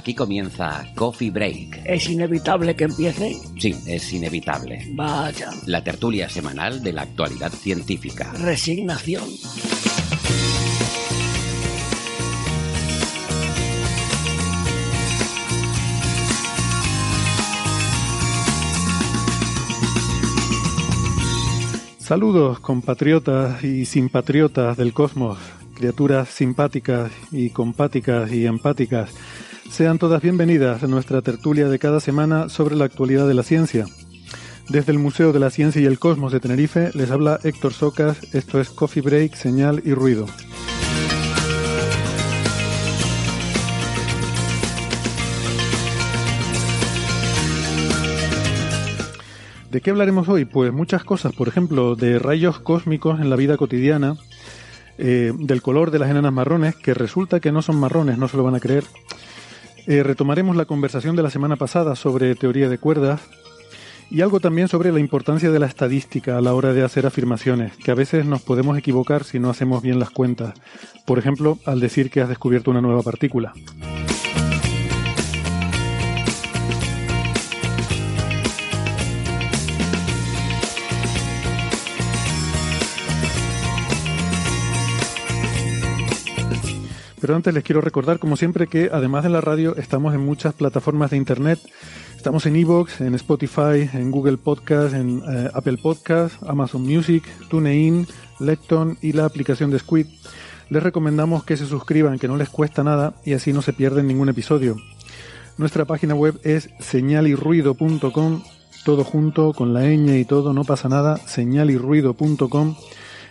Aquí comienza Coffee Break. ¿Es inevitable que empiece? Sí, es inevitable. Vaya, La tertulia semanal de la actualidad científica. resignación. Saludos compatriotas y simpatriotas del cosmos, criaturas simpáticas y compáticas y empáticas. Sean todas bienvenidas a nuestra tertulia de cada semana sobre la actualidad de la ciencia. Desde el Museo de la Ciencia y el Cosmos de Tenerife les habla Héctor Socas, esto es Coffee Break, Señal y Ruido. ¿De qué hablaremos hoy? Pues muchas cosas, por ejemplo, de rayos cósmicos en la vida cotidiana, eh, del color de las enanas marrones, que resulta que no son marrones, no se lo van a creer. Eh, retomaremos la conversación de la semana pasada sobre teoría de cuerdas y algo también sobre la importancia de la estadística a la hora de hacer afirmaciones, que a veces nos podemos equivocar si no hacemos bien las cuentas. Por ejemplo, al decir que has descubierto una nueva partícula. Pero antes les quiero recordar, como siempre, que además de la radio estamos en muchas plataformas de internet. Estamos en Evox, en Spotify, en Google Podcast, en eh, Apple Podcast, Amazon Music, TuneIn, Lecton y la aplicación de Squid. Les recomendamos que se suscriban, que no les cuesta nada y así no se pierden ningún episodio. Nuestra página web es señalirruido.com, todo junto con la ñ y todo, no pasa nada, señalirruido.com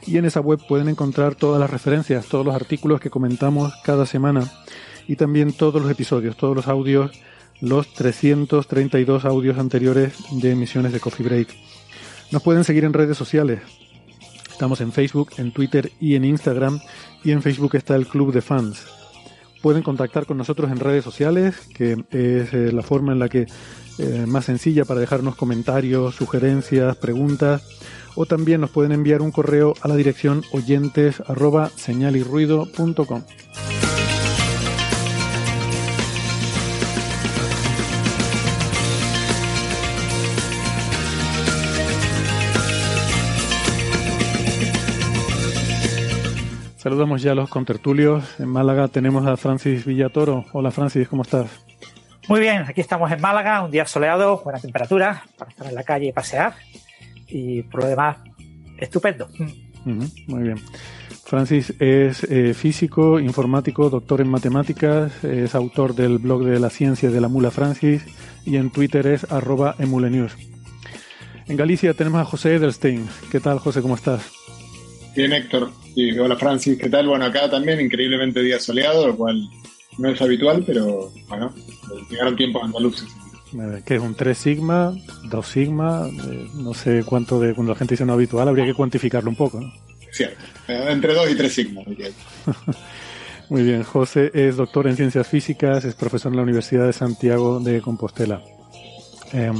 y en esa web pueden encontrar todas las referencias, todos los artículos que comentamos cada semana y también todos los episodios, todos los audios, los 332 audios anteriores de emisiones de Coffee Break. Nos pueden seguir en redes sociales. Estamos en Facebook, en Twitter y en Instagram y en Facebook está el Club de Fans. Pueden contactar con nosotros en redes sociales, que es eh, la forma en la que eh, más sencilla para dejarnos comentarios, sugerencias, preguntas o también nos pueden enviar un correo a la dirección oyentes arroba señalirruido.com. Saludamos ya a los contertulios. En Málaga tenemos a Francis Villatoro. Hola Francis, ¿cómo estás? Muy bien, aquí estamos en Málaga, un día soleado, buena temperatura para estar en la calle y pasear. Y por lo demás, estupendo. Muy bien. Francis es eh, físico, informático, doctor en matemáticas, es autor del blog de la ciencia de la mula Francis y en Twitter es arroba emulenews. En Galicia tenemos a José Edelstein. ¿Qué tal, José? ¿Cómo estás? Bien, Héctor. Y hola, Francis. ¿Qué tal? Bueno, acá también increíblemente día soleado, lo cual no es habitual, pero bueno, llegaron tiempos andaluces. Eh, ¿Qué es un 3 sigma, 2 sigma? Eh, no sé cuánto de cuando la gente dice no habitual, habría que cuantificarlo un poco, ¿no? Cierto. Eh, Entre 2 y 3 sigmas. diría. Muy bien, José es doctor en ciencias físicas, es profesor en la Universidad de Santiago de Compostela. Em,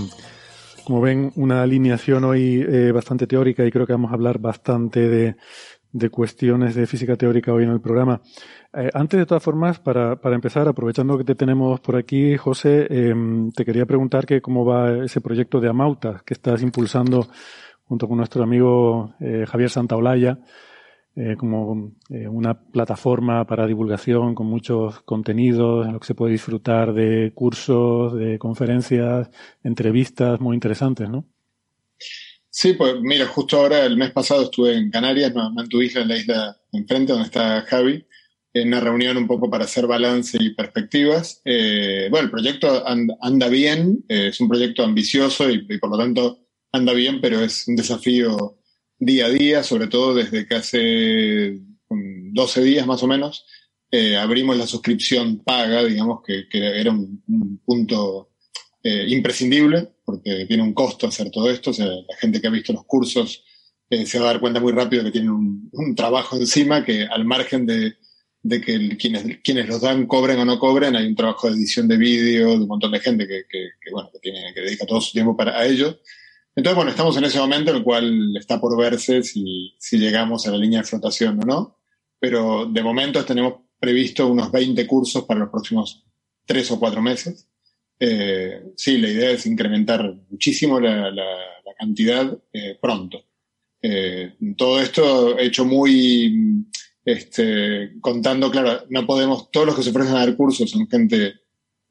como ven, una alineación hoy eh, bastante teórica y creo que vamos a hablar bastante de, de cuestiones de física teórica hoy en el programa. Eh, antes de todas formas, para, para empezar, aprovechando que te tenemos por aquí, José, em, te quería preguntar que cómo va ese proyecto de Amauta que estás impulsando junto con nuestro amigo eh, Javier Santaolalla, eh, como una plataforma para divulgación con muchos contenidos en lo que se puede disfrutar de cursos, de conferencias, entrevistas muy interesantes, ¿no? Sí, pues mira, justo ahora el mes pasado estuve en Canarias, no en tu isla, en la isla enfrente donde está Javi, en una reunión un poco para hacer balance y perspectivas. Eh, bueno, el proyecto anda, bien, eh, es un proyecto ambicioso y, por lo tanto anda bien, pero es un desafío día a día, sobre todo desde que hace 12 días más o menos eh, abrimos la suscripción paga, digamos que, era un, punto imprescindible porque tiene un costo hacer todo esto. La gente que ha visto los cursos se va a dar cuenta muy rápido que tiene un trabajo encima que al margen de de que quienes, quienes los dan cobren o no cobren, hay un trabajo de edición de vídeo de un montón de gente que, que, bueno, que, tiene, que dedica todo su tiempo para a ello. Entonces, bueno, estamos en ese momento en el cual está por verse si, si llegamos a la línea de flotación o no, pero de momento tenemos previsto unos 20 cursos para los próximos tres o cuatro meses. Eh, sí, la idea es incrementar muchísimo la, la, cantidad eh, pronto. Eh, todo esto hecho muy este, contando, claro, no podemos, todos los que se ofrecen a dar cursos son gente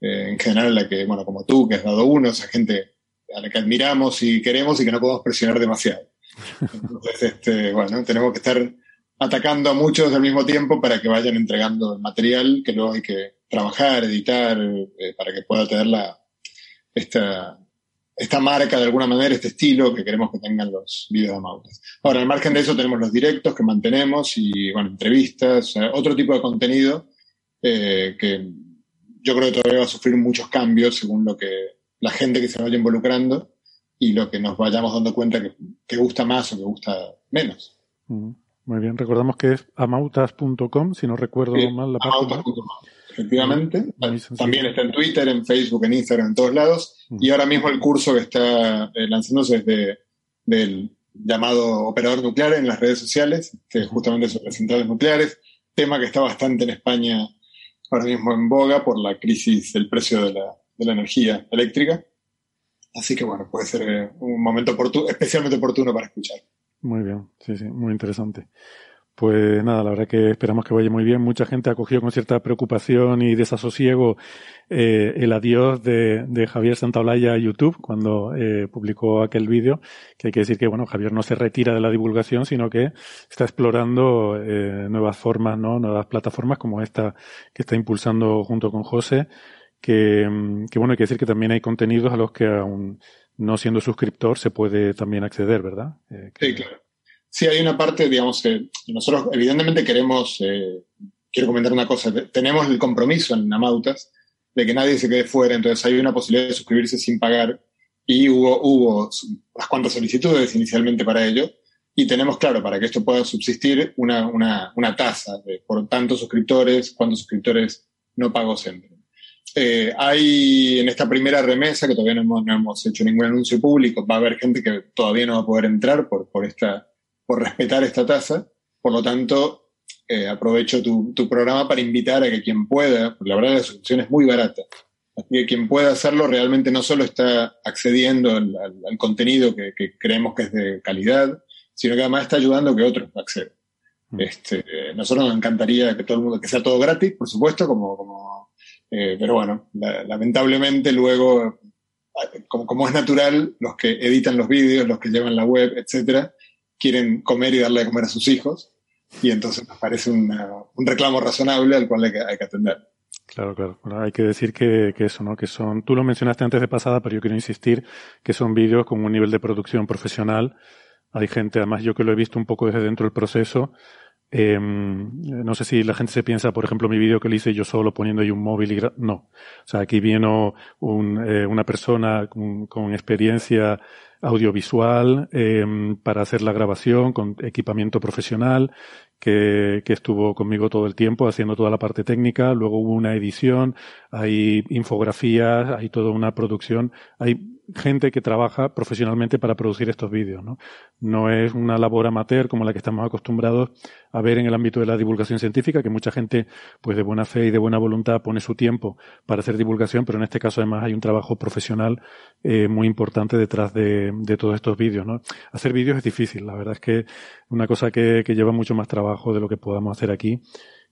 eh, en general la que, bueno, como tú, que has dado uno, esa gente a la que admiramos y queremos y que no podemos presionar demasiado. Entonces, este, bueno, tenemos que estar atacando a muchos al mismo tiempo para que vayan entregando el material que luego hay que trabajar, editar, eh, para que pueda tener la, esta, esta marca de alguna manera, este estilo que queremos que tengan los vídeos de Mautas. Ahora, al margen de eso tenemos los directos que mantenemos y, bueno, entrevistas, otro tipo de contenido eh, que yo creo que todavía va a sufrir muchos cambios según lo que la gente que se vaya involucrando y lo que nos vayamos dando cuenta que, que gusta más o que gusta menos. Muy bien, recordamos que es amautas.com, si no recuerdo mal la página efectivamente. También está en Twitter, en Facebook, en Instagram, en todos lados. Y ahora mismo el curso que está eh, lanzándose es de, del llamado operador nuclear en las redes sociales, que justamente sobre centrales nucleares, tema que está bastante en España ahora mismo en boga por la crisis del precio de la, de la energía eléctrica. Así que bueno, puede ser eh, un momento oportuno, especialmente oportuno para escuchar. Muy bien, sí, sí, muy interesante. Pues nada, la verdad que esperamos que vaya muy bien. Mucha gente ha cogido con cierta preocupación y desasosiego eh, el adiós de, Javier Santaolalla a YouTube cuando eh, publicó aquel vídeo, que hay que decir que bueno, Javier no se retira de la divulgación, sino que está explorando eh, nuevas formas, ¿no? nuevas plataformas como esta que está impulsando junto con José, que, que bueno, hay que decir que también hay contenidos a los que aún no siendo suscriptor se puede también acceder, ¿verdad? Eh, sí, claro. Sí, hay una parte, digamos, que nosotros evidentemente queremos, eh, quiero comentar una cosa, tenemos el compromiso en Namautas de que nadie se quede fuera, entonces hay una posibilidad de suscribirse sin pagar y hubo, hubo unas cuantas solicitudes inicialmente para ello y tenemos, claro, para que esto pueda subsistir, una, una, una tasa de por tantos suscriptores, cuántos suscriptores no pagos entren. Eh, hay en esta primera remesa, que todavía no hemos, no hemos, hecho ningún anuncio público, va a haber gente que todavía no va a poder entrar por, por esta por respetar esta tasa. Por lo tanto, eh, aprovecho tu, programa para invitar a que quien pueda, porque la verdad la suscripción es muy barata, así que quien pueda hacerlo realmente no solo está accediendo al, contenido que, creemos que es de calidad, sino que además está ayudando a que otros accedan. Mm. Este, nosotros nos encantaría que todo el mundo, que sea todo gratis, por supuesto, como, como eh, pero bueno, lamentablemente luego, como, como, es natural, los que editan los vídeos, los que llevan la web, etcétera, quieren comer y darle de comer a sus hijos. Y entonces nos parece un reclamo razonable al cual hay que, hay que atender. Claro, claro. hay que decir que, que, eso, ¿no? Que son, tú lo mencionaste antes de pasada, pero yo quiero insistir que son vídeos con un nivel de producción profesional. Hay gente, además yo que lo he visto un poco desde dentro del proceso, eh, no sé si la gente se piensa, por ejemplo, mi vídeo que le hice yo solo poniendo ahí un móvil y no. O sea, aquí vino eh, una persona con, con, experiencia audiovisual eh, para hacer la grabación con equipamiento profesional que, que, estuvo conmigo todo el tiempo haciendo toda la parte técnica. Luego hubo una edición, hay infografías, hay toda una producción, hay gente que trabaja profesionalmente para producir estos vídeos, ¿no? No es una labor amateur como la que estamos acostumbrados a ver en el ámbito de la divulgación científica, que mucha gente, pues de buena fe y de buena voluntad pone su tiempo para hacer divulgación, pero en este caso además hay un trabajo profesional eh, muy importante detrás de, todos estos vídeos, ¿no? Hacer vídeos es difícil, la verdad es que una cosa que, que lleva mucho más trabajo de lo que podamos hacer aquí.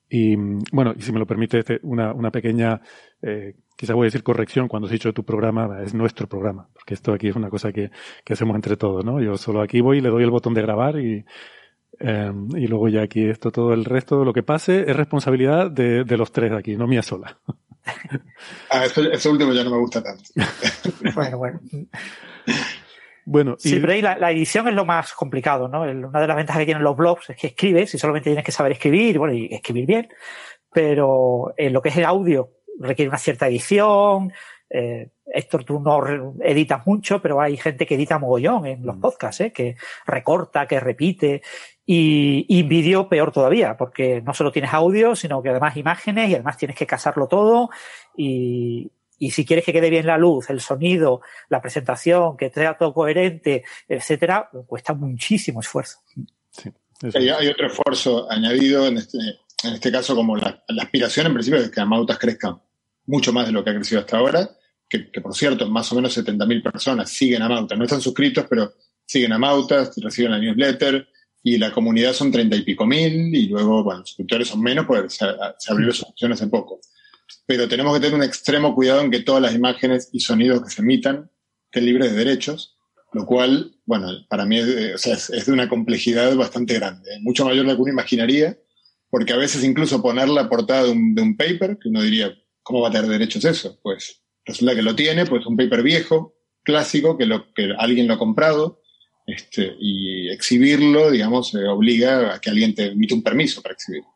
Y bueno, y si me lo permite, este, una, una pequeña eh, quizá voy a decir corrección cuando he dicho tu programa, es nuestro programa, porque esto aquí es una cosa que, que hacemos entre todos, ¿no? Yo solo aquí voy y le doy el botón de grabar y Eh, y luego ya aquí esto, todo el resto, lo que pase es responsabilidad de, de los tres de aquí, no mía sola. Ah, eso, eso, último ya no me gusta tanto. bueno, bueno. Bueno, y... Sí, pero ahí la, la, edición es lo más complicado, ¿no? Una de las ventajas que tienen los blogs es que escribes y solamente tienes que saber escribir, bueno, y escribir bien, pero en lo que es el audio requiere una cierta edición. Eh, Héctor, tú no editas mucho, pero hay gente que edita mogollón en los podcasts, ¿eh? que recorta, que repite. Y, y vídeo peor todavía, porque no solo tienes audio, sino que además imágenes y además tienes que casarlo todo. Y, y si quieres que quede bien la luz, el sonido, la presentación, que sea todo coherente, etcétera, cuesta muchísimo esfuerzo. Sí, hay, hay, otro esfuerzo añadido en este, en este caso, como la, la, aspiración en principio es que Amautas crezca mucho más de lo que ha crecido hasta ahora, que, que por cierto, más o menos 70.000 personas siguen a Mautas, no están suscritos, pero siguen a Mautas, reciben la newsletter, y la comunidad son treinta y pico mil, y luego, bueno, los suscriptores son menos, pues se, se abrió esa opción hace poco pero tenemos que tener un extremo cuidado en que todas las imágenes y sonidos que se emitan estén libres de derechos, lo cual, bueno, para mí es, de una complejidad bastante grande, mucho mayor de lo que uno imaginaría, porque a veces incluso poner la portada de un, de un paper, que uno diría, ¿cómo va a tener derechos eso? Pues resulta que lo tiene, pues un paper viejo, clásico, que, lo, que alguien lo ha comprado, este, y exhibirlo, digamos, eh, obliga a que alguien te emite un permiso para exhibirlo.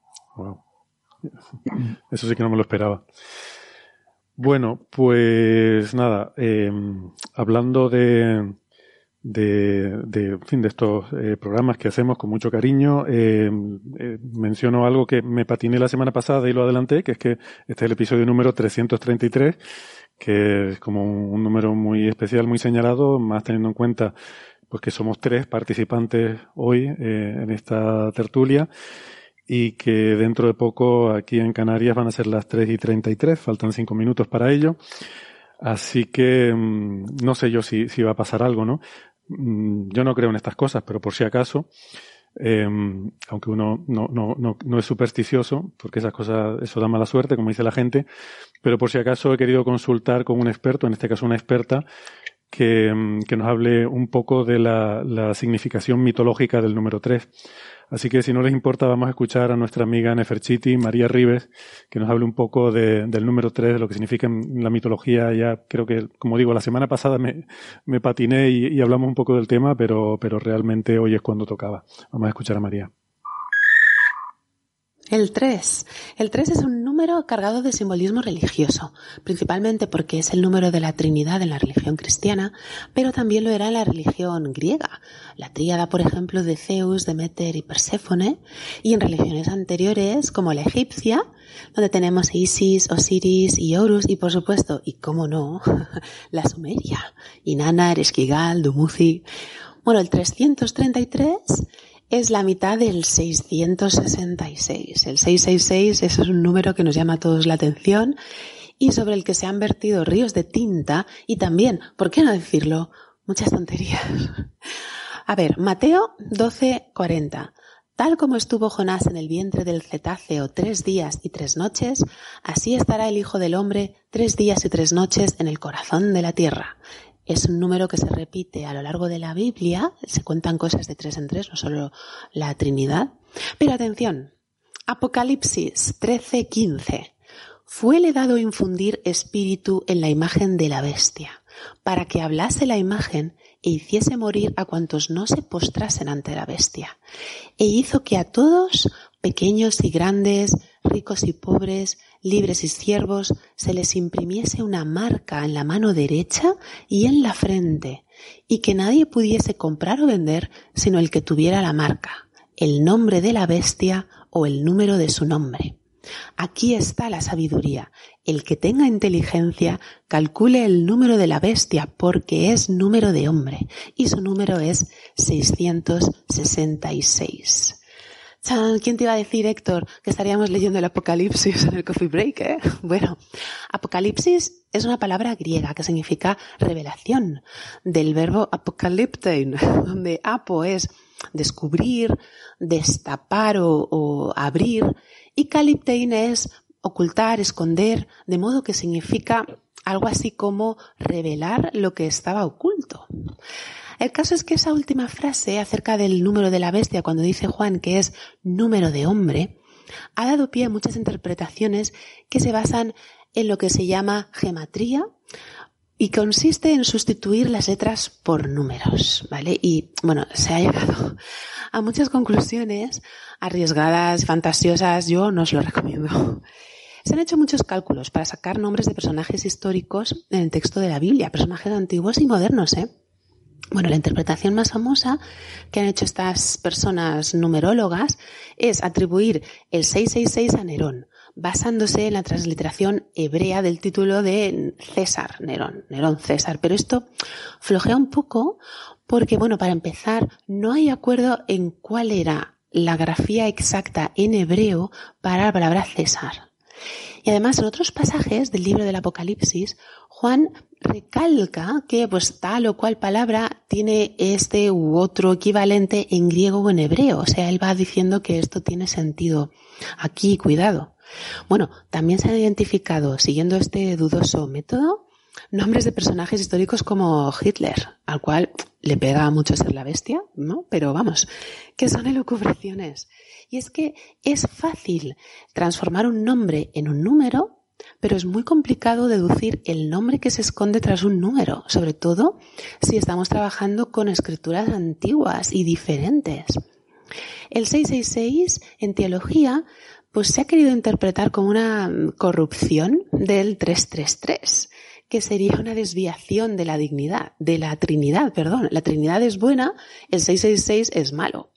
Eso sí que no me lo esperaba. Bueno, pues nada, eh, hablando de, de, de, fin, de estos eh, programas que hacemos con mucho cariño, eh, menciono algo que me patiné la semana pasada y lo adelanté, que es que este es el episodio número 333, que es como un, un número muy especial, muy señalado, más teniendo en cuenta pues que somos tres participantes hoy en esta tertulia y que dentro de poco aquí en Canarias van a ser las 3 y 33, faltan 5 minutos para ello. Así que no sé yo si, si va a pasar algo, ¿no? Yo no creo en estas cosas, pero por si acaso, eh, aunque uno no, no, no, no es supersticioso, porque esas cosas, eso da mala suerte, como dice la gente, pero por si acaso he querido consultar con un experto, en este caso una experta, que, que nos hable un poco de la, la significación mitológica del número 3. Así que si no les importa, vamos a escuchar a nuestra amiga Neferchiti, María Rives, que nos hable un poco de, del número 3, de lo que significa en la mitología. Ya creo que, como digo, la semana pasada me, me patiné y, hablamos un poco del tema, pero, pero realmente hoy es cuando tocaba. Vamos a escuchar a María. El 3. El 3 es un número cargado de simbolismo religioso, principalmente porque es el número de la Trinidad en la religión cristiana, pero también lo era en la religión griega. La tríada, por ejemplo, de Zeus, Demeter y Perséfone, y en religiones anteriores, como la egipcia, donde tenemos Isis, Osiris y Horus, y por supuesto, y cómo no, la Sumeria, Inanna, Ereshkigal, Dumuzi. Bueno, el 333 es la mitad del 666. El 666 es un número que nos llama a todos la atención y sobre el que se han vertido ríos de tinta y también, ¿por qué no decirlo? Muchas tonterías. A ver, Mateo 12:40. Tal como estuvo Jonás en el vientre del cetáceo tres días y tres noches, así estará el Hijo del Hombre tres días y tres noches en el corazón de la tierra. Es un número que se repite a lo largo de la Biblia, se cuentan cosas de tres en tres, no solo la Trinidad. Pero atención, Apocalipsis 13:15. Fuele dado infundir espíritu en la imagen de la bestia, para que hablase la imagen e hiciese morir a cuantos no se postrasen ante la bestia. E hizo que a todos, pequeños y grandes, ricos y pobres, libres y siervos, se les imprimiese una marca en la mano derecha y en la frente, y que nadie pudiese comprar o vender sino el que tuviera la marca, el nombre de la bestia o el número de su nombre. Aquí está la sabiduría. El que tenga inteligencia calcule el número de la bestia porque es número de hombre y su número es 666. ¿Quién te iba a decir, Héctor, que estaríamos leyendo el Apocalipsis en el coffee break? Eh? Bueno, Apocalipsis es una palabra griega que significa revelación, del verbo apocalyptein, donde apo es descubrir, destapar o, o abrir, y caliptein es ocultar, esconder, de modo que significa algo así como revelar lo que estaba oculto. El caso es que esa última frase acerca del número de la bestia, cuando dice Juan que es número de hombre, ha dado pie a muchas interpretaciones que se basan en lo que se llama gematría y consiste en sustituir las letras por números, ¿vale? Y bueno, se ha llegado a muchas conclusiones arriesgadas, fantasiosas, yo no os lo recomiendo. Se han hecho muchos cálculos para sacar nombres de personajes históricos en el texto de la Biblia, personajes antiguos y modernos, ¿eh? Bueno, la interpretación más famosa que han hecho estas personas numerólogas es atribuir el 666 a Nerón, basándose en la transliteración hebrea del título de César Nerón, Nerón César. Pero esto flojea un poco porque, bueno, para empezar, no hay acuerdo en cuál era la grafía exacta en hebreo para la palabra César. Y además, en otros pasajes del libro del Apocalipsis, Juan recalca que pues tal o cual palabra tiene este u otro equivalente en griego o en hebreo. O sea, él va diciendo que esto tiene sentido. Aquí, cuidado. Bueno, también se han identificado, siguiendo este dudoso método, nombres de personajes históricos como Hitler, al cual le pega mucho ser la bestia, ¿no? Pero vamos, que son elucubraciones. Y es que es fácil transformar un nombre en un número, pero es muy complicado deducir el nombre que se esconde tras un número, sobre todo si estamos trabajando con escrituras antiguas y diferentes. El 666 en teología pues se ha querido interpretar como una corrupción del 333 que sería una desviación de la dignidad, de la Trinidad, perdón. La Trinidad es buena, el 666 es malo.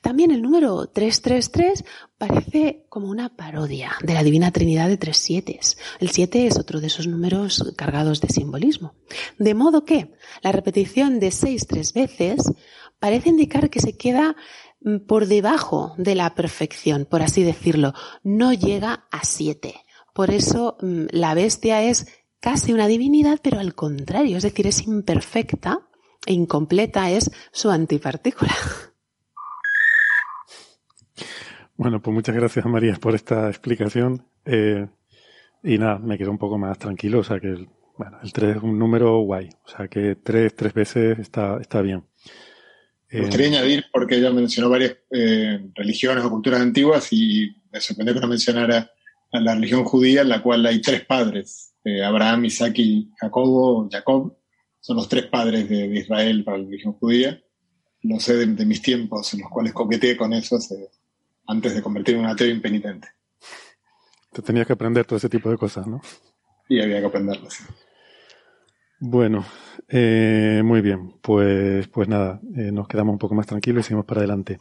También el número 333 parece como una parodia de la Divina Trinidad de tres siete. El 7 es otro de esos números cargados de simbolismo. De modo que la repetición de 6 tres veces parece indicar que se queda mm, por debajo de la perfección, por así decirlo. No llega a 7. Por eso mm, la bestia es casi una divinidad, pero al contrario, es decir, es imperfecta e incompleta es su antipartícula. Bueno, pues muchas gracias María por esta explicación. Eh, y nada, me quedo un poco más tranquilo. O sea que el, bueno, el 3 es un número guay. O sea que 3 tres veces está, está bien. Me gustaría eh, añadir, porque ella mencionó varias eh, religiones o culturas antiguas y me sorprendió que no mencionara a la religión judía, en la cual hay tres padres, Abraham, Isaac y Jacobo, Jacob, son los tres padres de, Israel para la religión judía. No sé de, mis tiempos en los cuales coqueteé con eso antes de convertirme en un ateo impenitente. Te tenías que aprender todo ese tipo de cosas, ¿no? Y había que aprenderlas. Bueno, eh, muy bien. Pues, pues nada, eh, nos quedamos un poco más tranquilos y seguimos para adelante.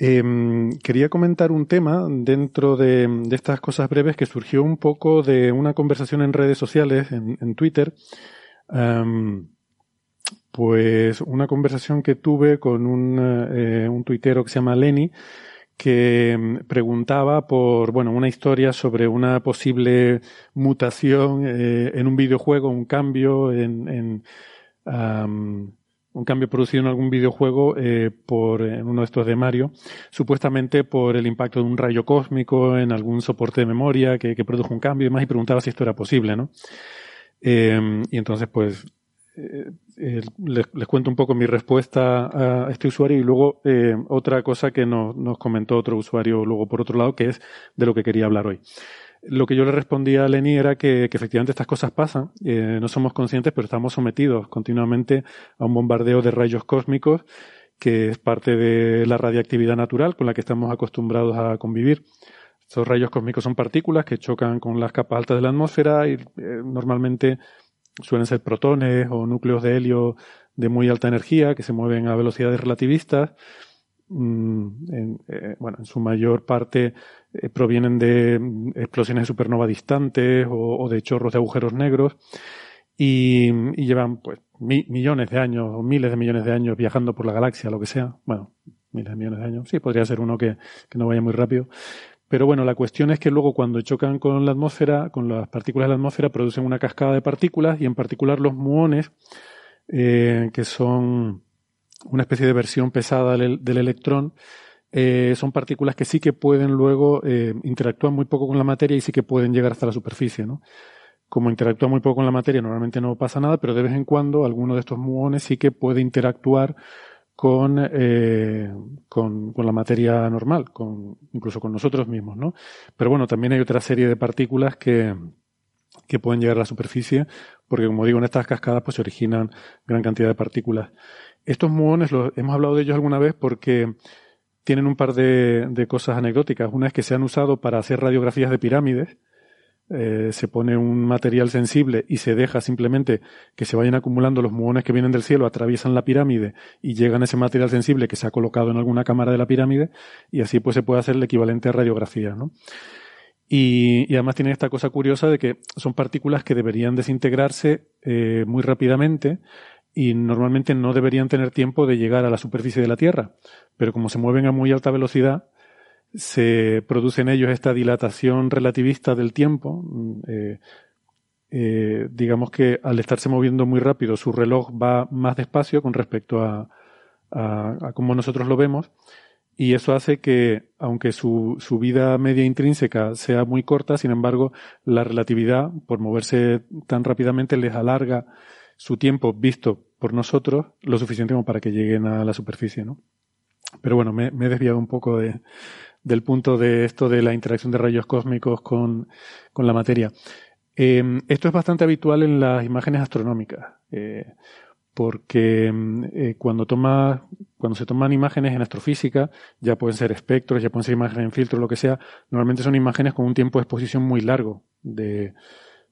Em, quería comentar un tema dentro de, estas cosas breves que surgió un poco de una conversación en redes sociales, en, Twitter. Em, pues una conversación que tuve con un, eh, un tuitero que se llama Lenny, que em, preguntaba por bueno una historia sobre una posible mutación eh, en un videojuego, un cambio en, un cambio producido en algún videojuego eh, por en uno de estos de Mario, supuestamente por el impacto de un rayo cósmico en algún soporte de memoria que, que produjo un cambio y demás, y preguntaba si esto era posible, ¿no? Em, y entonces, pues, eh, eh, les, cuento un poco mi respuesta a este usuario y luego eh, otra cosa que nos, comentó otro usuario luego por otro lado, que es de lo que quería hablar hoy. Lo que yo le respondía a Lenny era que, efectivamente estas cosas pasan, no somos conscientes, pero estamos sometidos continuamente a un bombardeo de rayos cósmicos que es parte de la radiactividad natural con la que estamos acostumbrados a convivir. Estos rayos cósmicos son partículas que chocan con las capas altas de la atmósfera y normalmente suelen ser protones o núcleos de helio de muy alta energía que se mueven a velocidades relativistas. Mm, en, eh, bueno, en su mayor parte eh, provienen de mm, explosiones de supernova distantes o, de chorros de agujeros negros y, llevan pues millones de años o miles de millones de años viajando por la galaxia, lo que sea. Bueno, miles de millones de años. Sí, podría ser uno que, que no vaya muy rápido. Pero bueno, la cuestión es que luego cuando chocan con la atmósfera, con las partículas de la atmósfera, producen una cascada de partículas y en particular los muones, eh, que son una especie de versión pesada del, electrón, eh, son partículas que sí que pueden luego eh, interactuar muy poco con la materia y sí que pueden llegar hasta la superficie, ¿no? como interactúa muy poco con la materia, normalmente no pasa nada, pero de vez en cuando alguno de estos muones sí que puede interactuar con, eh, con, la materia normal, con, incluso con nosotros mismos, ¿no? Pero bueno, también hay otra serie de partículas que, que pueden llegar a la superficie, porque como digo, en estas cascadas pues se originan gran cantidad de partículas. Estos muones, los, hemos hablado de ellos alguna vez porque tienen un par de, de cosas anecdóticas. Una es que se han usado para hacer radiografías de pirámides, eh, se pone un material sensible y se deja simplemente que se vayan acumulando los muones que vienen del cielo, atraviesan la pirámide y llegan a ese material sensible que se ha colocado en alguna cámara de la pirámide y así pues se puede hacer el equivalente a radiografía, ¿no? Y, además tiene esta cosa curiosa de que son partículas que deberían desintegrarse eh, muy rápidamente y normalmente no deberían tener tiempo de llegar a la superficie de la Tierra, pero como se mueven a muy alta velocidad, se produce en ellos esta dilatación relativista del tiempo. Mm, eh, eh, digamos que al estarse moviendo muy rápido, su reloj va más despacio con respecto a, a, cómo nosotros lo vemos. Y eso hace que, aunque su, su, vida media intrínseca sea muy corta, sin embargo, la relatividad, por moverse tan rápidamente, les alarga su tiempo visto por nosotros lo suficiente para que lleguen a la superficie, ¿no? Pero bueno, me he desviado un poco de, del punto de esto de la interacción de rayos cósmicos con, con la materia. Eh, esto es bastante habitual en las imágenes astronómicas, eh, porque eh, cuando, toma, cuando se toman imágenes en astrofísica, ya pueden ser espectros, ya pueden ser imágenes en filtro, lo que sea, normalmente son imágenes con un tiempo de exposición muy largo, de,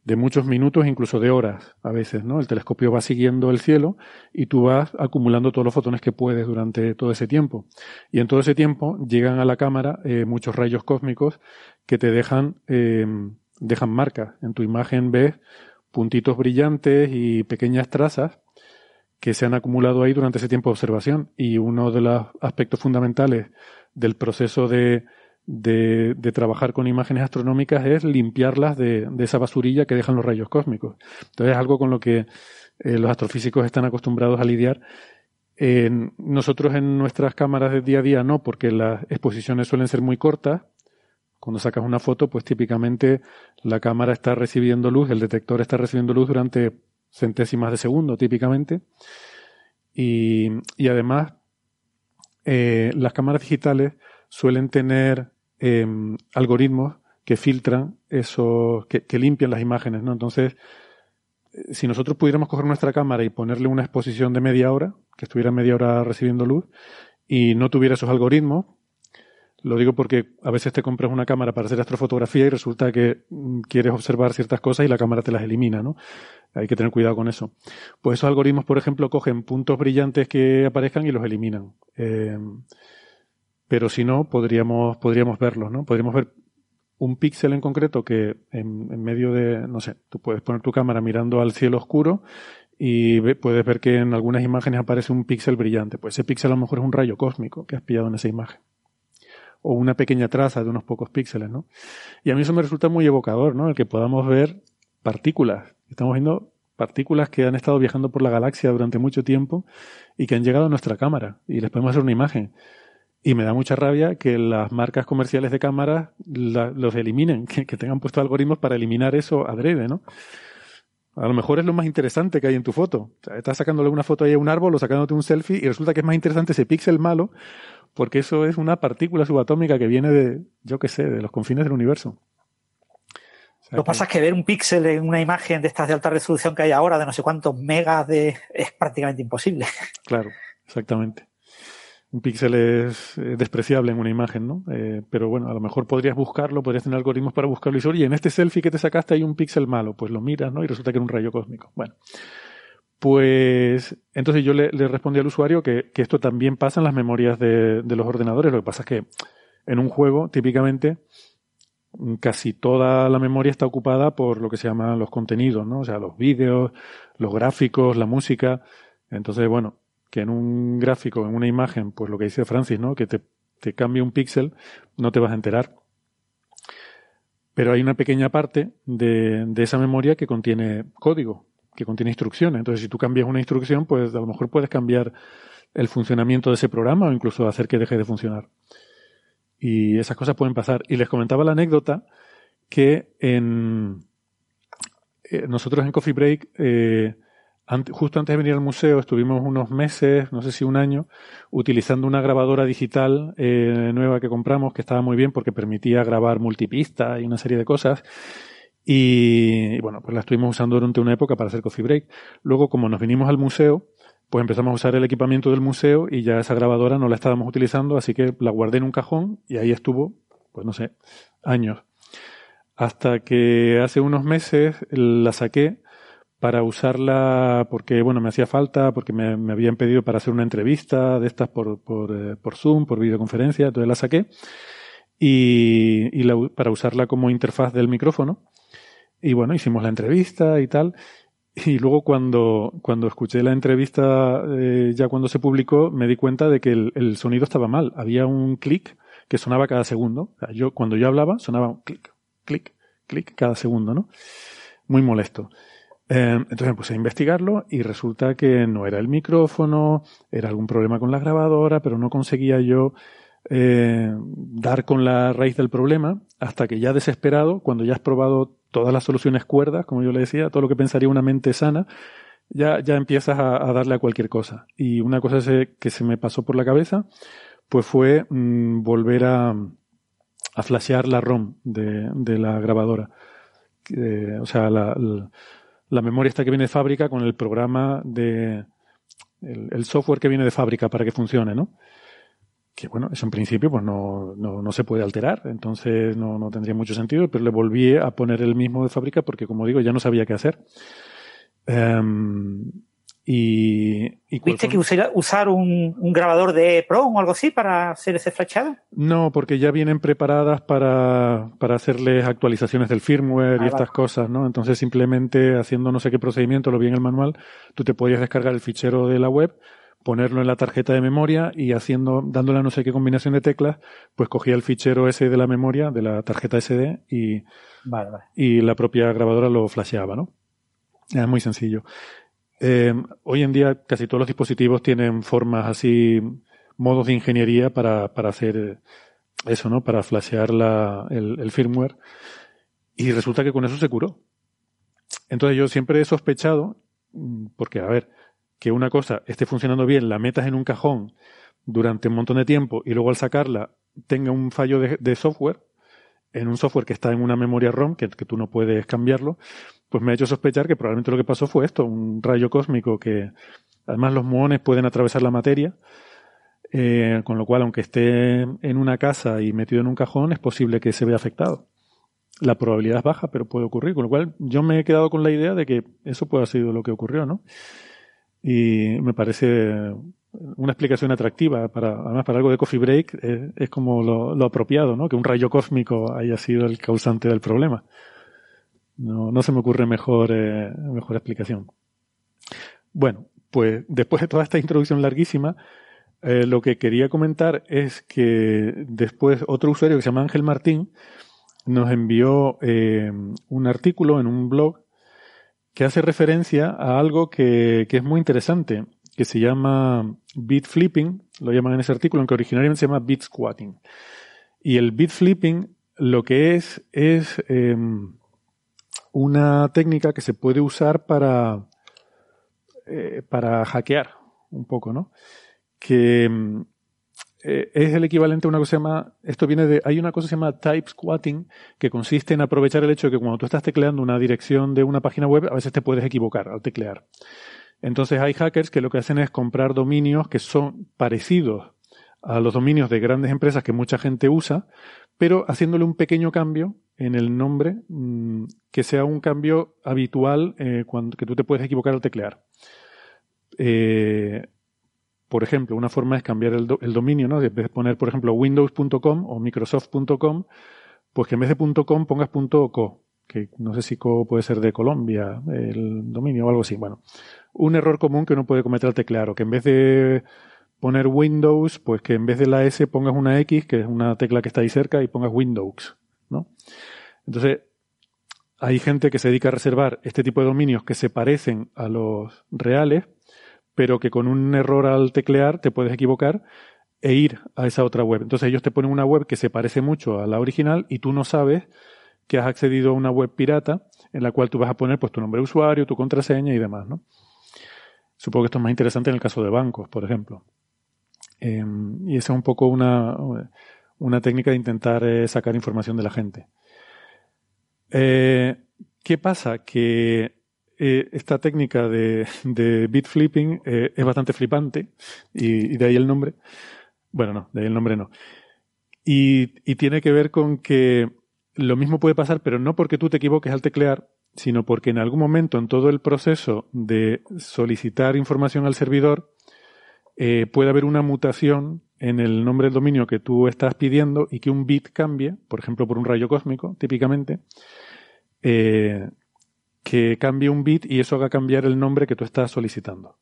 de muchos minutos, incluso de horas a veces, ¿no? El telescopio va siguiendo el cielo y tú vas acumulando todos los fotones que puedes durante todo ese tiempo. Y en todo ese tiempo llegan a la cámara eh, muchos rayos cósmicos que te dejan, eh, dejan marcas. En tu imagen ves puntitos brillantes y pequeñas trazas que se han acumulado ahí durante ese tiempo de observación. Y uno de los aspectos fundamentales del proceso de de, de, trabajar con imágenes astronómicas es limpiarlas de, esa basurilla que dejan los rayos cósmicos. Entonces es algo con lo que eh, los astrofísicos están acostumbrados a lidiar. Nosotros en nuestras cámaras de día a día no, porque las exposiciones suelen ser muy cortas. Cuando sacas una foto, pues típicamente la cámara está recibiendo luz, el detector está recibiendo luz durante centésimas de segundo, típicamente. Y, y además, eh, las cámaras digitales suelen tener eh, algoritmos que filtran eso, que, limpian las imágenes, ¿no? Entonces, eh, si nosotros pudiéramos coger nuestra cámara y ponerle una exposición de media hora, que estuviera media hora recibiendo luz, y no tuviera esos algoritmos, lo digo porque a veces te compras una cámara para hacer astrofotografía y resulta que mm, quieres observar ciertas cosas y la cámara te las elimina, ¿no? Hay que tener cuidado con eso. Pues esos algoritmos, por ejemplo, cogen puntos brillantes que aparezcan y los eliminan. Eh, pero si no, podríamos, podríamos verlos, ¿no? Podríamos ver un píxel en concreto que en, medio de, no sé, tú puedes poner tu cámara mirando al cielo oscuro y ve, puedes ver que en algunas imágenes aparece un píxel brillante. Pues ese píxel a lo mejor es un rayo cósmico que has pillado en esa imagen. O una pequeña traza de unos pocos píxeles, ¿no? Y a mí eso me resulta muy evocador, ¿no? El que podamos ver partículas. Estamos viendo partículas que han estado viajando por la galaxia durante mucho tiempo y que han llegado a nuestra cámara y les podemos hacer una imagen. Y me da mucha rabia que las marcas comerciales de cámaras la, los eliminen, que, que, tengan puesto algoritmos para eliminar eso adrede, ¿no? A lo mejor es lo más interesante que hay en tu foto. O sea, estás sacándole una foto ahí a un árbol o sacándote un selfie y resulta que es más interesante ese píxel malo porque eso es una partícula subatómica que viene de, yo qué sé, de los confines del universo. O sea, lo que pasa es que ver un píxel en una imagen de estas de alta resolución que hay ahora, de no sé cuántos megas, de, es prácticamente imposible. Claro, exactamente un píxel es eh, despreciable en una imagen, ¿no? Eh, pero bueno, a lo mejor podrías buscarlo, podrías tener algoritmos para buscarlo y decir, oye, en este selfie que te sacaste hay un píxel malo, pues lo miras, ¿no? Y resulta que era un rayo cósmico. Bueno, pues entonces yo le, respondí al usuario que, que, esto también pasa en las memorias de, de los ordenadores. Lo que pasa es que en un juego, típicamente, casi toda la memoria está ocupada por lo que se llaman los contenidos, ¿no? O sea, los vídeos, los gráficos, la música. Entonces, bueno, que en un gráfico, en una imagen, pues lo que dice Francis, ¿no? Que te, cambie un píxel, no te vas a enterar. Pero hay una pequeña parte de, de, esa memoria que contiene código, que contiene instrucciones. Entonces, si tú cambias una instrucción, pues a lo mejor puedes cambiar el funcionamiento de ese programa o incluso hacer que deje de funcionar. Y esas cosas pueden pasar. Y les comentaba la anécdota que en, eh, nosotros en Coffee Break, eh, justo antes de venir al museo, estuvimos unos meses, no sé si un año, utilizando una grabadora digital eh, nueva que compramos, que estaba muy bien porque permitía grabar multipista y una serie de cosas. Y, bueno, pues la estuvimos usando durante una época para hacer coffee break. Luego, como nos vinimos al museo, pues empezamos a usar el equipamiento del museo y ya esa grabadora no la estábamos utilizando, así que la guardé en un cajón y ahí estuvo, pues no sé, años. Hasta que hace unos meses la saqué para usarla porque, bueno, me hacía falta, porque me, me habían pedido para hacer una entrevista de estas por, por, eh, por Zoom, por videoconferencia, entonces la saqué. Y, y para usarla como interfaz del micrófono. Y bueno, hicimos la entrevista y tal. Y luego cuando, cuando escuché la entrevista, eh, ya cuando se publicó, me di cuenta de que el, sonido estaba mal. Había un clic que sonaba cada segundo. Yo, cuando yo hablaba, sonaba un clic, clic, clic cada segundo, ¿no? Muy molesto. Eh, entonces me puse a investigarlo y resulta que no era el micrófono, era algún problema con la grabadora, pero no conseguía yo eh, dar con la raíz del problema hasta que ya desesperado, cuando ya has probado todas las soluciones cuerdas, como yo le decía, todo lo que pensaría una mente sana, ya, ya empiezas a, darle a cualquier cosa. Y una cosa que se me pasó por la cabeza, pues fue mm, volver a, a flashear la ROM de, de la grabadora. o sea, la, memoria esta que viene de fábrica con el programa de el, software que viene de fábrica para que funcione, ¿no? que bueno, eso en principio pues no, no, no se puede alterar, entonces no, no, tendría mucho sentido, pero le volví a poner el mismo de fábrica porque como digo, ya no sabía qué hacer. Um, y, y ¿Viste que usar, usar un, un, grabador de Pro o algo así para hacer ese flashado? No, porque ya vienen preparadas para, para hacerles actualizaciones del firmware ah, y estas cosas, ¿no? Entonces simplemente haciendo no sé qué procedimiento, lo vi en el manual, tú te podías descargar el fichero de la web ponerlo en la tarjeta de memoria y haciendo, dándole no sé qué combinación de teclas, pues cogía el fichero ese de la memoria, de la tarjeta SD y, y la propia grabadora lo flasheaba, ¿no? Es muy sencillo. Eh, hoy en día casi todos los dispositivos tienen formas así, modos de ingeniería para, para hacer eso, ¿no? Para flashear la, el, el firmware. Y resulta que con eso se curó. Entonces yo siempre he sospechado, porque a ver, que una cosa esté funcionando bien, la metas en un cajón durante un montón de tiempo y luego al sacarla tenga un fallo de, software, en un software que está en una memoria ROM, que, tú no puedes cambiarlo, pues me ha hecho sospechar que probablemente lo que pasó fue esto, un rayo cósmico que además los muones pueden atravesar la materia, eh, con lo cual aunque esté en una casa y metido en un cajón es posible que se vea afectado. La probabilidad es baja, pero puede ocurrir, con lo cual yo me he quedado con la idea de que eso puede haber lo que ocurrió, ¿no? y me parece una explicación atractiva para además para algo de coffee break es, como lo, apropiado no que un rayo cósmico haya sido el causante del problema. No, no se me ocurre mejor eh, mejor explicación. Bueno pues después de toda esta introducción larguísima eh, lo que quería comentar es que después otro usuario que se llama Ángel Martín nos envió eh, un artículo en un blog que hace referencia a algo que, que es muy interesante, que se llama bit flipping, lo llaman en ese artículo, aunque originalmente se llama bit squatting. Y el bit flipping lo que es es eh, una técnica que se puede usar para, eh, para hackear un poco, ¿no? Que em, eh, es el equivalente a una cosa que se llama, esto viene de, hay una cosa que se llama type squatting, que consiste en aprovechar el hecho de que cuando tú estás tecleando una dirección de una página web, a veces te puedes equivocar al teclear. Entonces hay hackers que lo que hacen es comprar dominios que son parecidos a los dominios de grandes empresas que mucha gente usa, pero haciéndole un pequeño cambio en el nombre mm, que sea un cambio habitual eh, cuando, que tú te puedes equivocar al teclear. Eh, por ejemplo, una forma es cambiar el, dominio, ¿no? De poner, por ejemplo, windows.com o microsoft.com, pues que en vez de .com pongas .co, que no sé si puede ser de Colombia, el dominio o algo así. Bueno, un error común que uno puede cometer al teclear, o que en vez de poner Windows, pues que en vez de la S pongas una X, que es una tecla que está ahí cerca, y pongas Windows, ¿no? Entonces, hay gente que se dedica a reservar este tipo de dominios que se parecen a los reales pero que con un error al teclear te puedes equivocar e ir a esa otra web. Entonces ellos te ponen una web que se parece mucho a la original y tú no sabes que has accedido a una web pirata en la cual tú vas a poner pues tu nombre de usuario, tu contraseña y demás, ¿no? Supongo que esto es más interesante en el caso de bancos, por ejemplo. Em, y esa es un poco una, una técnica de intentar eh, sacar información de la gente. Eh, ¿Qué pasa? Que eh, esta técnica de, de bit flipping es bastante flipante y, y, de ahí el nombre. Bueno, no, de ahí el nombre no. Y, y tiene que ver con que lo mismo puede pasar, pero no porque tú te equivoques al teclear, sino porque en algún momento en todo el proceso de solicitar información al servidor eh, puede haber una mutación en el nombre del dominio que tú estás pidiendo y que un bit cambie, por ejemplo por un rayo cósmico, típicamente, eh, que cambie un bit y eso haga cambiar el nombre que tú estás solicitando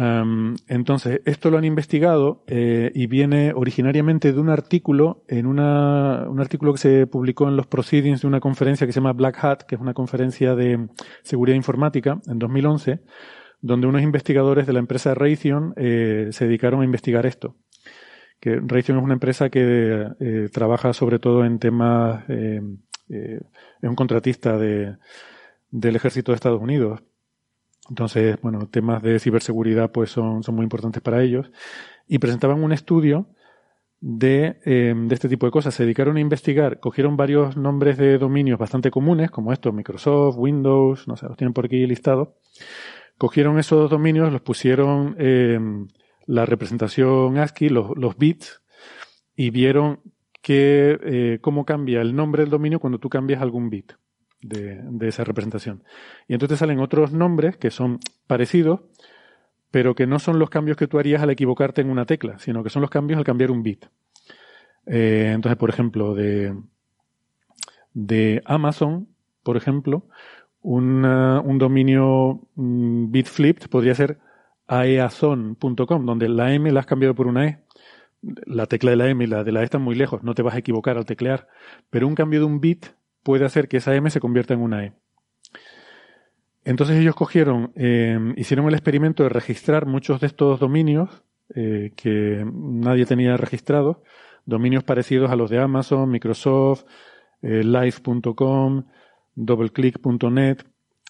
entonces, esto lo han investigado eh, y viene originariamente de un artículo, en una, un artículo que se publicó en los proceedings de una conferencia que se llama Black Hat, que es una conferencia de seguridad informática en 2011, donde unos investigadores de la empresa Raytheon eh, se dedicaron a investigar esto. Que Raytheon es una empresa que eh, trabaja sobre todo en temas, es un contratista de, del ejército de Estados Unidos entonces, bueno, temas de ciberseguridad pues son, son muy importantes para ellos. Y presentaban un estudio de, eh, de, este tipo de cosas. Se dedicaron a investigar, cogieron varios nombres de dominios bastante comunes, como estos, Microsoft, Windows, no sé, los tienen por aquí listados. Cogieron esos dominios, los pusieron eh, la representación ASCII, los, los bits, y vieron que, eh, cómo cambia el nombre del dominio cuando tú cambias algún bit de, esa representación. Y entonces salen otros nombres que son parecidos, pero que no son los cambios que tú harías al equivocarte en una tecla, sino que son los cambios al cambiar un bit. Eh, entonces, por ejemplo, de, de Amazon, por ejemplo, un dominio mm, bit flipped podría ser aeazon.com, donde la M la has cambiado por una E. La tecla de la M y la de la E están muy lejos, no te vas a equivocar al teclear. Pero un cambio de un bit puede hacer que esa M se convierta en una E. Entonces ellos cogieron, eh, hicieron el experimento de registrar muchos de estos dominios eh, que nadie tenía registrados, dominios parecidos a los de Amazon, Microsoft, eh, Live.com, DoubleClick.net,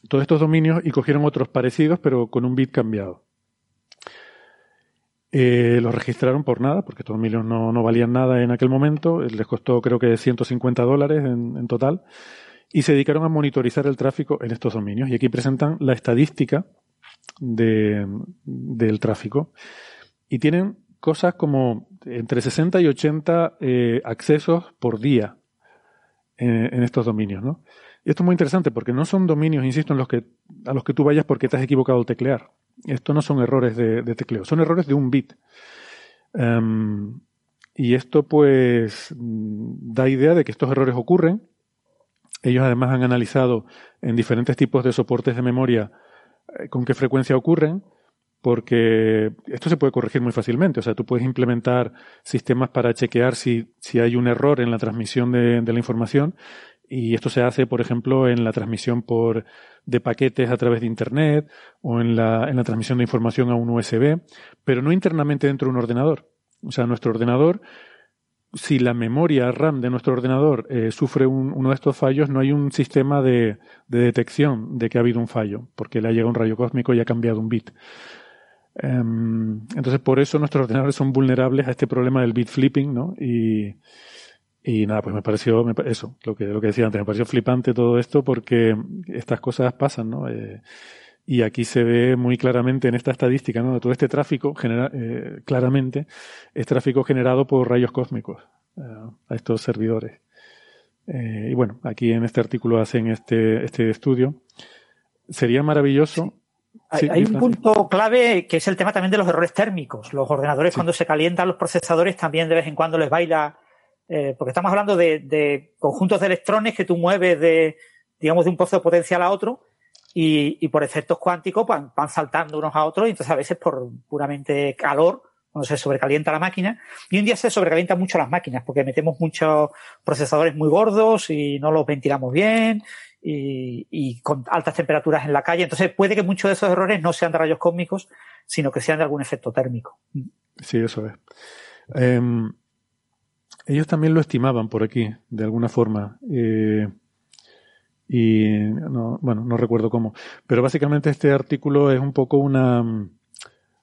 todos estos dominios y cogieron otros parecidos pero con un bit cambiado. Eh, los registraron por nada, porque estos dominios no, no, valían nada en aquel momento. Les costó creo que 150 dólares en, total. Y se dedicaron a monitorizar el tráfico en estos dominios. Y aquí presentan la estadística de, del tráfico. Y tienen cosas como entre 60 y 80 eh, accesos por día en, en estos dominios, ¿no? Y esto es muy interesante porque no son dominios, insisto, en los que, a los que tú vayas porque te has equivocado al teclear. Esto no son errores de, tecleo, son errores de un bit. Em, y esto pues da idea de que estos errores ocurren. Ellos además han analizado en diferentes tipos de soportes de memoria eh, con qué frecuencia ocurren, porque esto se puede corregir muy fácilmente. O sea, tú puedes implementar sistemas para chequear si, si hay un error en la transmisión de, de la información y esto se hace, por ejemplo, en la transmisión por, de paquetes a través de Internet o en la, en la transmisión de información a un USB, pero no internamente dentro de un ordenador. O sea, nuestro ordenador, si la memoria RAM de nuestro ordenador eh, sufre uno de estos fallos, no hay un sistema de, de, detección de que ha habido un fallo, porque le ha llegado un rayo cósmico y ha cambiado un bit. Um, entonces, por eso nuestros ordenadores son vulnerables a este problema del bit flipping, ¿no? Y, y nada, pues me pareció eso, lo que, lo que decía antes, me pareció flipante todo esto porque estas cosas pasan, ¿no? Eh, y aquí se ve muy claramente en esta estadística, ¿no? Todo este tráfico, genera, eh, claramente, es tráfico generado por rayos cósmicos eh, a estos servidores. y bueno, aquí en este artículo hacen este, este estudio. Sería maravilloso. Hay, un punto clave que es el tema también de los errores térmicos. Los ordenadores cuando se calientan los procesadores también de vez en cuando les baila eh, porque estamos hablando de, de, conjuntos de electrones que tú mueves de, digamos, de un pozo potencial a otro y, y por efectos cuánticos van, van, saltando unos a otros y entonces a veces por puramente calor, cuando se sobrecalienta la máquina, y un día se sobrecalientan mucho las máquinas porque metemos muchos procesadores muy gordos y no los ventilamos bien y, y, con altas temperaturas en la calle. Entonces puede que muchos de esos errores no sean de rayos cósmicos, sino que sean de algún efecto térmico. Sí, eso es. Um ellos también lo estimaban por aquí, de alguna forma. Eh, y no, bueno, no recuerdo cómo. Pero básicamente este artículo es un poco una.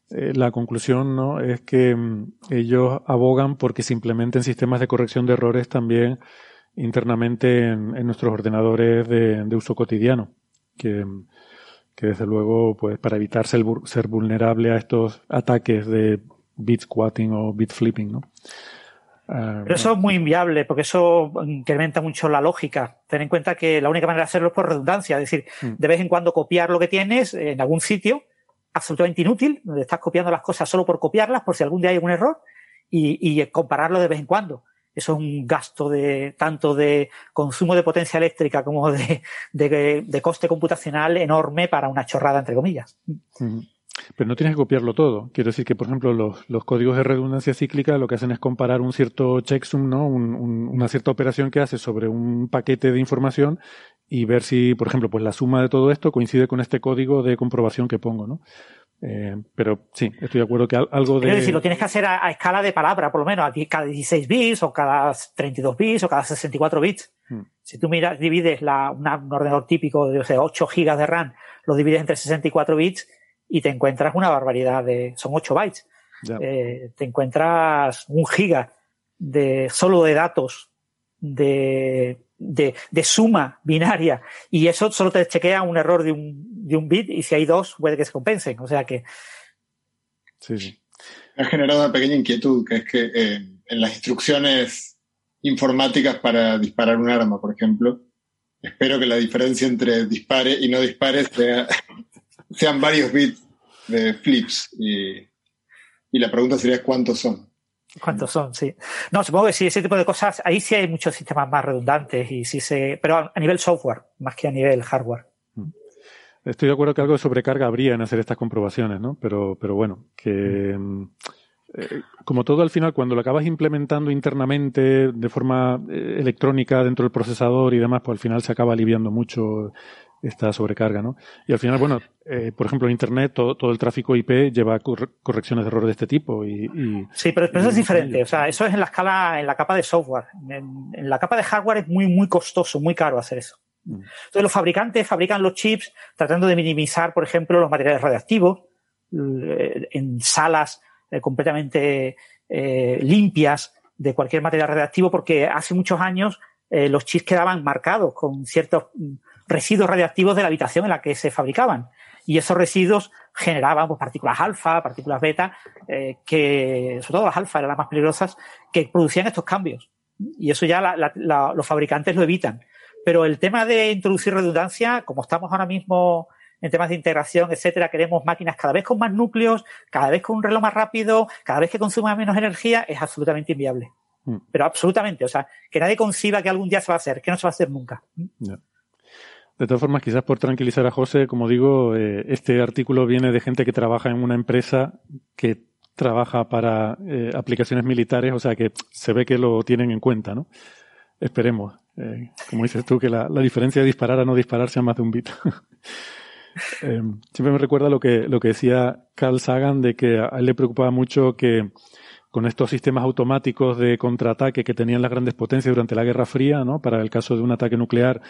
Eh, la conclusión ¿no? es que mm, ellos abogan porque se implementen sistemas de corrección de errores también internamente en, nuestros ordenadores de, uso cotidiano. Que, que, desde luego, pues para evitar ser, ser vulnerable a estos ataques de bit squatting o bit flipping, ¿no? Ah, Pero eso es muy inviable porque eso incrementa mucho la lógica. Ten en cuenta que la única manera de hacerlo es por redundancia, es decir, mm. de vez en cuando copiar lo que tienes en algún sitio, absolutamente inútil, donde estás copiando las cosas solo por copiarlas, por si algún día hay algún error, y, compararlo de vez en cuando. Eso es un gasto de tanto de consumo de potencia eléctrica como de, de, coste computacional enorme para una chorrada, entre comillas. Mm. Pero no tienes que copiarlo todo. Quiero decir que, por ejemplo, los, los códigos de redundancia cíclica lo que hacen es comparar un cierto checksum, ¿no? una cierta operación que hace sobre un paquete de información y ver si, por ejemplo, pues la suma de todo esto coincide con este código de comprobación que pongo, ¿no? Eh, pero sí, estoy de acuerdo que algo de. Es decir, lo tienes que hacer a, escala de palabra, por lo menos, aquí cada 16 bits, o cada 32 bits, o cada 64 bits. Hmm. Si tú miras, divides la, un ordenador típico de o sea, 8 gigas de RAM, lo divides entre 64 bits, y te encuentras una barbaridad de, son 8 bytes. Eh, te encuentras un giga de solo de datos de, de, de, suma binaria y eso solo te chequea un error de un, de un bit y si hay dos puede que se compensen. O sea que. Sí, sí. Ha generado una pequeña inquietud, que es que eh, en las instrucciones informáticas para disparar un arma, por ejemplo, espero que la diferencia entre dispare y no dispare sea sean varios bits de flips. Y, la pregunta sería cuántos son. ¿Cuántos son? Sí. No, supongo que sí, ese tipo de cosas, ahí sí hay muchos sistemas más redundantes y sí se, pero a nivel software, más que a nivel hardware. Mm. Estoy de acuerdo que algo de sobrecarga habría en hacer estas comprobaciones, ¿no? Pero, pero bueno, que mm, eh, como todo al final, cuando lo acabas implementando internamente de forma eh, electrónica dentro del procesador y demás, pues al final se acaba aliviando mucho esta sobrecarga, ¿no? Y al final, bueno, eh, por ejemplo, en Internet todo, el tráfico IP lleva correcciones de error de este tipo. Y, sí, pero, eso es diferente. O sea, eso es en la escala, en la capa de software. En, la capa de hardware es muy, muy costoso, muy caro hacer eso. Mm. Entonces, los fabricantes fabrican los chips tratando de minimizar, por ejemplo, los materiales radiactivos eh, en salas eh, completamente limpias de cualquier material radiactivo, porque hace muchos años los chips quedaban marcados con ciertos residuos radiactivos de la habitación en la que se fabricaban. Y esos residuos generaban pues, partículas alfa, partículas beta, eh, que, sobre todo las alfa eran las más peligrosas, que producían estos cambios. Y eso ya los fabricantes lo evitan. Pero el tema de introducir redundancia, como estamos ahora mismo en temas de integración, etcétera, queremos máquinas cada vez con más núcleos, cada vez con un reloj más rápido, cada vez que consuma menos energía, es absolutamente inviable. Mm. Pero absolutamente, o sea, que nadie conciba que algún día se va a hacer, que no se va a hacer nunca. De todas formas, quizás por tranquilizar a José, como digo, eh, este artículo viene de gente que trabaja en una empresa que trabaja para eh, aplicaciones militares, o sea que se ve que lo tienen en cuenta, ¿no? Esperemos, eh, como dices tú, que la, diferencia de disparar a no disparar sea más de un bit. siempre me recuerda lo que, lo que decía Carl Sagan de que a él le preocupaba mucho que con estos sistemas automáticos de contraataque que tenían las grandes potencias durante la Guerra Fría, ¿no? Para el caso de un ataque nuclear,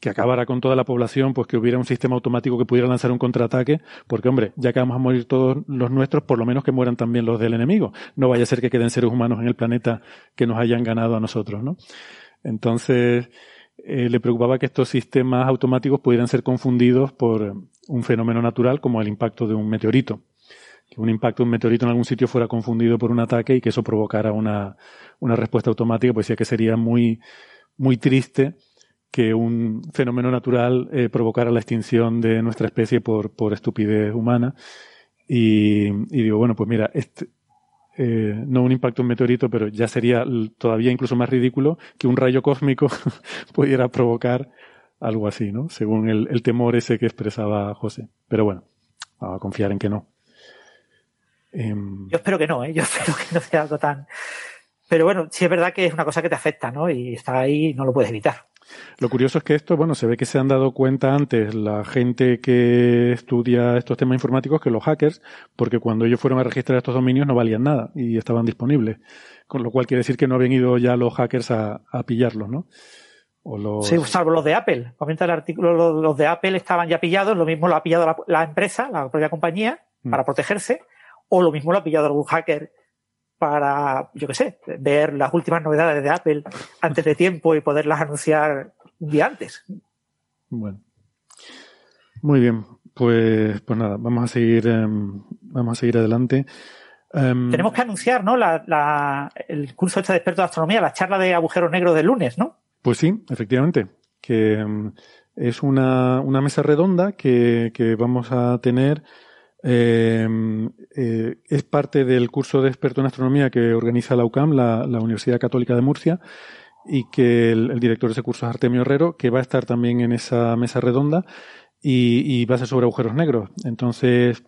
que acabara con toda la población, pues que hubiera un sistema automático que pudiera lanzar un contraataque, porque hombre, ya que vamos a morir todos los nuestros, por lo menos que mueran también los del enemigo. No vaya a ser que queden seres humanos en el planeta que nos hayan ganado a nosotros, ¿no? Entonces, eh, le preocupaba que estos sistemas automáticos pudieran ser confundidos por un fenómeno natural como el impacto de un meteorito. Que un impacto de un meteorito en algún sitio fuera confundido por un ataque y que eso provocara una, una respuesta automática, pues decía que sería muy, muy triste que un fenómeno natural eh, provocara la extinción de nuestra especie por, por estupidez humana. Y, digo, bueno, pues mira, este, eh, no un impacto en meteorito, pero ya sería todavía incluso más ridículo que un rayo cósmico pudiera provocar algo así, ¿no? Según el, el, temor ese que expresaba José. Pero bueno, a confiar en que no. Em, Yo espero que no, ¿eh? Yo espero que no sea algo tan... Pero bueno, sí es verdad que es una cosa que te afecta, ¿no? Y está ahí y no lo puedes evitar. Lo curioso es que esto, bueno, se ve que se han dado cuenta antes la gente que estudia estos temas informáticos que los hackers, porque cuando ellos fueron a registrar estos dominios no valían nada y estaban disponibles. Con lo cual quiere decir que no habían ido ya los hackers a, a pillarlos, ¿no? O los... Sí, salvo los de Apple. Comenta el artículo, los, de Apple estaban ya pillados, lo mismo lo ha pillado la, la empresa, la propia compañía, mm. para protegerse, o lo mismo lo ha pillado algún hacker para, yo qué sé, ver las últimas novedades de Apple antes de tiempo y poderlas anunciar un día antes. Bueno. Muy bien. Pues, pues nada, vamos a seguir, em, vamos a seguir adelante. Em, Tenemos que anunciar, ¿no? La, el curso este de experto de astronomía, la charla de agujeros negros del lunes, ¿no? Pues sí, efectivamente. Que em, es una, una, mesa redonda que, que vamos a tener eh, eh, es parte del curso de experto en astronomía que organiza la UCAM, la, Universidad Católica de Murcia, y que el, director de ese curso es Artemio Herrero, que va a estar también en esa mesa redonda y, va a ser sobre agujeros negros. Entonces,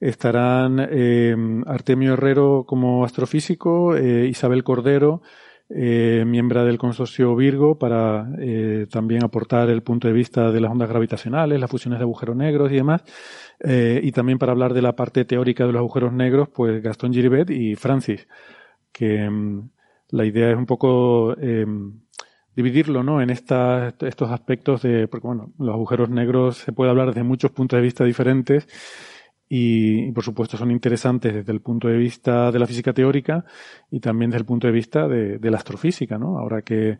estarán eh, Artemio Herrero como astrofísico, Isabel Cordero, miembro del consorcio Virgo, para también aportar el punto de vista de las ondas gravitacionales, las fusiones de agujeros negros y demás. Eh, y también para hablar de la parte teórica de los agujeros negros, pues Gastón Giribet y Francis, que mm, la idea es un poco eh, dividirlo ¿no? en esta, estos aspectos de, porque bueno, los agujeros negros se puede hablar desde muchos puntos de vista diferentes y, por supuesto son interesantes desde el punto de vista de la física teórica y también desde el punto de vista de, la astrofísica, ¿no? Ahora que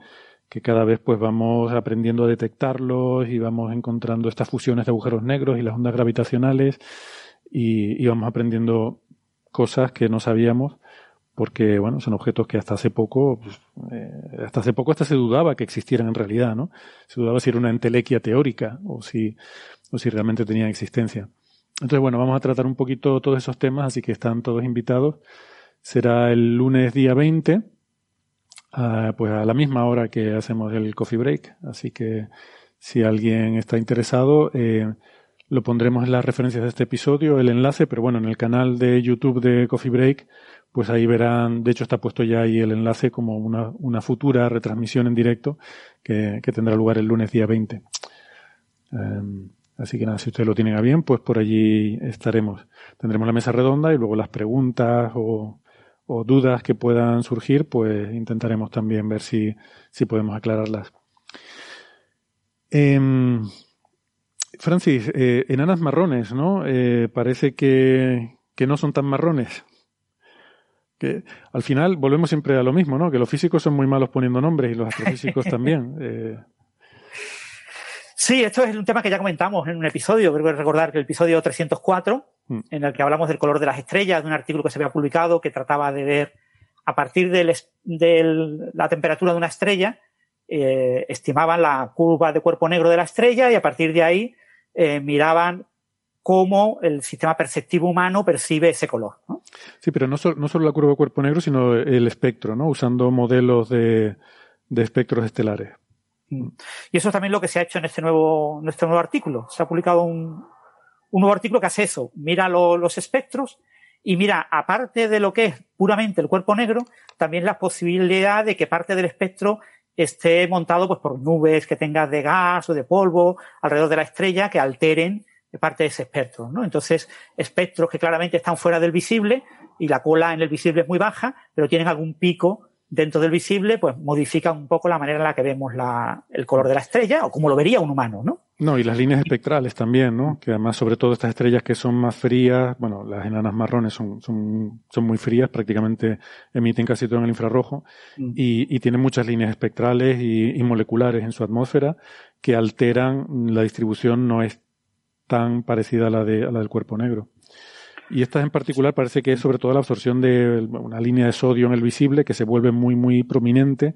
que cada vez pues vamos aprendiendo a detectarlos y vamos encontrando estas fusiones de agujeros negros y las ondas gravitacionales y, y vamos aprendiendo cosas que no sabíamos porque bueno son objetos que hasta hace poco pues, eh, hasta hace poco hasta se dudaba que existieran en realidad no se dudaba si era una entelequia teórica o si o si realmente tenían existencia entonces bueno vamos a tratar un poquito todos esos temas así que están todos invitados será el lunes día 20 pues a la misma hora que hacemos el coffee break. Así que si alguien está interesado, eh, lo pondremos en las referencias de este episodio, el enlace, pero bueno, en el canal de YouTube de Coffee Break, pues ahí verán, de hecho está puesto ya ahí el enlace como una, futura retransmisión en directo que, tendrá lugar el lunes día 20. Em, así que nada, si ustedes lo tienen a bien, pues por allí estaremos. Tendremos la mesa redonda y luego las preguntas o o dudas que puedan surgir, pues intentaremos también ver si, si podemos aclararlas. Eh, Francis, eh, enanas marrones, ¿no? Eh, parece que, que no son tan marrones. Que al final volvemos siempre a lo mismo, ¿no? Que los físicos son muy malos poniendo nombres y los astrofísicos también. Sí, esto es un tema que ya comentamos en un episodio, creo que recordar que el episodio 304, mm. en el que hablamos del color de las estrellas, de un artículo que se había publicado que trataba de ver a partir de la temperatura de una estrella, eh, estimaban la curva de cuerpo negro de la estrella y a partir de ahí eh, miraban cómo el sistema perceptivo humano percibe ese color. Sí, pero no, no, solo la curva de cuerpo negro, sino el espectro, ¿no? Usando modelos de espectros estelares. Y eso es también lo que se ha hecho en este nuevo, nuestro nuevo artículo. Se ha publicado un, un nuevo artículo que hace eso. Mira los espectros y mira, aparte de lo que es puramente el cuerpo negro, también la posibilidad de que parte del espectro esté montado pues, por nubes que tengas de gas o de polvo alrededor de la estrella que alteren parte de ese espectro. ¿no? Entonces, espectros que claramente están fuera del visible y la cola en el visible es muy baja, pero tienen algún pico dentro del visible, pues modifica un poco la manera en la que vemos la, el color de la estrella o como lo vería un humano, ¿no? No, y las líneas espectrales también, ¿no? Que además, sobre todo estas estrellas que son más frías, bueno, las enanas marrones son, son, son muy frías, prácticamente emiten casi todo en el infrarrojo mm. y, y, tienen muchas líneas espectrales y, y moleculares en su atmósfera que alteran la distribución, no es tan parecida a la, de, a la del cuerpo negro. Y esta en particular parece que es sobre todo la absorción de una línea de sodio en el visible que se vuelve muy, muy prominente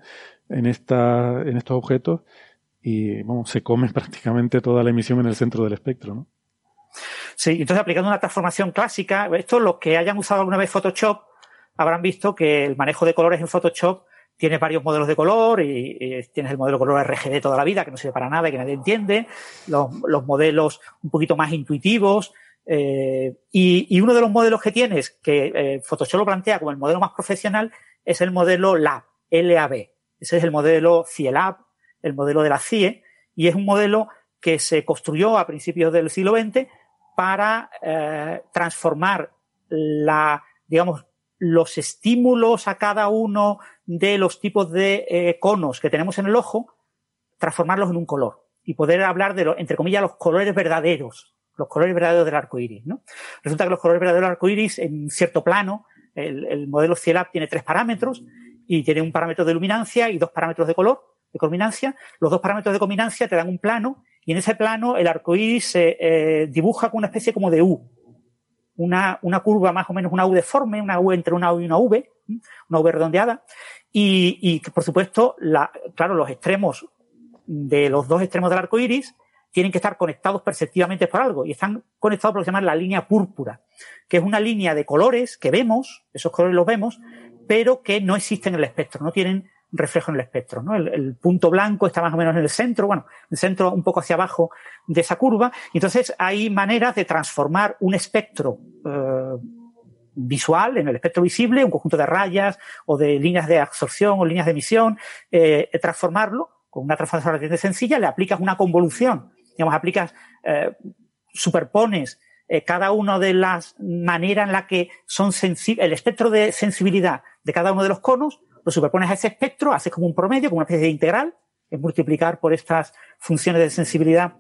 en, esta, en estos objetos y vamos, se come prácticamente toda la emisión en el centro del espectro, ¿no? Sí, entonces aplicando una transformación clásica, esto los que hayan usado alguna vez Photoshop habrán visto que el manejo de colores en Photoshop tiene varios modelos de color y, tienes el modelo color RGB toda la vida que no sirve para nada y que nadie entiende, los, los modelos un poquito más intuitivos, eh, y, uno de los modelos que tienes, que eh, Photoshop lo plantea como el modelo más profesional, es el modelo LAB, LAB. Ese es el modelo CIELAB, el modelo de la CIE, y es un modelo que se construyó a principios del siglo XX para eh, transformar la, digamos, los estímulos a cada uno de los tipos de eh, conos que tenemos en el ojo, transformarlos en un color y poder hablar de, entre comillas, los colores verdaderos, los colores verdaderos del arco iris. ¿no? Resulta que los colores verdaderos del arco iris, en cierto plano, el, el modelo CIELAB tiene tres parámetros y tiene un parámetro de luminancia y dos parámetros de color, de culminancia. Los dos parámetros de culminancia te dan un plano y en ese plano el arco iris se eh, dibuja con una especie como de U. Una, una curva más o menos, una U deforme, una U entre una U y una V, una V redondeada. Y, y por supuesto, la, claro, los extremos de los dos extremos del arco iris tienen que estar conectados perceptivamente por algo y están conectados por lo que se llama la línea púrpura, que es una línea de colores que vemos, esos colores los vemos, pero que no existen en el espectro, no tienen reflejo en el espectro. El, punto blanco está más o menos en el centro, bueno, el centro un poco hacia abajo de esa curva. Y entonces hay maneras de transformar un espectro eh, visual en el espectro visible, un conjunto de rayas o de líneas de absorción o líneas de emisión, eh, transformarlo con una transformación sencilla, le aplicas una convolución, digamos, aplicas, eh, superpones eh, cada una de las maneras en la que son sensibles, el espectro de sensibilidad de cada uno de los conos, lo superpones a ese espectro, haces como un promedio, como una especie de integral, es multiplicar por estas funciones de sensibilidad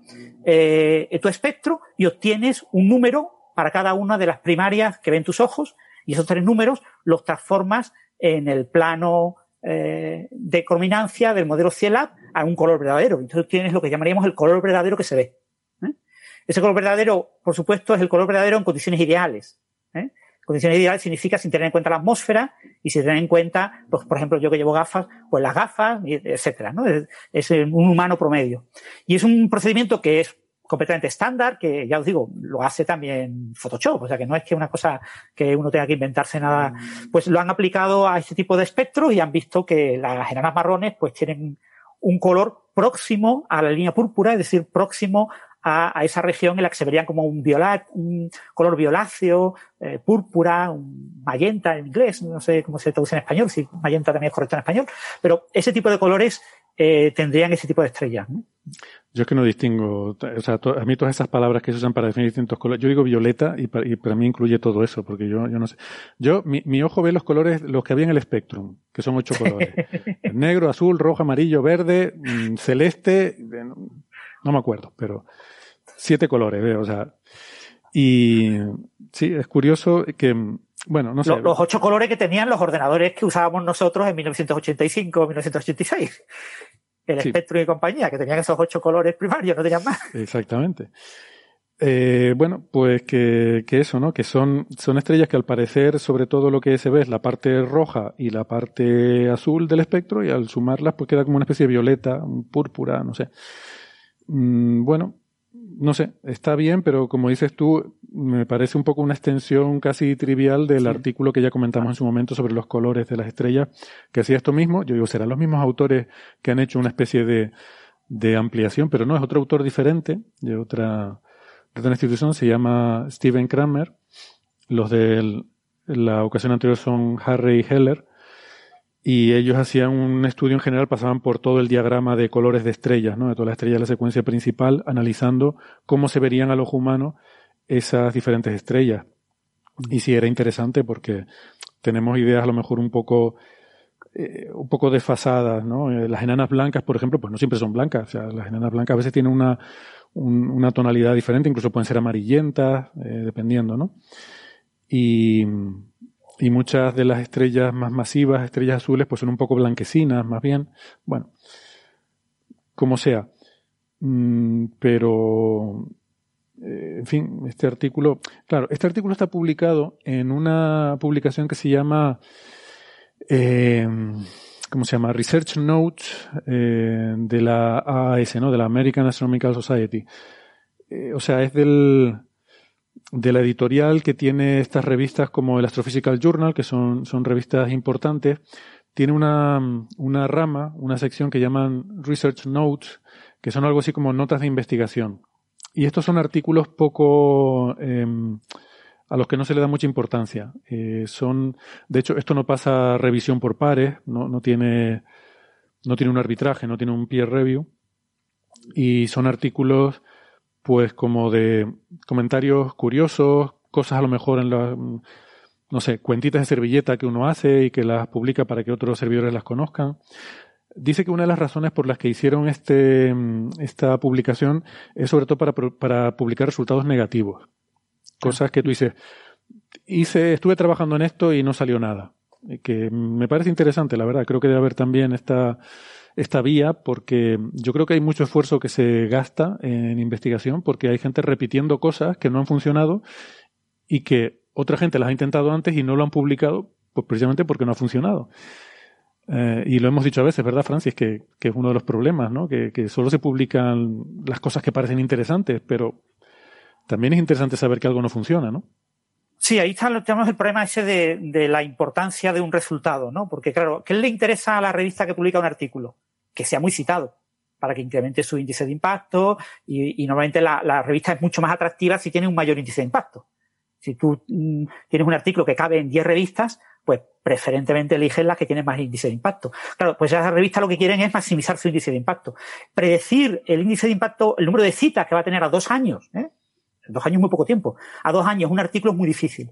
eh, tu espectro y obtienes un número para cada una de las primarias que ven tus ojos y esos tres números los transformas en el plano eh, de culminancia del modelo CIELAB a un color verdadero. Entonces tienes lo que llamaríamos el color verdadero que se ve. ¿eh? Ese color verdadero, por supuesto, es el color verdadero en condiciones ideales. ¿eh? Condiciones ideales significa sin tener en cuenta la atmósfera y sin tener en cuenta, pues, por ejemplo, yo que llevo gafas, pues las gafas, etcétera, ¿no? Es, un humano promedio. Y es un procedimiento que es completamente estándar, que ya os digo, lo hace también Photoshop, o sea que no es que una cosa que uno tenga que inventarse nada, pues lo han aplicado a este tipo de espectros y han visto que las enanas marrones pues tienen un color próximo a la línea púrpura, es decir, próximo a, esa región en la que se verían como un violat, un color violáceo, eh, púrpura, un magenta en inglés, no sé cómo se traduce en español, si magenta también es correcto en español, pero ese tipo de colores eh, tendrían ese tipo de estrellas. Yo es que no distingo, o sea, a mí todas esas palabras que se usan para definir distintos colores, yo digo violeta y para, mí incluye todo eso, porque yo, yo no sé. Yo, mi, mi, ojo ve los colores, los que había en el Spectrum, que son ocho colores. Negro, azul, rojo, amarillo, verde, mm, celeste, no me acuerdo, pero siete colores, veo, o sea. Y sí, es curioso que, bueno, no sé. Los, ocho colores que tenían los ordenadores que usábamos nosotros en 1985 1986. El espectro y compañía, que tenían esos ocho colores primarios, no tenían más. Exactamente. Eh, bueno, pues que, que, eso, ¿no? Que son, son estrellas que al parecer, sobre todo lo que se ve es la parte roja y la parte azul del espectro, y al sumarlas, pues queda como una especie de violeta, púrpura, no sé. Mm, bueno, no sé, está bien, pero como dices tú, me parece un poco una extensión casi trivial del artículo que ya comentamos en su momento sobre los colores de las estrellas, que hacía esto mismo. Yo digo, serán los mismos autores que han hecho una especie de, de ampliación, pero no, es otro autor diferente, de otra, de otra institución, se llama Steven Kramer. Los de la ocasión anterior son Harry Heller y ellos hacían un estudio en general, pasaban por todo el diagrama de colores de estrellas, ¿no? de todas las estrellas de la secuencia principal, analizando cómo se verían al ojo humano esas diferentes estrellas. Y sí era interesante porque tenemos ideas a lo mejor un poco eh, un poco desfasadas, ¿no? Eh, las enanas blancas, por ejemplo, pues no siempre son blancas. O sea, las enanas blancas a veces tienen una, una tonalidad diferente, incluso pueden ser amarillentas, eh, dependiendo, ¿no? Y, y muchas de las estrellas más masivas, estrellas azules, pues son un poco blanquecinas, más bien. Bueno, como sea. Mm, pero, eh, en fin, este artículo, claro, este artículo está publicado en una publicación que se llama, eh, ¿cómo se llama? Research Notes eh, de la AAS, ¿no? De la American Astronomical Society. O sea, es del, de la editorial que tiene estas revistas como el Astrophysical Journal, que son, son revistas importantes, tiene una, una rama, una sección que llaman Research Notes, que son algo así como notas de investigación. Y estos son artículos poco em, a los que no se le da mucha importancia. Eh, son, de hecho, esto no pasa revisión por pares, no, no tiene no tiene un arbitraje, no tiene un peer review y son artículos pues como de comentarios curiosos, cosas a lo mejor en la, no sé, cuentitas de servilleta que uno hace y que las publica para que otros servidores las conozcan. Dice que una de las razones por las que hicieron este, esta publicación es sobre todo para, para publicar resultados negativos. Cosas que tú dices, hice, estuve trabajando en esto y no salió nada. Que me parece interesante, la verdad. Creo que debe haber también esta, esta vía porque yo creo que hay mucho esfuerzo que se gasta en investigación porque hay gente repitiendo cosas que no han funcionado y que otra gente las ha intentado antes y no lo han publicado pues precisamente porque no ha funcionado. Eh, y lo hemos dicho a veces, ¿verdad, Francis? Que, que es uno de los problemas, ¿no? Que, que, solo se publican las cosas que parecen interesantes, pero también es interesante saber que algo no funciona, ¿no? Sí, ahí está, tenemos el problema ese de, de, la importancia de un resultado, ¿no? Porque, claro, ¿qué le interesa a la revista que publica un artículo? Que sea muy citado, para que incremente su índice de impacto, y, y normalmente la, la, revista es mucho más atractiva si tiene un mayor índice de impacto. Si tú mm, tienes un artículo que cabe en 10 revistas, pues preferentemente eligen las que tienen más índice de impacto. Claro, pues esas revistas lo que quieren es maximizar su índice de impacto. Predecir el índice de impacto, el número de citas que va a tener a dos años, ¿eh? Dos años muy poco tiempo. A dos años un artículo es muy difícil.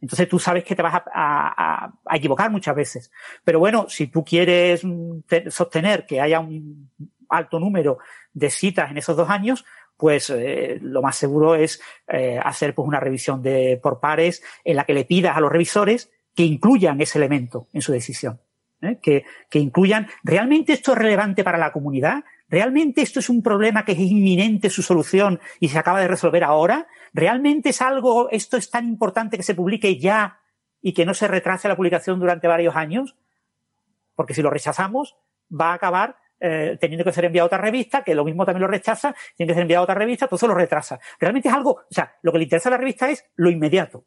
Entonces tú sabes que te vas a equivocar muchas veces. Pero bueno, si tú quieres mm, sostener que haya un alto número de citas en esos dos años, pues eh, lo más seguro es eh, hacer pues una revisión de por pares en la que le pidas a los revisores que incluyan ese elemento en su decisión. ¿eh? Que, que incluyan, ¿realmente esto es relevante para la comunidad? ¿Realmente esto es un problema que es inminente su solución y se acaba de resolver ahora? ¿Realmente es algo, esto es tan importante que se publique ya y que no se retrase la publicación durante varios años? Porque si lo rechazamos, va a acabar eh, teniendo que ser enviado a otra revista, que lo mismo también lo rechaza, tiene que ser enviado a otra revista, todo eso lo retrasa. Realmente es algo, o sea, lo que le interesa a la revista es lo inmediato.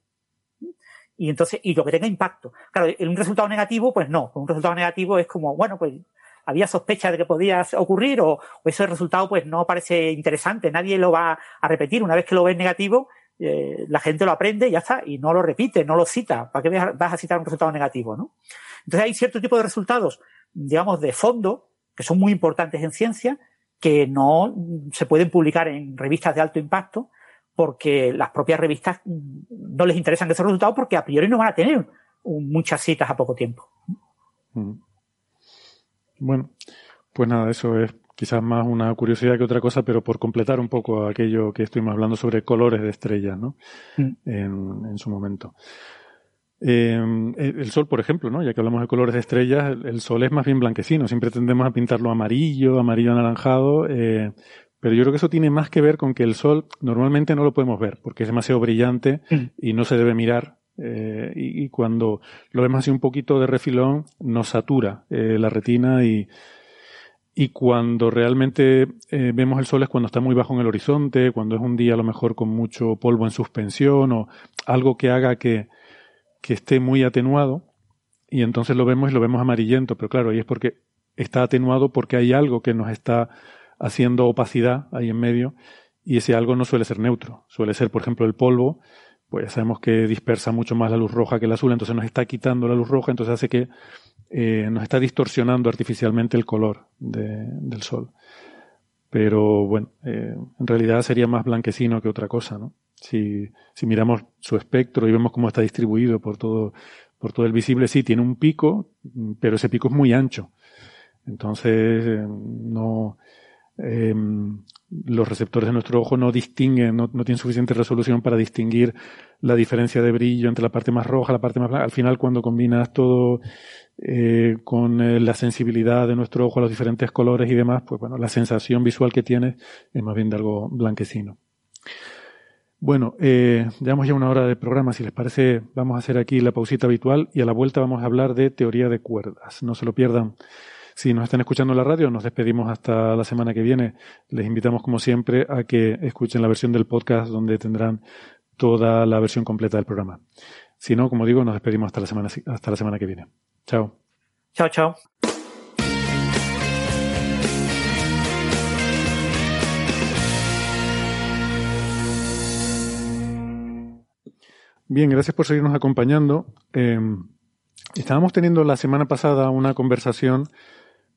Y entonces, y lo que tenga impacto. Claro, un resultado negativo, pues no. Un resultado negativo es como, bueno, pues había sospecha de que podía ocurrir o, o, ese resultado pues no parece interesante, nadie lo va a repetir. Una vez que lo ves negativo, eh, la gente lo aprende y ya está, y no lo repite, no lo cita. ¿Para qué vas a citar un resultado negativo, no? Entonces hay cierto tipo de resultados, digamos, de fondo, que son muy importantes en ciencia, que no se pueden publicar en revistas de alto impacto porque las propias revistas no les interesan esos resultados porque a priori no van a tener muchas citas a poco tiempo. Bueno, pues nada, eso es quizás más una curiosidad que otra cosa, pero por completar un poco aquello que estuvimos hablando sobre colores de estrellas, ¿no? Mm. En, en, su momento. Eh, el sol, por ejemplo, ¿no? ya que hablamos de colores de estrellas, el, sol es más bien blanquecino. Siempre tendemos a pintarlo amarillo, amarillo anaranjado, eh, pero yo creo que eso tiene más que ver con que el sol normalmente no lo podemos ver porque es demasiado brillante mm. y no se debe mirar. Eh, y, cuando lo vemos así un poquito de refilón, nos satura eh, la retina y, y cuando realmente eh, vemos el sol es cuando está muy bajo en el horizonte, cuando es un día a lo mejor con mucho polvo en suspensión o algo que haga que, que esté muy atenuado y entonces lo vemos y lo vemos amarillento, pero claro, ahí es porque está atenuado porque hay algo que nos está haciendo opacidad ahí en medio y ese algo no suele ser neutro, suele ser, por ejemplo, el polvo, pues sabemos que dispersa mucho más la luz roja que el azul, entonces nos está quitando la luz roja, entonces hace que eh, nos está distorsionando artificialmente el color de, del sol. Pero bueno, eh, en realidad sería más blanquecino que otra cosa, ¿no? Si, si miramos su espectro y vemos cómo está distribuido por todo, por todo el visible, sí, tiene un pico, pero ese pico es muy ancho. Entonces, no, eh, los receptores de nuestro ojo no distinguen, no, tienen suficiente resolución para distinguir la diferencia de brillo entre la parte más roja, la parte más blanca. Al final, cuando combinas todo eh, con eh, la sensibilidad de nuestro ojo a los diferentes colores y demás, pues bueno, la sensación visual que tienes es más bien de algo blanquecino. Bueno, eh, llevamos ya una hora de programa. Si les parece, vamos a hacer aquí la pausita habitual y a la vuelta vamos a hablar de teoría de cuerdas. No se lo pierdan. Si nos están escuchando en la radio, nos despedimos hasta la semana que viene. Les invitamos, como siempre, a que escuchen la versión del podcast donde tendrán toda la versión completa del programa. Si no, como digo, nos despedimos hasta la semana, hasta la semana que viene. Chao. Chao, chao. Bien, gracias por seguirnos acompañando. Eh, estábamos teniendo la semana pasada una conversación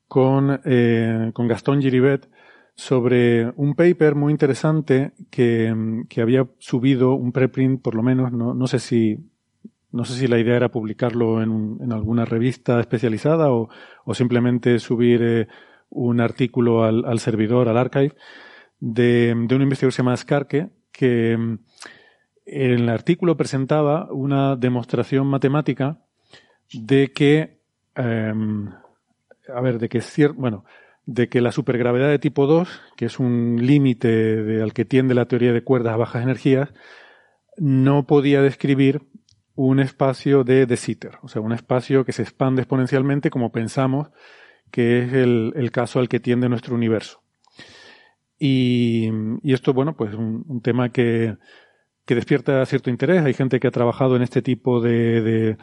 con, eh, con Gastón Giribet sobre un paper muy interesante que, que había subido un preprint, por lo menos, no, no sé si no sé si la idea era publicarlo en, en alguna revista especializada o, o simplemente subir eh, un artículo al, al, servidor, al archive, de, de un investigador que se llama Skarke, que en el artículo presentaba una demostración matemática de que, eh, a ver, de que es cierto, bueno, de que la supergravedad de tipo 2, que es un límite al que tiende la teoría de cuerdas a bajas energías, no podía describir un espacio de De Sitter, o sea, un espacio que se expande exponencialmente como pensamos que es el, el caso al que tiende nuestro universo. Y, y esto, bueno, pues un, un tema que, que, despierta cierto interés. Hay gente que ha trabajado en este tipo de, de,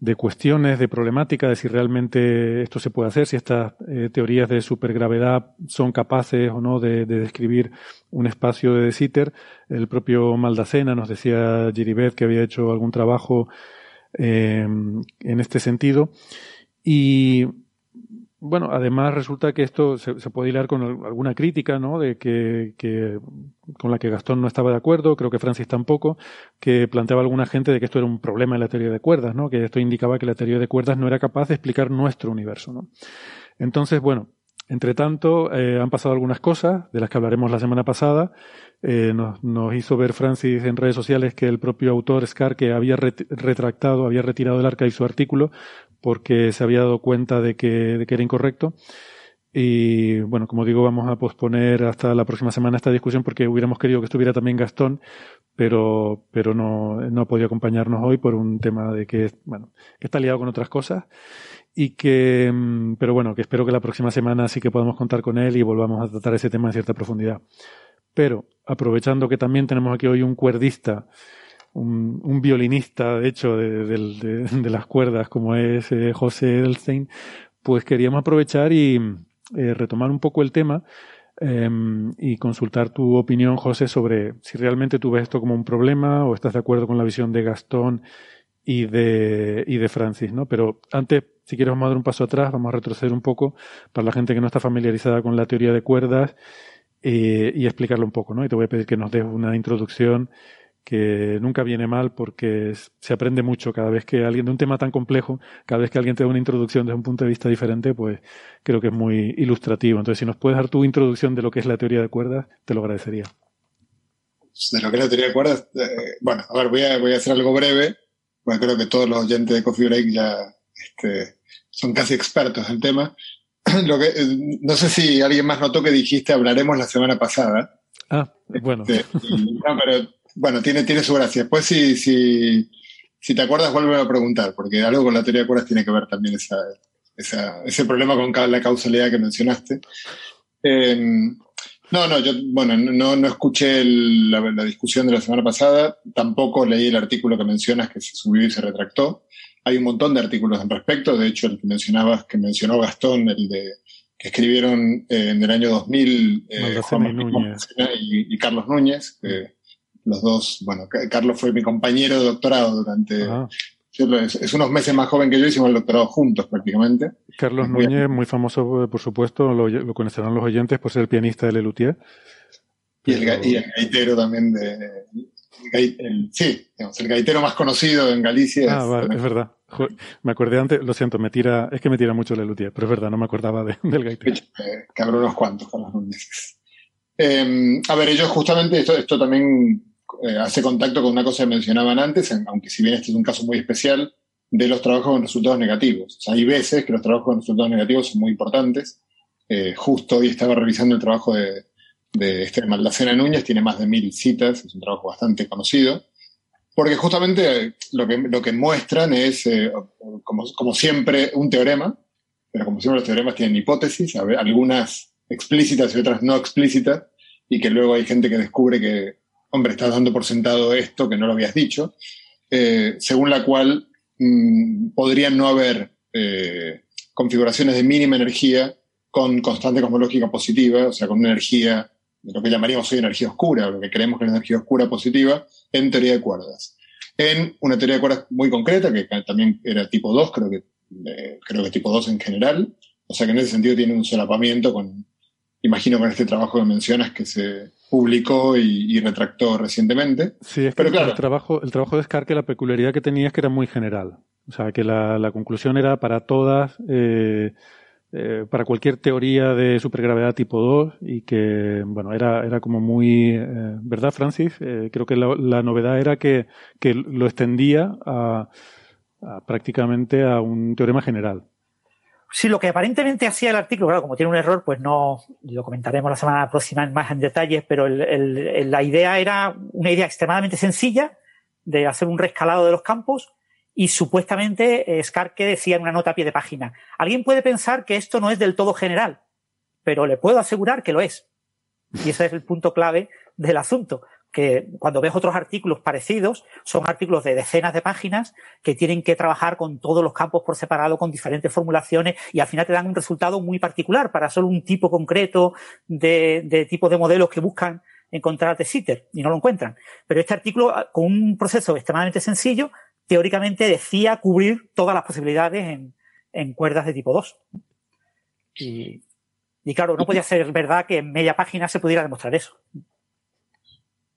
de cuestiones, de problemática, de si realmente esto se puede hacer, si estas eh, teorías de supergravedad son capaces o no de, de describir un espacio de De Sitter. El propio Maldacena nos decía Giribet que había hecho algún trabajo eh, en este sentido. Y bueno, además resulta que esto se, puede hilar con alguna crítica, ¿no? De que, que, con la que Gastón no estaba de acuerdo, creo que Francis tampoco, que planteaba alguna gente de que esto era un problema en la teoría de cuerdas, ¿no? Que esto indicaba que la teoría de cuerdas no era capaz de explicar nuestro universo, ¿no? Entonces, bueno, entre tanto, eh, han pasado algunas cosas de las que hablaremos la semana pasada. Eh, nos, hizo ver Francis en redes sociales que el propio autor Scar que había retractado, había retirado del arca y su artículo porque se había dado cuenta de que, de que era incorrecto. Y bueno, como digo, vamos a posponer hasta la próxima semana esta discusión porque hubiéramos querido que estuviera también Gastón, pero, pero no, no ha podido acompañarnos hoy por un tema de que, bueno, que está liado con otras cosas y que, mm, pero bueno, que espero que la próxima semana sí que podamos contar con él y volvamos a tratar ese tema en cierta profundidad. Pero aprovechando que también tenemos aquí hoy un cuerdista un, violinista, de hecho, de, las cuerdas, como es eh, José Edelstein, pues queríamos aprovechar y eh, retomar un poco el tema eh, y consultar tu opinión, José, sobre si realmente tú ves esto como un problema o estás de acuerdo con la visión de Gastón y de, y de Francis, ¿no? Pero antes, si quieres, vamos a dar un paso atrás, vamos a retroceder un poco para la gente que no está familiarizada con la teoría de cuerdas eh, y explicarlo un poco, ¿no? Y te voy a pedir que nos des una introducción que nunca viene mal porque se aprende mucho cada vez que alguien de un tema tan complejo, cada vez que alguien te da una introducción desde un punto de vista diferente, pues creo que es muy ilustrativo. Entonces, si nos puedes dar tu introducción de lo que es la teoría de cuerdas, te lo agradecería. De lo que es la teoría de cuerdas, eh, bueno, a ver, voy a, voy a hacer algo breve, porque creo que todos los oyentes de Coffee Break ya este, son casi expertos en el tema. Lo que, eh, no sé si alguien más notó que dijiste hablaremos la semana pasada. Ah, bueno. Este, y, no, pero bueno, tiene, tiene su gracia. Después, si, si, si te acuerdas, vuelve a preguntar, porque algo con la teoría de cuerdas tiene que ver también esa, esa, ese problema con la causalidad que mencionaste. Eh, no, no, yo, bueno, no, no escuché el, la, la, discusión de la semana pasada, tampoco leí el artículo que mencionas que se subió y se retractó. Hay un montón de artículos al respecto, de hecho, el que mencionabas, que mencionó Gastón, el de que escribieron eh, en el año 2000 eh, Juan Núñez. Y, y, Carlos Núñez, los dos, bueno, Carlos fue mi compañero de doctorado durante, es, es, unos meses más joven que yo, hicimos el doctorado juntos prácticamente. Carlos muy Núñez, muy famoso, por supuesto, lo, lo, conocerán los oyentes por ser el pianista de Lelutier. Y el, y el gaitero también de... El, el, sí, digamos, el gaitero más conocido en Galicia. Ah, es, vale, es verdad. Me acordé antes, lo siento, me tira, es que me tira mucho Lelutier, pero es verdad, no me acordaba de, del gaitero. Eh, que habrá unos cuantos, Carlos Núñez. Eh, a ver, ellos justamente, esto, esto también eh, hace contacto con una cosa que mencionaban antes, aunque si bien este es un caso muy especial, de los trabajos con resultados negativos. O sea, hay veces que los trabajos con resultados negativos son muy importantes. Eh, justo hoy estaba revisando el trabajo de, de este Maldacena Núñez, tiene más de mil citas, es un trabajo bastante conocido, porque justamente lo que, lo que muestran es, eh, como, como siempre, un teorema, pero como siempre los teoremas tienen hipótesis, algunas explícitas y otras no explícitas, y que luego hay gente que descubre que hombre, estás dando por sentado esto que no lo habías dicho, eh, según la cual mmm, podrían no haber eh, configuraciones de mínima energía con constante cosmológica positiva, o sea, con una energía, de lo que llamaríamos hoy energía oscura, o lo que creemos que es energía oscura positiva, en teoría de cuerdas. En una teoría de cuerdas muy concreta, que también era tipo 2, creo que, eh, creo que tipo 2 en general, O sea que en ese sentido tiene un solapamiento con, imagino con este trabajo que mencionas que se publicó y, retractó recientemente. Sí, es que Pero claro, el, trabajo, el trabajo de Scarke, la peculiaridad que tenía es que era muy general. O sea, que la, la conclusión era para todas, eh, eh, para cualquier teoría de supergravedad tipo 2 y que, bueno, era, era como muy, eh, ¿verdad, Francis? Eh, creo que la, la, novedad era que, que lo extendía a, a, prácticamente a un teorema general. Sí, lo que aparentemente hacía el artículo, claro, como tiene un error, pues no lo comentaremos la semana próxima más en detalles, pero el, la idea era una idea extremadamente sencilla de hacer un rescalado de los campos y supuestamente eh, Skarke decía en una nota a pie de página, alguien puede pensar que esto no es del todo general, pero le puedo asegurar que lo es. Y ese es el punto clave del asunto, que cuando ves otros artículos parecidos, son artículos de decenas de páginas que tienen que trabajar con todos los campos por separado, con diferentes formulaciones, y al final te dan un resultado muy particular para solo un tipo concreto de, de tipo de modelos que buscan encontrar de sitter y no lo encuentran. Pero este artículo, con un proceso extremadamente sencillo, teóricamente decía cubrir todas las posibilidades en, en cuerdas de tipo 2. Y, y claro, no podía ser verdad que en media página se pudiera demostrar eso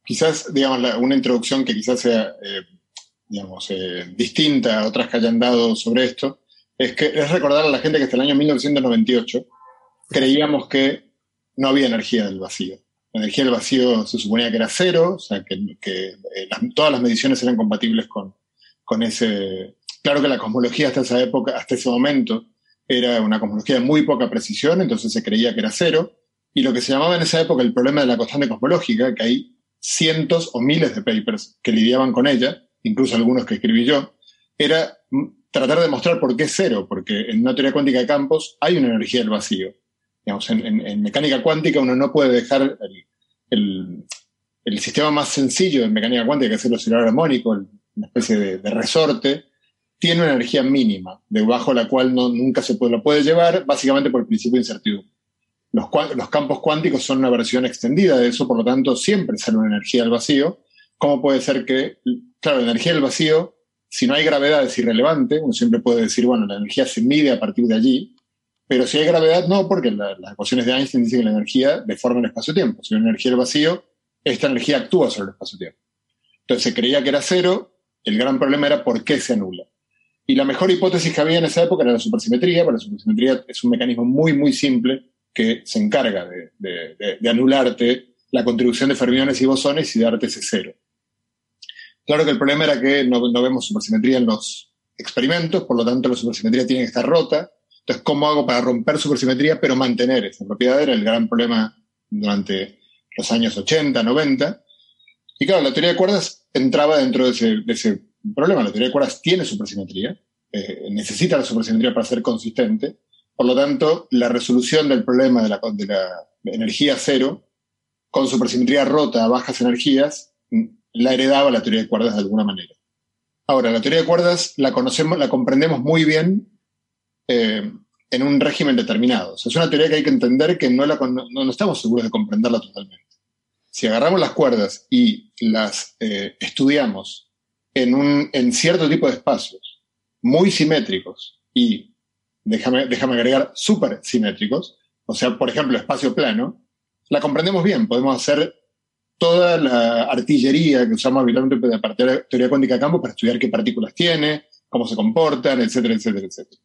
quizás, digamos, una introducción que quizás sea, eh, digamos, eh, distinta a otras que hayan dado sobre esto, es que es recordar a la gente que hasta el año 1998 creíamos que no había energía del vacío. La energía del vacío se suponía que era cero, o sea, que, eh, todas las mediciones eran compatibles con, con ese... Claro que la cosmología hasta esa época, hasta ese momento, era una cosmología de muy poca precisión, entonces se creía que era cero. Y lo que se llamaba en esa época el problema de la constante cosmológica, que ahí cientos o miles de papers que lidiaban con ella, incluso algunos que escribí yo, era tratar de mostrar por qué cero, porque en una teoría cuántica de campos hay una energía del vacío. Digamos, en, mecánica cuántica uno no puede dejar el, sistema más sencillo en mecánica cuántica, que es el oscilador armónico, una especie de, resorte, tiene una energía mínima, debajo de la cual no, nunca se puede, lo puede llevar, básicamente por el principio de incertidumbre. Los, campos cuánticos son una versión extendida de eso, por lo tanto, siempre sale una energía del vacío. ¿Cómo puede ser que, claro, la energía del vacío, si no hay gravedad es irrelevante, uno siempre puede decir, bueno, la energía se mide a partir de allí, pero si hay gravedad, no, porque las ecuaciones de Einstein dicen que la energía deforma el espacio-tiempo. Si hay una energía del vacío, esta energía actúa sobre el espacio-tiempo. Entonces se creía que era cero, el gran problema era por qué se anula. Y la mejor hipótesis que había en esa época era la supersimetría, pero la supersimetría es un mecanismo muy, muy simple que se encarga de, anularte la contribución de fermiones y bosones y darte ese cero. Claro que el problema era que no, vemos supersimetría en los experimentos, por lo tanto la supersimetría tiene que estar rota. Entonces, ¿cómo hago para romper supersimetría pero mantener esa propiedad? Era el gran problema durante los años 80, 90. Y claro, la teoría de cuerdas entraba dentro de ese, problema. La teoría de cuerdas tiene supersimetría, eh, necesita la supersimetría para ser consistente, por lo tanto, la resolución del problema de la, energía cero con supersimetría rota a bajas energías la heredaba la teoría de cuerdas de alguna manera. Ahora, la teoría de cuerdas la conocemos, la comprendemos muy bien eh, en un régimen determinado. es una teoría que hay que entender que no, estamos seguros de comprenderla totalmente. Si agarramos las cuerdas y las eh, estudiamos en, un, en cierto tipo de espacios muy simétricos y déjame, déjame agregar, súper simétricos, o sea, por ejemplo, espacio plano, la comprendemos bien. Podemos hacer toda la artillería que usamos habitualmente para teoría cuántica de campo para estudiar qué partículas tiene, cómo se comportan, etcétera, etcétera, etcétera.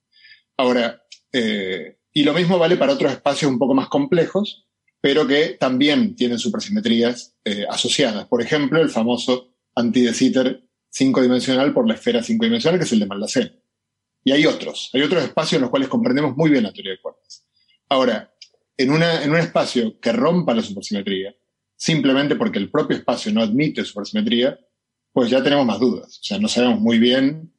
Ahora, eh, y lo mismo vale para otros espacios un poco más complejos, pero que también tienen supersimetrías eh, asociadas. Por ejemplo, el famoso anti de Sitter cinco dimensional por la esfera cinco dimensional, que es el de Malacén. Y hay otros, hay otros espacios en los cuales comprendemos muy bien la teoría de cuerdas. Ahora, en, una, en un espacio que rompa la supersimetría, simplemente porque el propio espacio no admite supersimetría, pues ya tenemos más dudas. O sea, no sabemos muy bien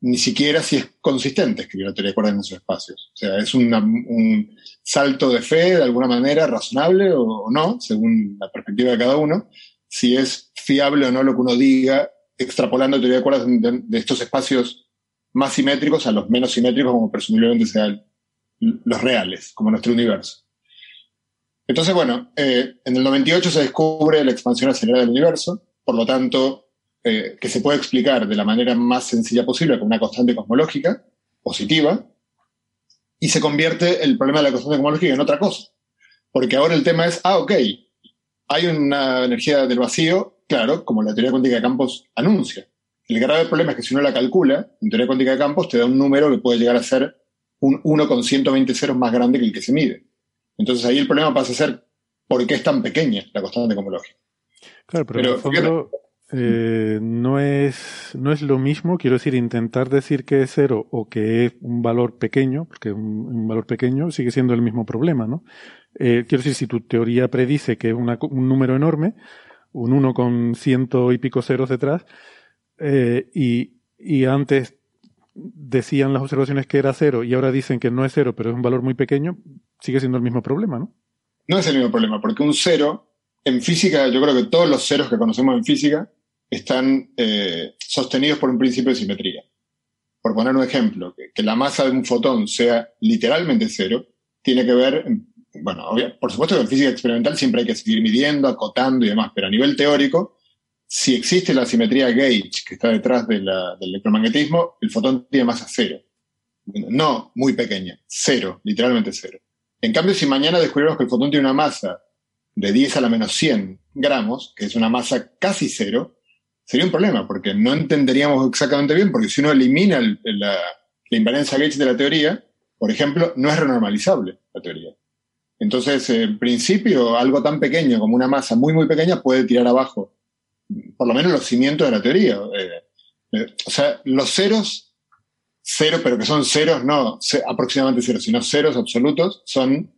ni siquiera si es consistente escribir la teoría de cuerdas en esos espacios. O sea, es un salto de fe de alguna manera razonable o, no, según la perspectiva de cada uno, si es fiable o no lo que uno diga extrapolando la teoría de cuerdas de estos espacios más simétricos a los menos simétricos, como presumiblemente sean los reales, como nuestro universo. Entonces, bueno, eh, en el 98 se descubre la expansión acelerada del universo, por lo tanto, eh, que se puede explicar de la manera más sencilla posible con una constante cosmológica positiva. y se convierte el problema de la constante cosmológica en otra cosa. Porque ahora el tema es, ah, ok, hay una energía del vacío, claro, como la teoría cuántica de campos anuncia. El grave problema es que si uno la calcula, en teoría cuántica de campos te da un número que puede llegar a ser un 1 con 120 ceros más grande que el que se mide. Entonces ahí el problema pasa a ser por qué es tan pequeña la constante cosmológica. Claro, pero, en el fondo eh, no, es, no es lo mismo, quiero decir, intentar decir que es cero o que es un valor pequeño, porque un, valor pequeño sigue siendo el mismo problema, ¿no? Eh, quiero decir, si tu teoría predice que es un número enorme, un 1 con ciento y pico ceros detrás, eh, y, y antes decían las observaciones que era cero y ahora dicen que no es cero, pero es un valor muy pequeño, sigue siendo el mismo problema, ¿no? No es el mismo problema, porque un cero, en física, yo creo que todos los ceros que conocemos en física están eh, sostenidos por un principio de simetría. Por poner un ejemplo, que, la masa de un fotón sea literalmente cero, tiene que ver, bueno, por supuesto que en física experimental siempre hay que seguir midiendo, acotando y demás, pero a nivel teórico, si existe la simetría gauge que está detrás del electromagnetismo, el fotón tiene masa cero. No muy pequeña, cero, literalmente cero. En cambio, si mañana descubrimos que el fotón tiene una masa de 10 a la menos 100 gramos, que es una masa casi cero, sería un problema, porque no entenderíamos exactamente bien, porque si uno elimina la, invariancia Gauge de la teoría, por ejemplo, no es renormalizable la teoría. Entonces, en principio, algo tan pequeño como una masa muy, muy pequeña puede tirar abajo, por lo menos los cimientos de la teoría. Eh, eh, o sea, los ceros, cero, pero que son ceros, no aproximadamente ceros, sino ceros absolutos, son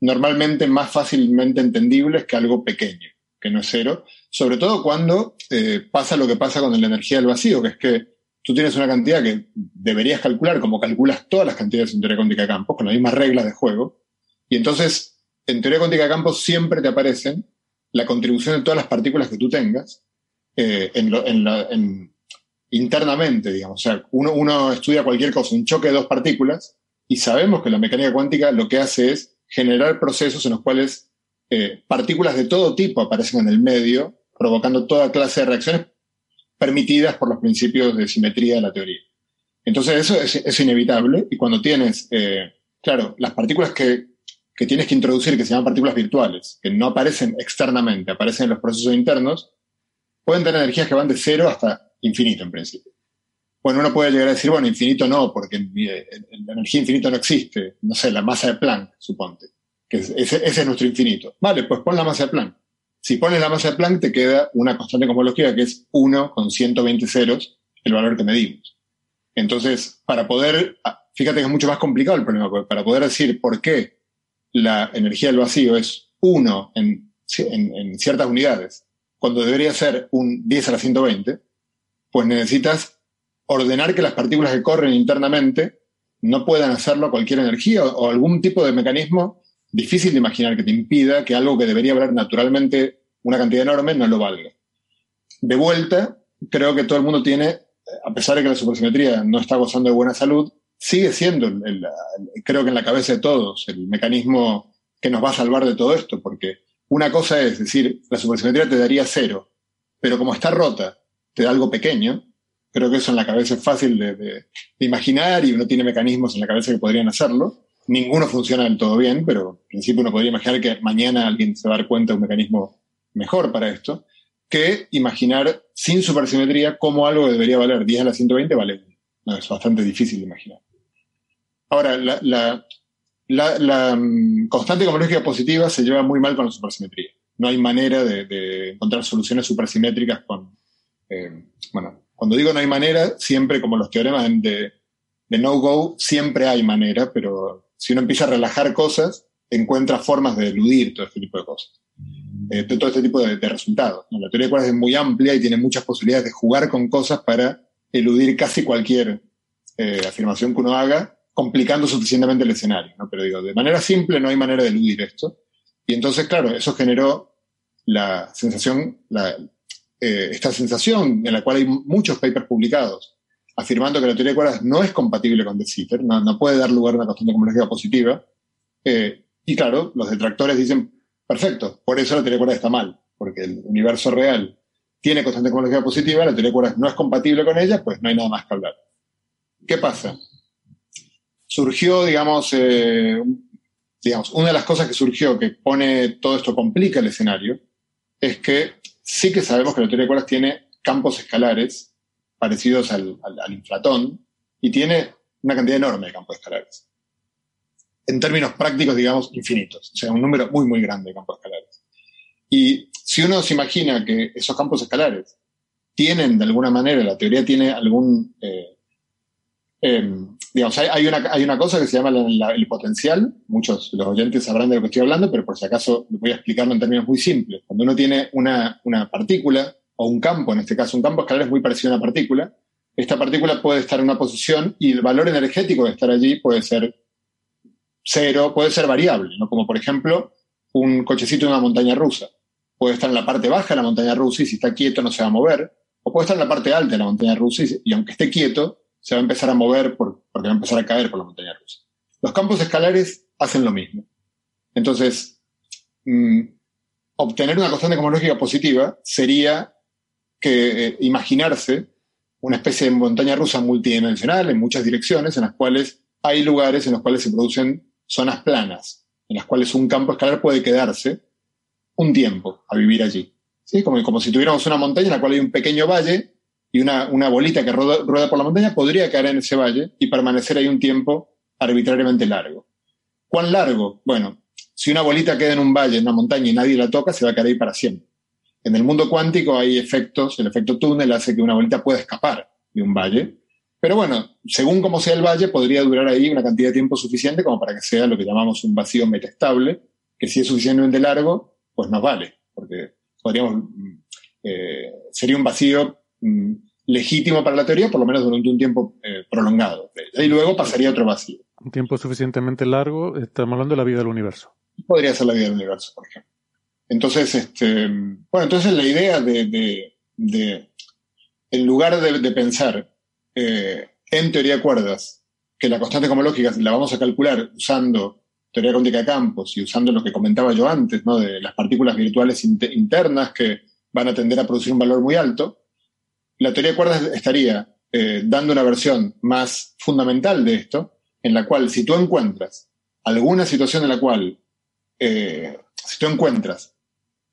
normalmente más fácilmente entendibles que algo pequeño, que no es cero, sobre todo cuando eh, pasa lo que pasa con la energía del vacío, que es que tú tienes una cantidad que deberías calcular, como calculas todas las cantidades en teoría cuántica de campos, con las mismas reglas de juego, y entonces en teoría cuántica de campos siempre te aparecen la contribución de todas las partículas que tú tengas eh, en internamente, digamos. O sea, uno, uno estudia cualquier cosa, un choque de dos partículas, y sabemos que la mecánica cuántica lo que hace es generar procesos en los cuales eh, partículas de todo tipo aparecen en el medio provocando toda clase de reacciones permitidas por los principios de simetría de la teoría. Entonces eso es, inevitable y cuando tienes, eh, claro, las partículas que, que, tienes que introducir, que se llaman partículas virtuales, que no aparecen externamente, aparecen en los procesos internos, pueden tener energías que van de cero hasta infinito en principio. Bueno, uno puede llegar a decir, bueno, infinito no, porque la energía infinita no existe. No sé, la masa de Planck, suponte. Que ese es nuestro infinito. Vale, pues pon la masa de Planck. Si pones la masa de Planck, te queda una constante cosmológica que es 1 con 120 ceros, el valor que medimos. Entonces, para poder, ah, fíjate que es mucho más complicado el problema, para poder decir por qué la energía del vacío es 1 en, en, ciertas unidades, cuando debería ser un 10 a la 120, pues necesitas ordenar que las partículas que corren internamente no puedan hacerlo cualquier energía o algún tipo de mecanismo difícil de imaginar que te impida que algo que debería valer naturalmente una cantidad enorme no lo valga. De vuelta, creo que todo el mundo tiene, a pesar de que la supersimetría no está gozando de buena salud, sigue siendo, creo que en la cabeza de todos, el mecanismo que nos va a salvar de todo esto, porque una cosa es decir, la supersimetría te daría cero, pero como está rota, te da algo pequeño, creo que eso en la cabeza es fácil de imaginar y uno tiene mecanismos en la cabeza que podrían hacerlo. Ninguno funciona del todo bien, pero en principio uno podría imaginar que mañana alguien se va a dar cuenta de un mecanismo mejor para esto, que imaginar sin supersimetría cómo algo debería valer 10 a la 120 vale. No, es bastante difícil de imaginar. Ahora, la, la, la, mm, constante cosmológica positiva se lleva muy mal con la supersimetría. No hay manera de, encontrar soluciones supersimétricas con... Eh, bueno, cuando digo no hay manera, siempre como los teoremas de, de no-go, siempre hay manera, pero si uno empieza a relajar cosas, encuentra formas de eludir todo este tipo de cosas, eh, de todo este tipo de, resultados. La teoría de cuerdas es muy amplia y tiene muchas posibilidades de jugar con cosas para eludir casi cualquier eh, afirmación que uno haga, complicando suficientemente el escenario. Pero digo, de manera simple no hay manera de eludir esto. Y entonces, claro, eso generó la sensación, eh, esta sensación en la cual hay muchos papers publicados afirmando que la teoría de cuerdas no es compatible con De Sitter, no, puede dar lugar a una constante cosmológica positiva. Eh, y claro, los detractores dicen, perfecto, por eso la teoría de cuerdas está mal, porque el universo real tiene constante cosmológica positiva, la teoría de cuerdas no es compatible con ella, pues no hay nada más que hablar. ¿Qué pasa? surgió, digamos, eh, digamos, una de las cosas que surgió que pone todo esto, complica el escenario, es que sí que sabemos que la teoría de cuerdas tiene campos escalares parecidos al, al inflatón y tiene una cantidad enorme de campos escalares. En términos prácticos, digamos, infinitos. O sea, un número muy, muy grande de campos escalares. Y si uno se imagina que esos campos escalares tienen, de alguna manera, la teoría tiene algún... Eh, em, digamos, hay, una, hay una cosa que se llama el potencial. Muchos de los oyentes sabrán de lo que estoy hablando, pero por si acaso voy a explicarlo en términos muy simples. Cuando uno tiene una, una partícula o un campo, en este caso un campo escalar es muy parecido a una partícula, esta partícula puede estar en una posición y el valor energético de estar allí puede ser cero, puede ser variable, ¿no? Como por ejemplo un cochecito en una montaña rusa. Puede estar en la parte baja de la montaña rusa y si está quieto no se va a mover, o puede estar en la parte alta de la montaña rusa y, aunque esté quieto, se va a empezar a mover porque va a empezar a caer por la montaña rusa. Los campos escalares hacen lo mismo. Entonces, mm, obtener una constante cosmológica positiva sería que eh, imaginarse una especie de montaña rusa multidimensional en muchas direcciones, en las cuales hay lugares en los cuales se producen zonas planas, en las cuales un campo escalar puede quedarse un tiempo a vivir allí. ¿Sí? Como, como si tuviéramos una montaña en la cual hay un pequeño valle y una, una bolita que rueda, por la montaña podría caer en ese valle y permanecer ahí un tiempo arbitrariamente largo. ¿Cuán largo? Bueno, si una bolita queda en un valle, en una montaña y nadie la toca, se va a quedar ahí para siempre. En el mundo cuántico hay efectos, el efecto túnel hace que una bolita pueda escapar de un valle, pero bueno, según como sea el valle, podría durar ahí una cantidad de tiempo suficiente como para que sea lo que llamamos un vacío metastable, que si es suficientemente largo, pues nos vale, porque podríamos, mm, eh, sería un vacío mm, legítimo para la teoría, por lo menos durante un tiempo eh, prolongado. Y luego pasaría otro vacío. Un tiempo suficientemente largo, estamos hablando de la vida del universo. Podría ser la vida del universo, por ejemplo. Entonces, este, bueno, entonces la idea de, de, en lugar de, pensar eh, en teoría de cuerdas, que la constante cosmológica la vamos a calcular usando teoría cuántica de campos y usando lo que comentaba yo antes, ¿no? de las partículas virtuales internas que van a tender a producir un valor muy alto, la teoría de cuerdas estaría eh, dando una versión más fundamental de esto, en la cual si tú encuentras alguna situación en la cual, eh, si tú encuentras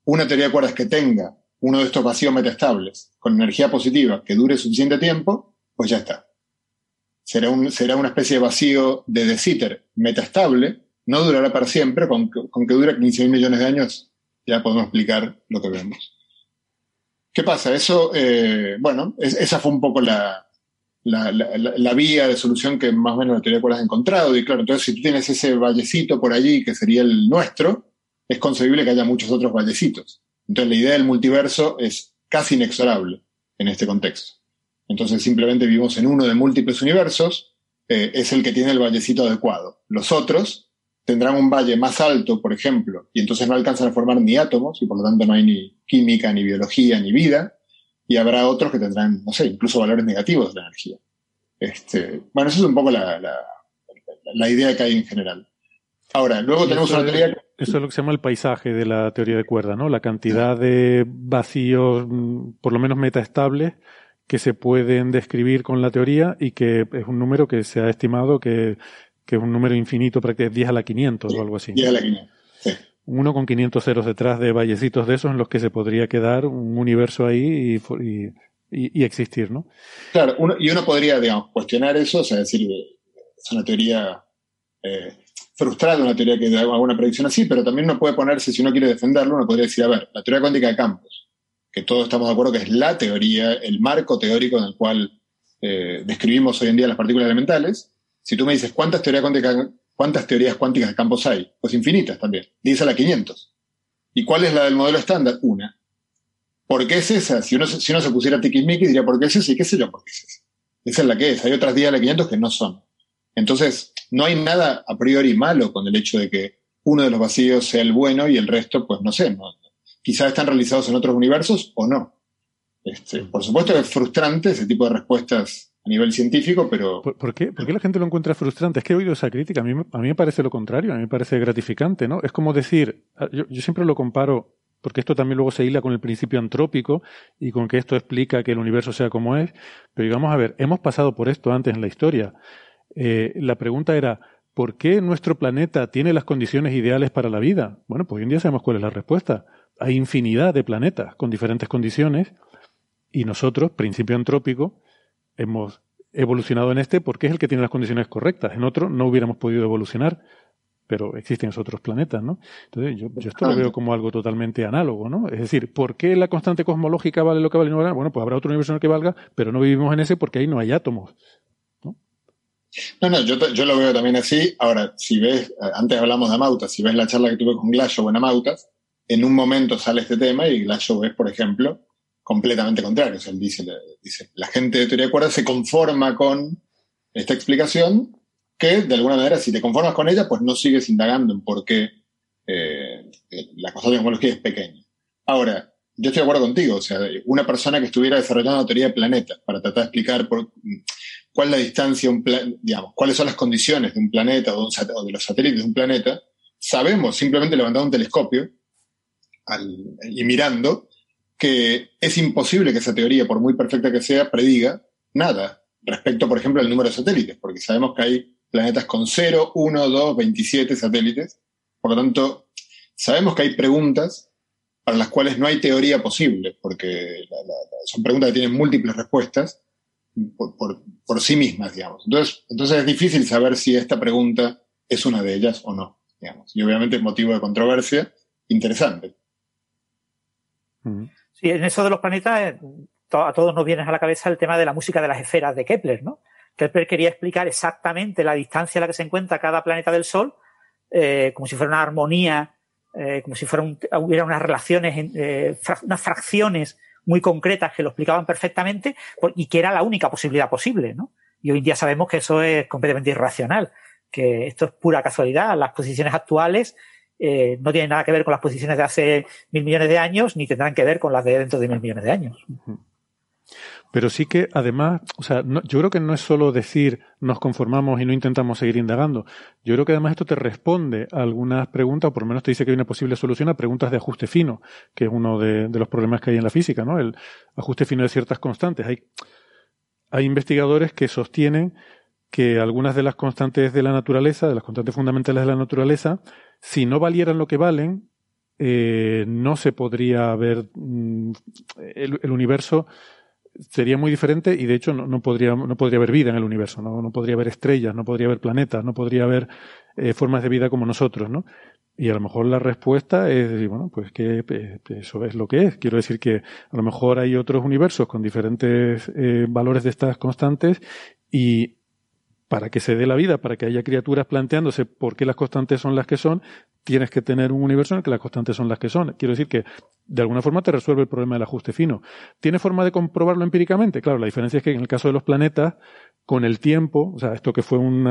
una teoría de cuerdas que tenga uno de estos vacíos metaestables con energía positiva que dure suficiente tiempo, pues ya está. Será, será una especie de vacío de De Sitter metaestable, no durará para siempre, con, con que dure 15 mil millones de años ya podemos explicar lo que vemos. ¿Qué pasa? Eso, eh, bueno, esa fue un poco la, la, la, vía de solución que más o menos la teoría de cuerdas ha encontrado. Y claro, entonces si tú tienes ese vallecito por allí, que sería el nuestro, es concebible que haya muchos otros vallecitos. Entonces la idea del multiverso es casi inexorable en este contexto. Entonces simplemente vivimos en uno de múltiples universos, eh, es el que tiene el vallecito adecuado. Los otros tendrán un valle más alto, por ejemplo, y entonces no alcanzan a formar ni átomos, y por lo tanto no hay ni química, ni biología, ni vida, y habrá otros que tendrán, no sé, incluso valores negativos de la energía. Este, bueno, esa es un poco la, la idea que hay en general. Ahora, luego tenemos una teoría... Eso es lo que se llama el paisaje de la teoría de cuerda, ¿no? La cantidad de vacíos, mm, por lo menos metaestables, que se pueden describir con la teoría y que es un número que se ha estimado que, es un número infinito, prácticamente 10 a la 500 o algo así. 10 a la 500, sí. Uno con 500 ceros detrás de vallecitos de esos en los que se podría quedar un universo ahí y, y, existir, ¿no? Claro, y uno podría, digamos, cuestionar eso, o sea, decir, es una teoría eh, frustrado una teoría que haga una predicción así, pero también uno puede ponerse, si uno quiere defenderlo, uno podría decir, a ver, la teoría cuántica de campos, que todos estamos de acuerdo que es la teoría, el marco teórico en el cual eh, describimos hoy en día las partículas elementales, si tú me dices, ¿cuántas, teorías cuánticas, ¿cuántas teorías cuánticas de campos hay? Pues infinitas también, 10 a la 500. ¿Y cuál es la del modelo estándar? Una. ¿Por qué es esa? Si uno, si uno se pusiera tiquismiquis, diría, ¿por qué es esa? Y qué sé yo por qué es esa. Esa es la que es. Hay otras 10 a la 500 que no son. Entonces, no hay nada a priori malo con el hecho de que uno de los vacíos sea el bueno y el resto, pues no sé, no, quizás están realizados en otros universos o no. Este, por supuesto que es frustrante ese tipo de respuestas a nivel científico, pero... ¿Por, qué? ¿Por qué la gente lo encuentra frustrante? Es que he oído esa crítica, a mí, a mí me parece lo contrario, a mí me parece gratificante, ¿no? Es como decir, yo, yo siempre lo comparo, porque esto también luego se hila con el principio antrópico y con que esto explica que el universo sea como es, pero digamos, a ver, hemos pasado por esto antes en la historia eh, la pregunta era, ¿por qué nuestro planeta tiene las condiciones ideales para la vida? Bueno, pues hoy en día sabemos cuál es la respuesta. Hay infinidad de planetas con diferentes condiciones y nosotros, principio antrópico, hemos evolucionado en este porque es el que tiene las condiciones correctas. En otro no hubiéramos podido evolucionar, pero existen otros planetas, ¿no? Entonces yo, esto lo veo como algo totalmente análogo, ¿no? Es decir, ¿por qué la constante cosmológica vale lo que vale y no vale? Bueno, pues habrá otro universo en el que valga, pero no vivimos en ese porque ahí no hay átomos. No, no, yo, lo veo también así. Ahora, si ves, antes hablamos de Amautas, si ves la charla que tuve con Glashow en Amautas, en un momento sale este tema y Glashow es, por ejemplo, completamente contrario. O sea, él dice, dice, la gente de teoría de cuerdas se conforma con esta explicación que, de alguna manera, si te conformas con ella, pues no sigues indagando en por qué eh, la constante cosmología es pequeña. Ahora, yo estoy de acuerdo contigo, o sea, una persona que estuviera desarrollando teoría de planetas para tratar de explicar por, cuál es la distancia, un digamos, cuáles son las condiciones de un planeta o de, o de, los satélites de un planeta, sabemos, simplemente levantando un telescopio y mirando, que es imposible que esa teoría, por muy perfecta que sea, prediga nada respecto, por ejemplo, al número de satélites, porque sabemos que hay planetas con 0, 1, 2, 27 satélites. Por lo tanto, sabemos que hay preguntas para las cuales no hay teoría posible, porque son preguntas que tienen múltiples respuestas por, sí mismas, digamos. Entonces, entonces es difícil saber si esta pregunta es una de ellas o no, digamos. Y obviamente es motivo de controversia interesante. Sí, en eso de los planetas, eh, a todos nos viene a la cabeza el tema de la música de las esferas de Kepler, ¿no? Kepler quería explicar exactamente la distancia a la que se encuentra cada planeta del Sol, eh, como si fuera una armonía, eh, como si fuera hubiera unas relaciones, unas fracciones muy concretas que lo explicaban perfectamente y que era la única posibilidad posible, ¿no? Y hoy en día sabemos que eso es completamente irracional, que esto es pura casualidad. Las posiciones actuales eh, no tienen nada que ver con las posiciones de hace mil millones de años, ni tendrán que ver con las de dentro de mil millones de años. Pero sí que, además, o sea, yo creo que no es solo decir nos conformamos y no intentamos seguir indagando. Yo creo que además esto te responde a algunas preguntas, o por lo menos te dice que hay una posible solución a preguntas de ajuste fino, que es uno de, los problemas que hay en la física, ¿no? El ajuste fino de ciertas constantes. Hay, hay investigadores que sostienen que algunas de las constantes de la naturaleza, de las constantes fundamentales de la naturaleza, si no valieran lo que valen, eh, no se podría ver mm, el, universo sería muy diferente y de hecho no, podría no podría haber vida en el universo no, no podría haber estrellas no podría haber planetas no podría haber eh, formas de vida como nosotros no y a lo mejor la respuesta es decir, bueno pues que eso es lo que es quiero decir que a lo mejor hay otros universos con diferentes eh, valores de estas constantes y para que se dé la vida, para que haya criaturas planteándose por qué las constantes son las que son, tienes que tener un universo en el que las constantes son las que son. Quiero decir que de alguna forma te resuelve el problema del ajuste fino. ¿Tiene forma de comprobarlo empíricamente? Claro, la diferencia es que en el caso de los planetas, con el tiempo, o sea, esto que fue un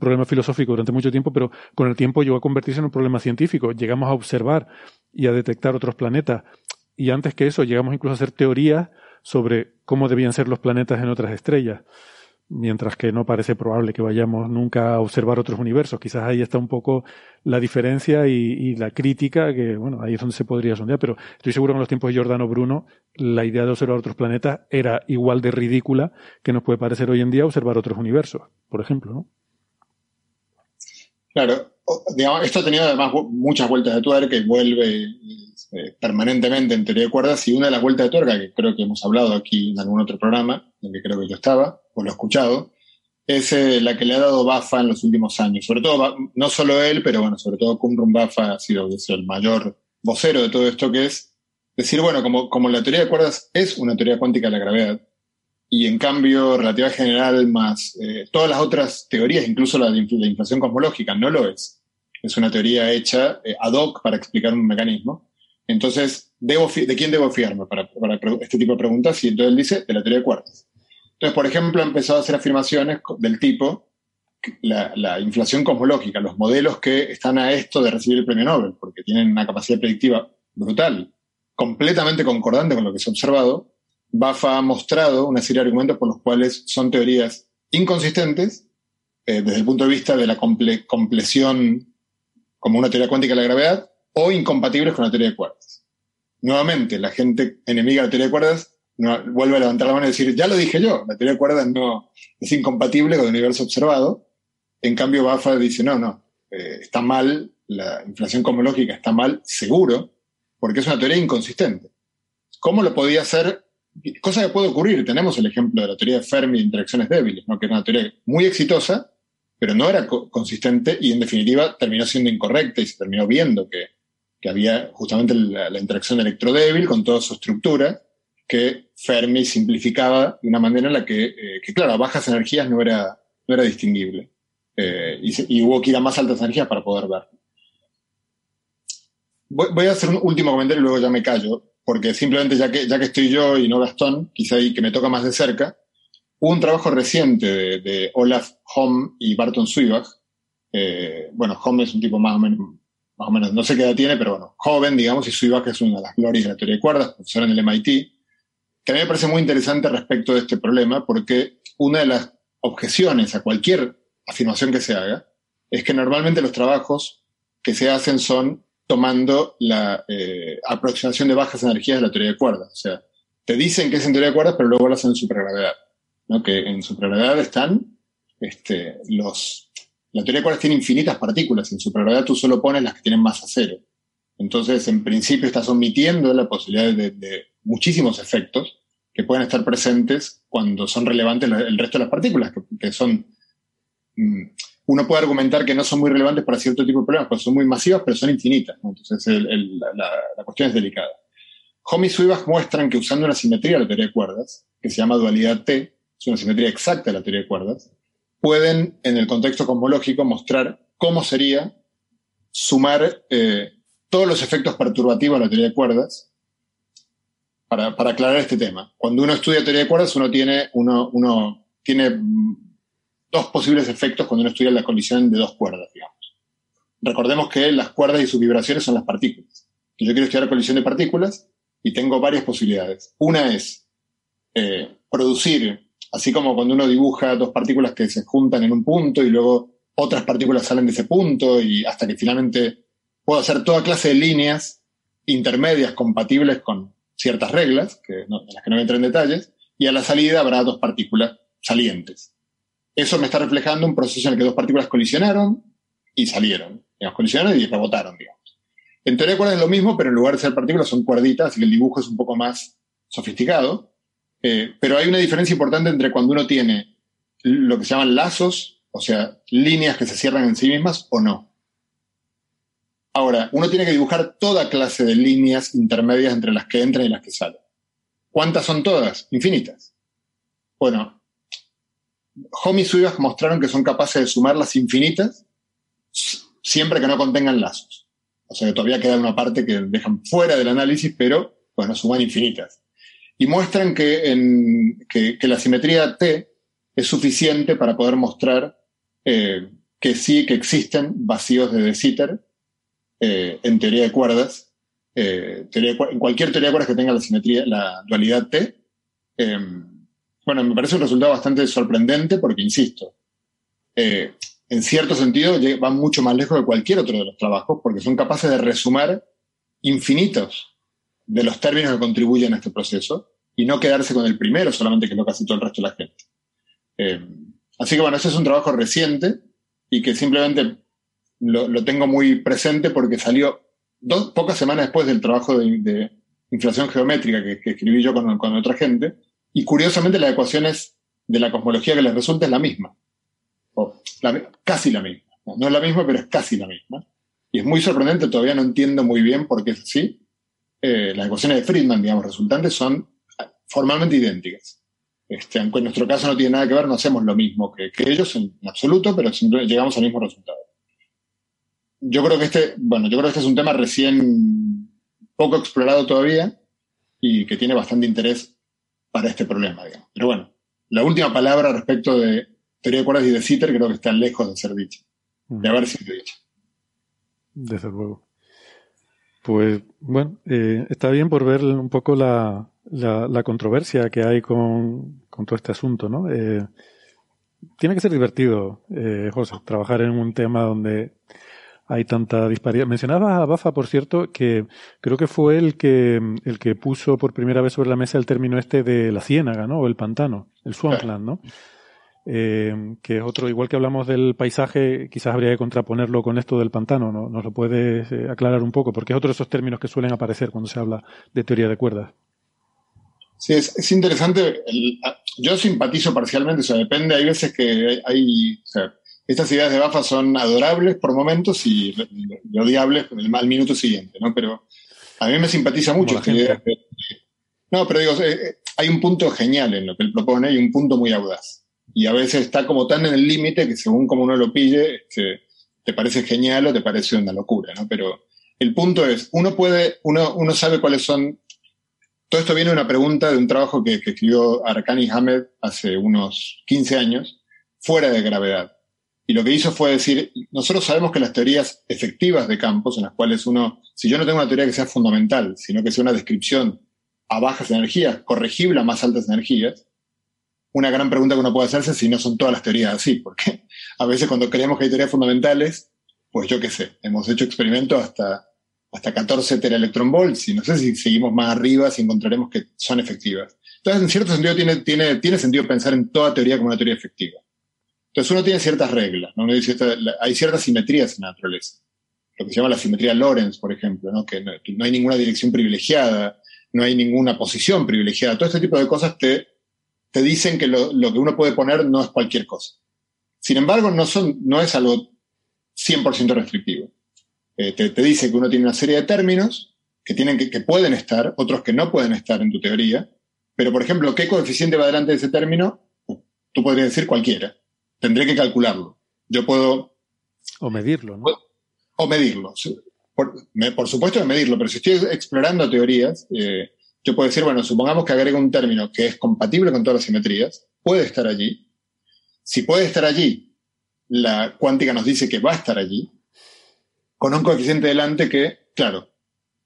problema filosófico durante mucho tiempo, pero con el tiempo llegó a convertirse en un problema científico. Llegamos a observar y a detectar otros planetas. Y antes que eso, llegamos incluso a hacer teorías sobre cómo debían ser los planetas en otras estrellas mientras que no parece probable que vayamos nunca a observar otros universos. Quizás ahí está un poco la diferencia y, la crítica, que bueno, ahí es donde se podría sondear, pero estoy seguro que en los tiempos de Giordano Bruno la idea de observar otros planetas era igual de ridícula que nos puede parecer hoy en día observar otros universos, por ejemplo, ¿no? Claro, digamos, esto ha tenido además muchas vueltas de tuerca y vuelve eh, permanentemente en teoría de cuerdas y una de las vueltas de tuerca que creo que hemos hablado aquí en algún otro programa, en el que creo que yo estaba, o lo he escuchado, es eh, la que le ha dado Bafa en los últimos años. Sobre todo, no solo él, pero bueno, sobre todo Kumrum Bafa ha sido, el mayor vocero de todo esto, que es decir, bueno, como, como la teoría de cuerdas es una teoría cuántica de la gravedad, y en cambio relatividad general más eh, todas las otras teorías, incluso la de inflación cosmológica, no lo es. Es una teoría hecha eh, ad hoc para explicar un mecanismo. Entonces, ¿debo ¿de quién debo fiarme para, para, este tipo de preguntas? Y entonces él dice, de la teoría de cuerdas. Entonces, por ejemplo, ha empezado a hacer afirmaciones del tipo, la, la, inflación cosmológica, los modelos que están a esto de recibir el premio Nobel, porque tienen una capacidad predictiva brutal, completamente concordante con lo que se ha observado, Bafa ha mostrado una serie de argumentos por los cuales son teorías inconsistentes eh, desde el punto de vista de la comple compleción como una teoría cuántica de la gravedad o incompatibles con la teoría de cuerdas. Nuevamente, la gente enemiga de la teoría de cuerdas vuelve a levantar la mano y decir, ya lo dije yo, la teoría de cuerdas no es incompatible con el universo observado. En cambio, Bafa dice, no, no, eh, está mal, la inflación cosmológica está mal, seguro, porque es una teoría inconsistente. ¿Cómo lo podía hacer? Cosa que puede ocurrir. Tenemos el ejemplo de la teoría de Fermi de interacciones débiles, que era una teoría muy exitosa, pero no era consistente y en definitiva terminó siendo incorrecta y se terminó viendo que, que había justamente la, interacción electrodébil con toda su estructura que Fermi simplificaba de una manera en la que, eh, claro, a bajas energías no era, no era distinguible. Eh, y, hubo que ir a más altas energías para poder ver. Voy, a hacer un último comentario y luego ya me callo, porque simplemente ya que, ya que estoy yo y no Gastón, quizá ahí que me toca más de cerca, un trabajo reciente de, de Olaf Homm y Barton Suivach. Eh, bueno, Homm es un tipo más o menos, más o menos, no sé qué edad tiene, pero bueno, joven, digamos, y Suivach es una de las glorias de la teoría de cuerdas, profesor en el MIT, que a mí me parece muy interesante respecto de este problema, porque una de las objeciones a cualquier afirmación que se haga es que normalmente los trabajos que se hacen son tomando la eh, aproximación de bajas energías de la teoría de cuerdas. O sea, te dicen que es en teoría de cuerdas, pero luego lo hacen en supergravedad. ¿no? Que en supergravedad están este, los... La teoría de cuerdas tiene infinitas partículas. En supergravedad tú solo pones las que tienen masa cero. Entonces, en principio, estás omitiendo la posibilidad de, muchísimos efectos que pueden estar presentes cuando son relevantes el resto de las partículas, que, son... Mm, uno puede argumentar que no son muy relevantes para cierto tipo de problemas, porque son muy masivas, pero son infinitas. Entonces, la, cuestión es delicada. Homi y Suivas muestran que usando una simetría de la teoría de cuerdas, que se llama dualidad T, es una simetría exacta de la teoría de cuerdas, pueden, en el contexto cosmológico, mostrar cómo sería sumar eh, todos los efectos perturbativos de la teoría de cuerdas para, para, aclarar este tema. Cuando uno estudia teoría de cuerdas, uno tiene, uno, uno tiene dos posibles efectos cuando uno estudia la colisión de dos cuerdas, digamos. Recordemos que las cuerdas y sus vibraciones son las partículas. Yo quiero estudiar la colisión de partículas y tengo varias posibilidades. Una es eh, producir, así como cuando uno dibuja dos partículas que se juntan en un punto y luego otras partículas salen de ese punto y hasta que finalmente puedo hacer toda clase de líneas intermedias compatibles con ciertas reglas, que no, en las que no voy a entrar en detalles, y a la salida habrá dos partículas salientes. Eso me está reflejando un proceso en el que dos partículas colisionaron y salieron. Digamos, colisionaron y rebotaron, digamos. En teoría cuerdas es lo mismo, pero en lugar de ser partículas son cuerditas, así que el dibujo es un poco más sofisticado. Eh, pero hay una diferencia importante entre cuando uno tiene lo que se llaman lazos, o sea, líneas que se cierran en sí mismas o no. Ahora, uno tiene que dibujar toda clase de líneas intermedias entre las que entran y las que salen. ¿Cuántas son todas? Infinitas. Bueno, Home y Suivas mostraron que son capaces de sumar las infinitas siempre que no contengan lazos. O sea que todavía queda una parte que dejan fuera del análisis, pero bueno, suman infinitas. Y muestran que, en, que, la simetría T es suficiente para poder mostrar eh, que sí que existen vacíos de De Sitter eh, en teoría de cuerdas. Eh, en cualquier teoría de cuerdas que tenga la simetría, la dualidad T. Bueno, me parece un resultado bastante sorprendente porque, insisto, eh, en cierto sentido van mucho más lejos de cualquier otro de los trabajos porque son capaces de resumar infinitos de los términos que contribuyen a este proceso y no quedarse con el primero solamente que lo que hace todo el resto de la gente. Eh, así que bueno, ese es un trabajo reciente y que simplemente lo, tengo muy presente porque salió dos, pocas semanas después del trabajo de, inflación geométrica que, escribí yo con, con otra gente y curiosamente las ecuaciones de la cosmología que les resulta es la misma. O casi la misma. No, es la misma, pero es casi la misma. Y es muy sorprendente, todavía no entiendo muy bien por qué es así. Eh, las ecuaciones de Friedman, digamos, resultantes son formalmente idénticas. Este, aunque en nuestro caso no tiene nada que ver, no hacemos lo mismo que, ellos en, absoluto, pero llegamos al mismo resultado. Yo creo que este, bueno, yo creo que este es un tema recién poco explorado todavía y que tiene bastante interés para este problema, digamos. Pero bueno, la última palabra respecto de teoría de cuerdas y de Sitter creo que está lejos de ser dicha, de haber sido dicha. Desde luego. Pues bueno, eh, está bien por ver un poco la, la, controversia que hay con, con, todo este asunto, ¿no? Eh, tiene que ser divertido, eh, José, trabajar en un tema donde hay tanta disparidad. Mencionabas a Bafa, por cierto, que creo que fue el que, el que puso por primera vez sobre la mesa el término este de la ciénaga, ¿no? O el pantano, el swampland, ¿no? Eh, que es otro, igual que hablamos del paisaje, quizás habría que contraponerlo con esto del pantano, ¿no? ¿Nos lo puedes eh, aclarar un poco? Porque es otro de esos términos que suelen aparecer cuando se habla de teoría de cuerdas. Sí, es, interesante. yo simpatizo parcialmente, o sea, depende, hay veces que hay, sea, estas ideas de Bafa son adorables por momentos y, odiables al minuto siguiente, ¿no? Pero a mí me simpatiza mucho esta idea. no, pero digo, eh, hay un punto genial en lo que él propone y un punto muy audaz y a veces está como tan en el límite que según como uno lo pille, este, te parece genial o te parece una locura, ¿no? Pero el punto es, uno puede, uno, uno sabe cuáles son... Todo esto viene de una pregunta de un trabajo que, que escribió Arkani Hamed hace unos 15 años, fuera de gravedad. Y lo que hizo fue decir, nosotros sabemos que las teorías efectivas de campos, en las cuales uno, si yo no tengo una teoría que sea fundamental, sino que sea una descripción a bajas energías, corregible a más altas energías, una gran pregunta que uno puede hacerse si no son todas las teorías así, porque a veces cuando creemos que hay teorías fundamentales, pues yo qué sé, hemos hecho experimentos hasta, hasta 14 teraelectronvolts y no sé si seguimos más arriba si encontraremos que son efectivas. Entonces, en cierto sentido, tiene, tiene, tiene sentido pensar en toda teoría como una teoría efectiva. Entonces, uno tiene ciertas reglas, ¿no? hay ciertas simetrías en la naturaleza. Lo que se llama la simetría Lorentz, por ejemplo, ¿no? Que, no, hay ninguna dirección privilegiada, no hay ninguna posición privilegiada. Todo este tipo de cosas te te dicen que lo, que uno puede poner no es cualquier cosa. Sin embargo, no, son, no es algo 100% restrictivo. Eh, te, dice que uno tiene una serie de términos que, tienen que, que, pueden estar, otros que no pueden estar en tu teoría, pero por ejemplo, ¿qué coeficiente va delante de ese término? Tú podrías decir cualquiera. Tendré que calcularlo. Yo puedo... O medirlo, ¿no? O medirlo. Por, por supuesto de medirlo, pero si estoy explorando teorías, eh, yo puedo decir, bueno, supongamos que agrego un término que es compatible con todas las simetrías, puede estar allí. Si puede estar allí, la cuántica nos dice que va a estar allí, con un coeficiente delante que, claro,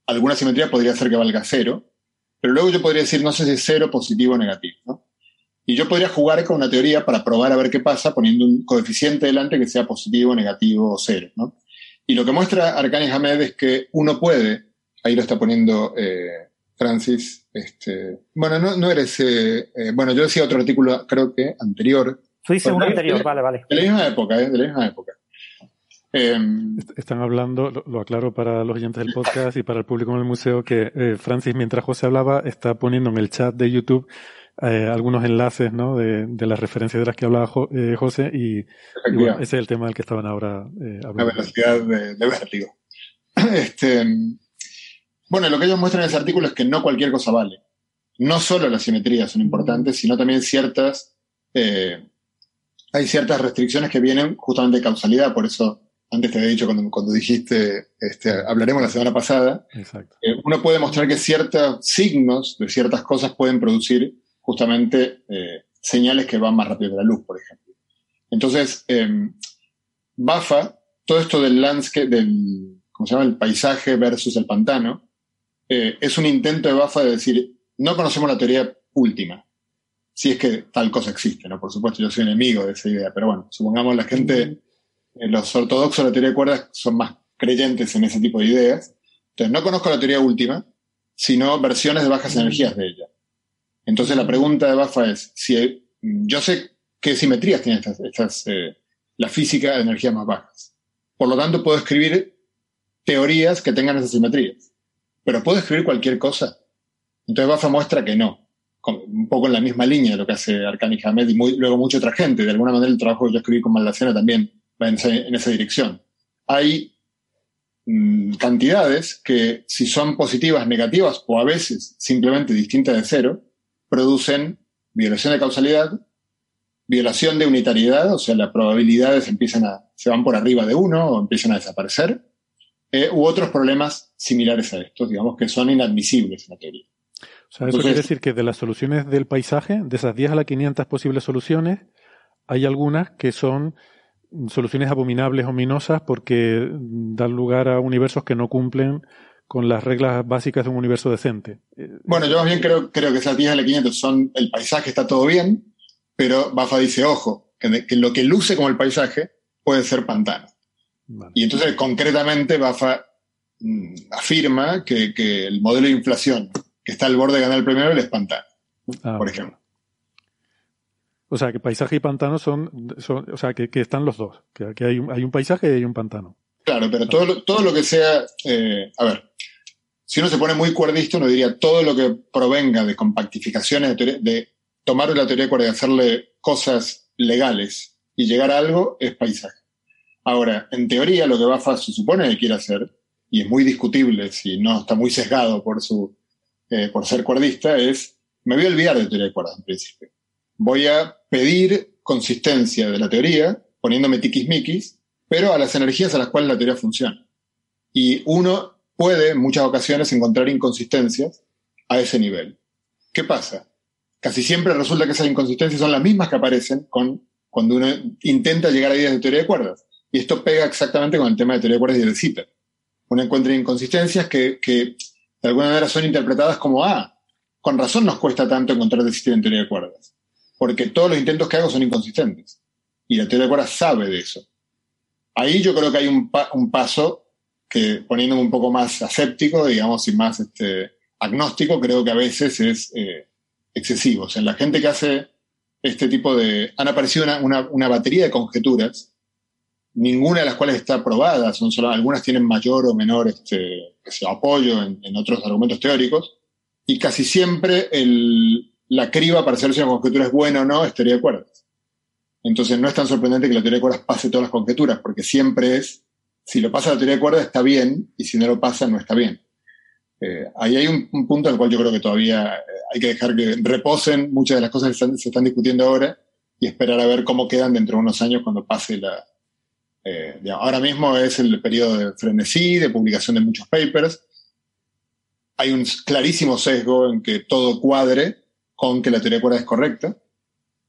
alguna simetría podría ser que valga cero, pero luego yo podría decir, no sé si es cero, positivo o negativo, ¿no? Y yo podría jugar con una teoría para probar a ver qué pasa poniendo un coeficiente delante que sea positivo, negativo o cero, ¿no? Y lo que muestra Arcani Hamed es que uno puede, ahí lo está poniendo eh, Francis. Este, bueno, no, no eres. Eh, eh, bueno, yo decía otro artículo, creo que anterior. Tú dices un anterior, vale, vale. De la misma época, ¿eh? De la misma época. Em, Están hablando, lo, aclaro para los oyentes del podcast y para el público en el museo, que eh, Francis, mientras José hablaba, está poniendo en el chat de YouTube algunos enlaces ¿no? de, de, las referencias de las que hablaba José y, bueno, ese es el tema del que estaban ahora hablando. La velocidad de, de vértigo. Este, bueno, lo que ellos muestran en ese artículo es que no cualquier cosa vale. No solo las simetrías son importantes, sino también ciertas, eh, hay ciertas restricciones que vienen justamente de causalidad, por eso antes te había dicho cuando, cuando dijiste, este, hablaremos la semana pasada, eh, uno puede mostrar que ciertos signos de ciertas cosas pueden producir justamente eh, señales que van más rápido que la luz, por ejemplo. Entonces, eh, Bafa, todo esto del landscape, del, ¿cómo se llama? El paisaje versus el pantano, eh, es un intento de Bafa de decir, no conocemos la teoría última, si es que tal cosa existe, ¿no? Por supuesto, yo soy enemigo de esa idea, pero bueno, supongamos la gente, eh, los ortodoxos de la teoría de cuerdas son más creyentes en ese tipo de ideas. Entonces, no conozco la teoría última, sino versiones de bajas energías de ella. Entonces, la pregunta de Bafa es, si yo sé qué simetrías tiene estas, estas eh, la física de energías más bajas. Por lo tanto, puedo escribir teorías que tengan esas simetrías pero puedo escribir cualquier cosa. Entonces Bafa muestra que no, un poco en la misma línea de lo que hace Arcani Hamed y luego mucha otra gente. De alguna manera el trabajo que yo escribí con Maldacena también va en esa, dirección. Hay mm, cantidades que si son positivas, negativas o a veces simplemente distintas de cero, producen violación de causalidad, violación de unitariedad, o sea, las probabilidades empiezan a, se van por arriba de uno o empiezan a desaparecer, eh, u otros problemas similares a estos, digamos, que son inadmisibles en la teoría. O sea, eso quiere decir que de las soluciones del paisaje, de esas 10 a las 500 posibles soluciones, hay algunas que son soluciones abominables, ominosas, porque dan lugar a universos que no cumplen con las reglas básicas de un universo decente. Bueno, yo más bien creo, creo que esas 10 a las 500 son, el paisaje está todo bien, pero Bafa dice, ojo, que, que lo que luce como el paisaje puede ser pantano. Y entonces, concretamente, Bafa mm, afirma que, que, el modelo de inflación que está al borde de ganar el premio Nobel es pantano, ah, por ejemplo. O sea, que paisaje y pantano son, o sea, que, que, están los dos, que, hay, un, hay, un, paisaje y hay un pantano. Claro, pero todo lo, todo lo que sea, eh, a ver, si uno se pone muy cuerdista, uno diría todo lo que provenga de compactificaciones, de, de tomar la teoría de cuerda y hacerle cosas legales y llegar a algo es paisaje. Ahora, en teoría, lo que Bafa se supone que quiere hacer, y es muy discutible si no está muy sesgado por, su, eh, por ser cuerdista, es, me voy a olvidar de teoría de cuerdas en principio. Voy a pedir consistencia de la teoría, poniéndome tiquismiquis, pero a las energías a las cuales la teoría funciona. Y uno puede en muchas ocasiones encontrar inconsistencias a ese nivel. ¿Qué pasa? Casi siempre resulta que esas inconsistencias son las mismas que aparecen con, cuando uno intenta llegar a ideas de teoría de cuerdas. Y esto pega exactamente con el tema de teoría de cuerdas y el CITA. Uno encuentra inconsistencias que, de alguna manera son interpretadas como, ah, con razón nos cuesta tanto encontrar decisión en teoría de cuerdas. Porque todos los intentos que hago son inconsistentes. Y la teoría de cuerdas sabe de eso. Ahí yo creo que hay un, un paso que poniéndome un poco más aséptico, digamos, y más este, agnóstico, creo que a veces es eh, excesivo. O sea, la gente que hace este tipo de... Han aparecido una, una, una, batería de conjeturas, ninguna de las cuales está probada, son solo, algunas tienen mayor o menor este, apoyo en, en, otros argumentos teóricos, y casi siempre el, la criba para saber si una conjetura es buena o no es teoría de cuerdas. Entonces no es tan sorprendente que la teoría de cuerdas pase todas las conjeturas, porque siempre es si lo pasa la teoría de cuerdas está bien y si no lo pasa no está bien. Eh, ahí hay un, un, punto en el cual yo creo que todavía eh, hay que dejar que reposen muchas de las cosas que están, se están discutiendo ahora y esperar a ver cómo quedan dentro de unos años cuando pase la... Eh, ahora mismo es el periodo de frenesí, de publicación de muchos papers. Hay un clarísimo sesgo en que todo cuadre con que la teoría de cuerdas es correcta.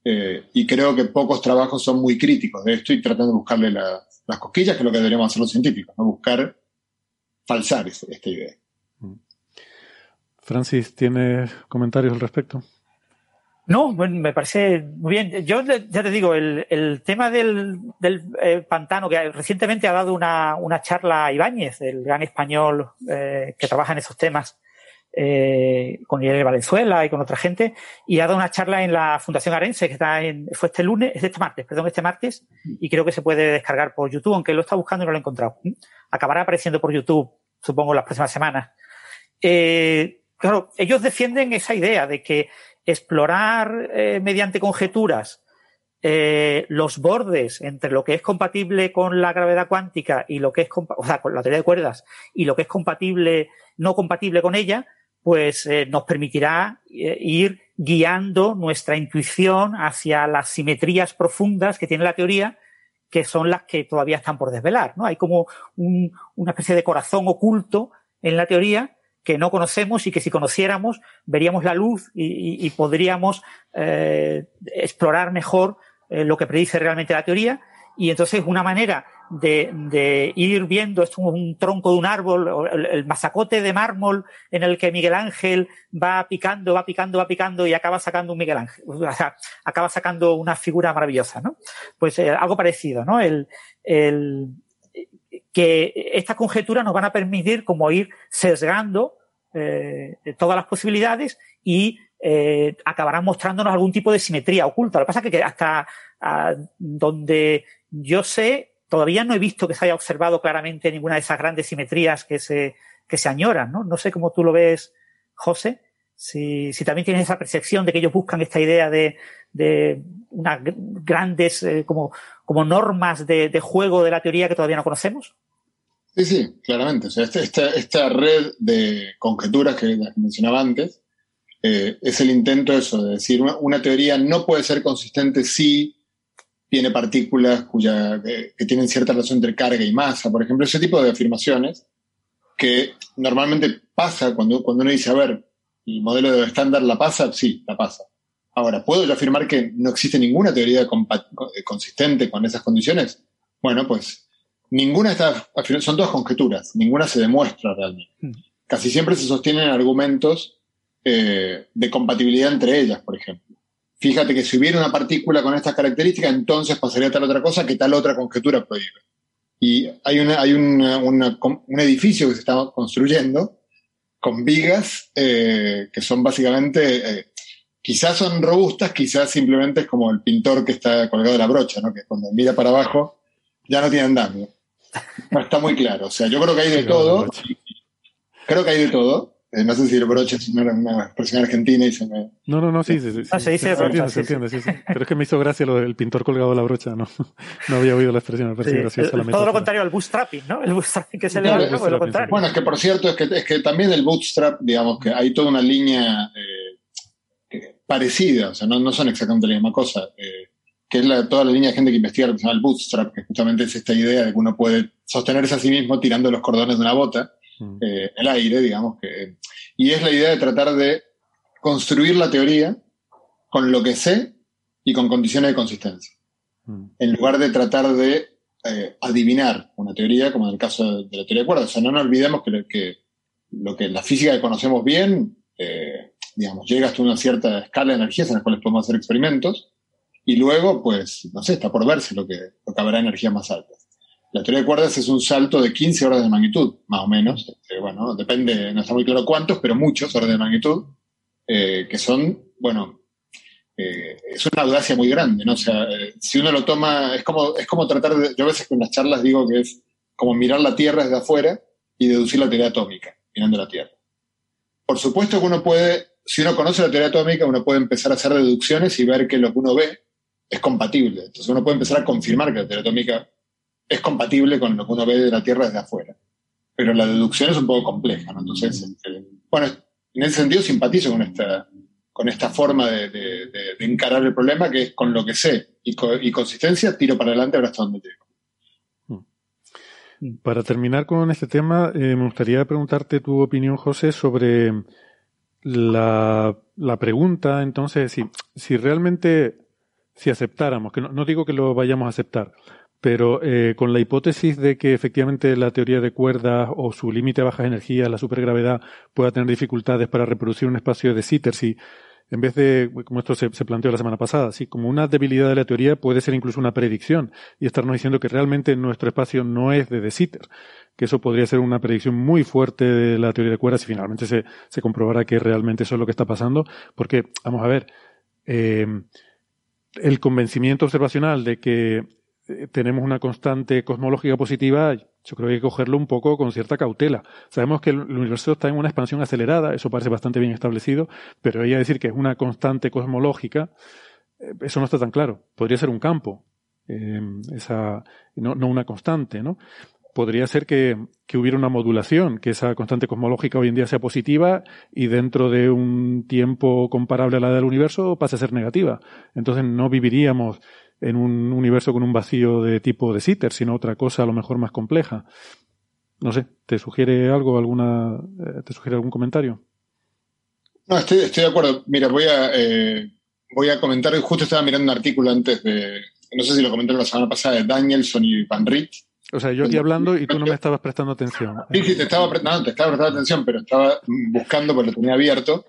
Eh, y creo que pocos trabajos son muy críticos de esto y tratando de buscarle la, las cosquillas, que es lo que deberíamos hacer los científicos, ¿no? buscar falsar esta idea. Francis, ¿tiene comentarios al respecto? No, bueno, me parece muy bien. Yo ya te digo, el, el tema del, del eh, pantano, que recientemente ha dado una, una charla a Ibáñez, el gran español eh, que trabaja en esos temas, eh, con Irene Valenzuela y con otra gente, y ha dado una charla en la Fundación Arense, que está en, fue este lunes, es este martes, perdón, este martes, y creo que se puede descargar por YouTube, aunque lo está buscando y no lo he encontrado. Acabará apareciendo por YouTube, supongo, las próximas semanas. Eh, claro, ellos defienden esa idea de que explorar eh, mediante conjeturas eh, los bordes entre lo que es compatible con la gravedad cuántica y lo que es, o sea, con la teoría de cuerdas y lo que es compatible, no compatible con ella, pues eh, nos permitirá eh, ir guiando nuestra intuición hacia las simetrías profundas que tiene la teoría, que son las que todavía están por desvelar. ¿no? Hay como un, una especie de corazón oculto en la teoría que no conocemos y que si conociéramos veríamos la luz y, podríamos eh, explorar mejor lo que predice realmente la teoría. Y entonces una manera de, de, ir viendo, es un tronco de un árbol, el, el, masacote de mármol en el que Miguel Ángel va picando, va picando, va picando y acaba sacando un Miguel Ángel, o sea, acaba sacando una figura maravillosa, ¿no? Pues eh, algo parecido, ¿no? El, el, que estas conjeturas nos van a permitir como ir sesgando eh, todas las posibilidades y eh, acabarán mostrándonos algún tipo de simetría oculta. Lo que pasa es que hasta a, donde yo sé, todavía no he visto que se haya observado claramente ninguna de esas grandes simetrías que se, que se añoran, ¿no? No sé cómo tú lo ves, José, si, también tienes esa percepción de que ellos buscan esta idea de, de unas grandes eh, como, como normas de, juego de la teoría que todavía no conocemos. Sí, sí, claramente. O sea, esta, esta, esta red de conjeturas que, que mencionaba antes eh, es el intento eso, de decir, una, una, teoría no puede ser consistente si tiene partículas cuya, que, que, tienen cierta relación entre carga y masa, por ejemplo, ese tipo de afirmaciones que normalmente pasa cuando, cuando uno dice, a ver, el modelo de estándar la pasa, sí, la pasa. Ahora, ¿puedo yo afirmar que no existe ninguna teoría consistente con esas condiciones? Bueno, pues ninguna de estas son todas conjeturas, ninguna se demuestra realmente. Hmm. Casi siempre se sostienen argumentos eh, de compatibilidad entre ellas, por ejemplo fíjate que si hubiera una partícula con estas características, entonces pasaría tal otra cosa que tal otra conjetura prohíbe. Y hay, una, hay una, una, un edificio que se está construyendo con vigas eh, que son básicamente, eh, quizás son robustas, quizás simplemente es como el pintor que está colgado de la brocha, ¿no? que cuando mira para abajo ya no tiene andamio. No está muy claro. O sea, yo creo que hay de todo. Creo que hay de todo. Eh, no sé si el broche es una, una expresión argentina y se me... No, no, no, sí, sí, sí. Ah, se dice se, se entiende, sí, sí. Pero es que me hizo gracia lo del pintor colgado de la brocha, no, no había oído la expresión, me pareció Sí, graciosa la todo lo contrario al bootstrapping, ¿no? El bootstrapping que se le Claro, da, eso pues lo lo contrario. Bueno, es que por cierto, es que, es que también el bootstrap, digamos que hay toda una línea eh, parecida, o sea, no, no son exactamente la misma cosa, eh, que es la, toda la línea de gente que investiga lo que se llama el bootstrap, que justamente es esta idea de que uno puede sostenerse a sí mismo tirando los cordones de una bota. Eh, el aire, digamos, que, y es la idea de tratar de construir la teoría con lo que sé y con condiciones de consistencia Mm. en lugar de tratar de eh, adivinar una teoría, como en el caso de la teoría de cuerdas. O sea, no nos olvidemos que, lo- que lo que la física que conocemos bien, eh, digamos, llega hasta una cierta escala de energías en las cuales podemos hacer experimentos, y luego, pues, no sé, está por verse lo que, lo que habrá energías más altas. La teoría de cuerdas es un salto de 15 órdenes de magnitud, más o menos. Este, bueno, depende, no está muy claro cuántos, pero muchos órdenes de magnitud, eh, que son, bueno, eh, es una audacia muy grande, ¿no? O sea, eh, si uno lo toma, es como, es como tratar de, yo a veces en las charlas digo que es como mirar la Tierra desde afuera y deducir la teoría atómica, mirando la Tierra. Por supuesto que uno puede, si uno conoce la teoría atómica, uno puede empezar a hacer deducciones y ver que lo que uno ve es compatible. Entonces uno puede empezar a confirmar que la teoría atómica es compatible con lo que uno ve de la Tierra desde afuera. Pero la deducción es un poco compleja, ¿no? Entonces, este, bueno, en ese sentido simpatizo con esta, con esta forma de, de- de- de encarar el problema, que es con lo que sé y, co- y consistencia, tiro para adelante, ahora hasta donde llego. Para terminar con este tema, eh, me gustaría preguntarte tu opinión, José, sobre la, la pregunta, entonces, si, si realmente, si aceptáramos, que no, no digo que lo vayamos a aceptar, pero eh, con la hipótesis de que efectivamente la teoría de cuerdas o su límite a bajas energías, la supergravedad, pueda tener dificultades para reproducir un espacio de Sitter, si en vez de, como esto se, planteó la semana pasada, si como una debilidad de la teoría puede ser incluso una predicción y estarnos diciendo que realmente nuestro espacio no es de De Sitter, que eso podría ser una predicción muy fuerte de la teoría de cuerdas si finalmente se, se comprobara que realmente eso es lo que está pasando, porque, vamos a ver, eh, el convencimiento observacional de que tenemos una constante cosmológica positiva, yo creo que hay que cogerlo un poco con cierta cautela. Sabemos que el el universo está en una expansión acelerada, eso parece bastante bien establecido, pero ella decir que es una constante cosmológica, eh, eso no está tan claro. Podría ser un campo, eh, esa, no, no una constante, ¿no? Podría ser que, que hubiera una modulación, que esa constante cosmológica hoy en día sea positiva y dentro de un tiempo comparable a la del universo pase a ser negativa. Entonces no viviríamos en un universo con un vacío de tipo de Sitter, sino otra cosa a lo mejor más compleja. No sé, ¿te sugiere algo, alguna, eh, te sugiere algún comentario? No, estoy, estoy de acuerdo. Mira, voy a, eh, voy a comentar, justo estaba mirando un artículo antes de, no sé si lo comenté la semana pasada, de Danielson y Van Riet. O sea, yo aquí hablando y tú no me estabas prestando atención. Sí, sí, te estaba, pre- no, te estaba prestando atención, pero estaba buscando, porque lo tenía abierto,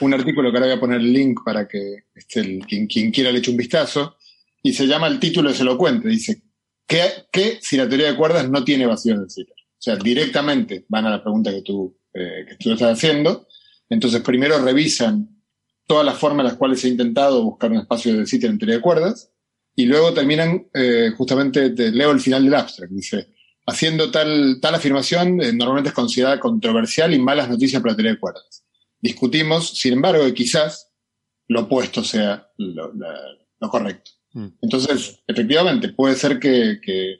un artículo que ahora voy a poner el link para que este, el- quien, quien quiera le eche un vistazo, y se llama el título es elocuente, dice, ¿qué, qué si la teoría de cuerdas no tiene vacíos de Sitter? O sea, directamente van a la pregunta que tú, eh, que tú estás haciendo, entonces primero revisan todas las formas en las cuales ha intentado buscar un espacio de Sitter en teoría de cuerdas, y luego terminan, eh, justamente, te leo el final del abstract, dice, haciendo tal, tal afirmación eh, normalmente es considerada controversial y malas noticias para la teoría de cuerdas. Discutimos, sin embargo, que quizás lo opuesto sea lo, la- lo correcto. Mm. Entonces, efectivamente, puede ser que, que, eh,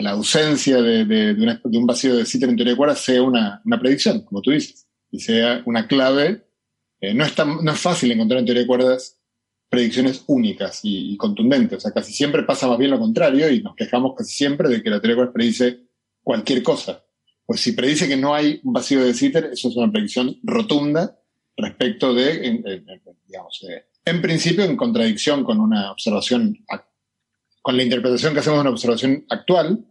la ausencia de, de- de un vacío de Sitter en teoría cuerdas sea una, una predicción, como tú dices, y sea una clave. Eh, no, es tan- no es fácil encontrar en teoría de cuerdas predicciones únicas y, contundentes. O sea, casi siempre pasa más bien lo contrario y nos quejamos casi siempre de que la teoría de cuerdas predice cualquier cosa. Pues si predice que no hay un vacío de Sitter, eso es una predicción rotunda respecto de, digamos, eh, en principio en contradicción con una observación, ac- con la interpretación que hacemos de una observación actual,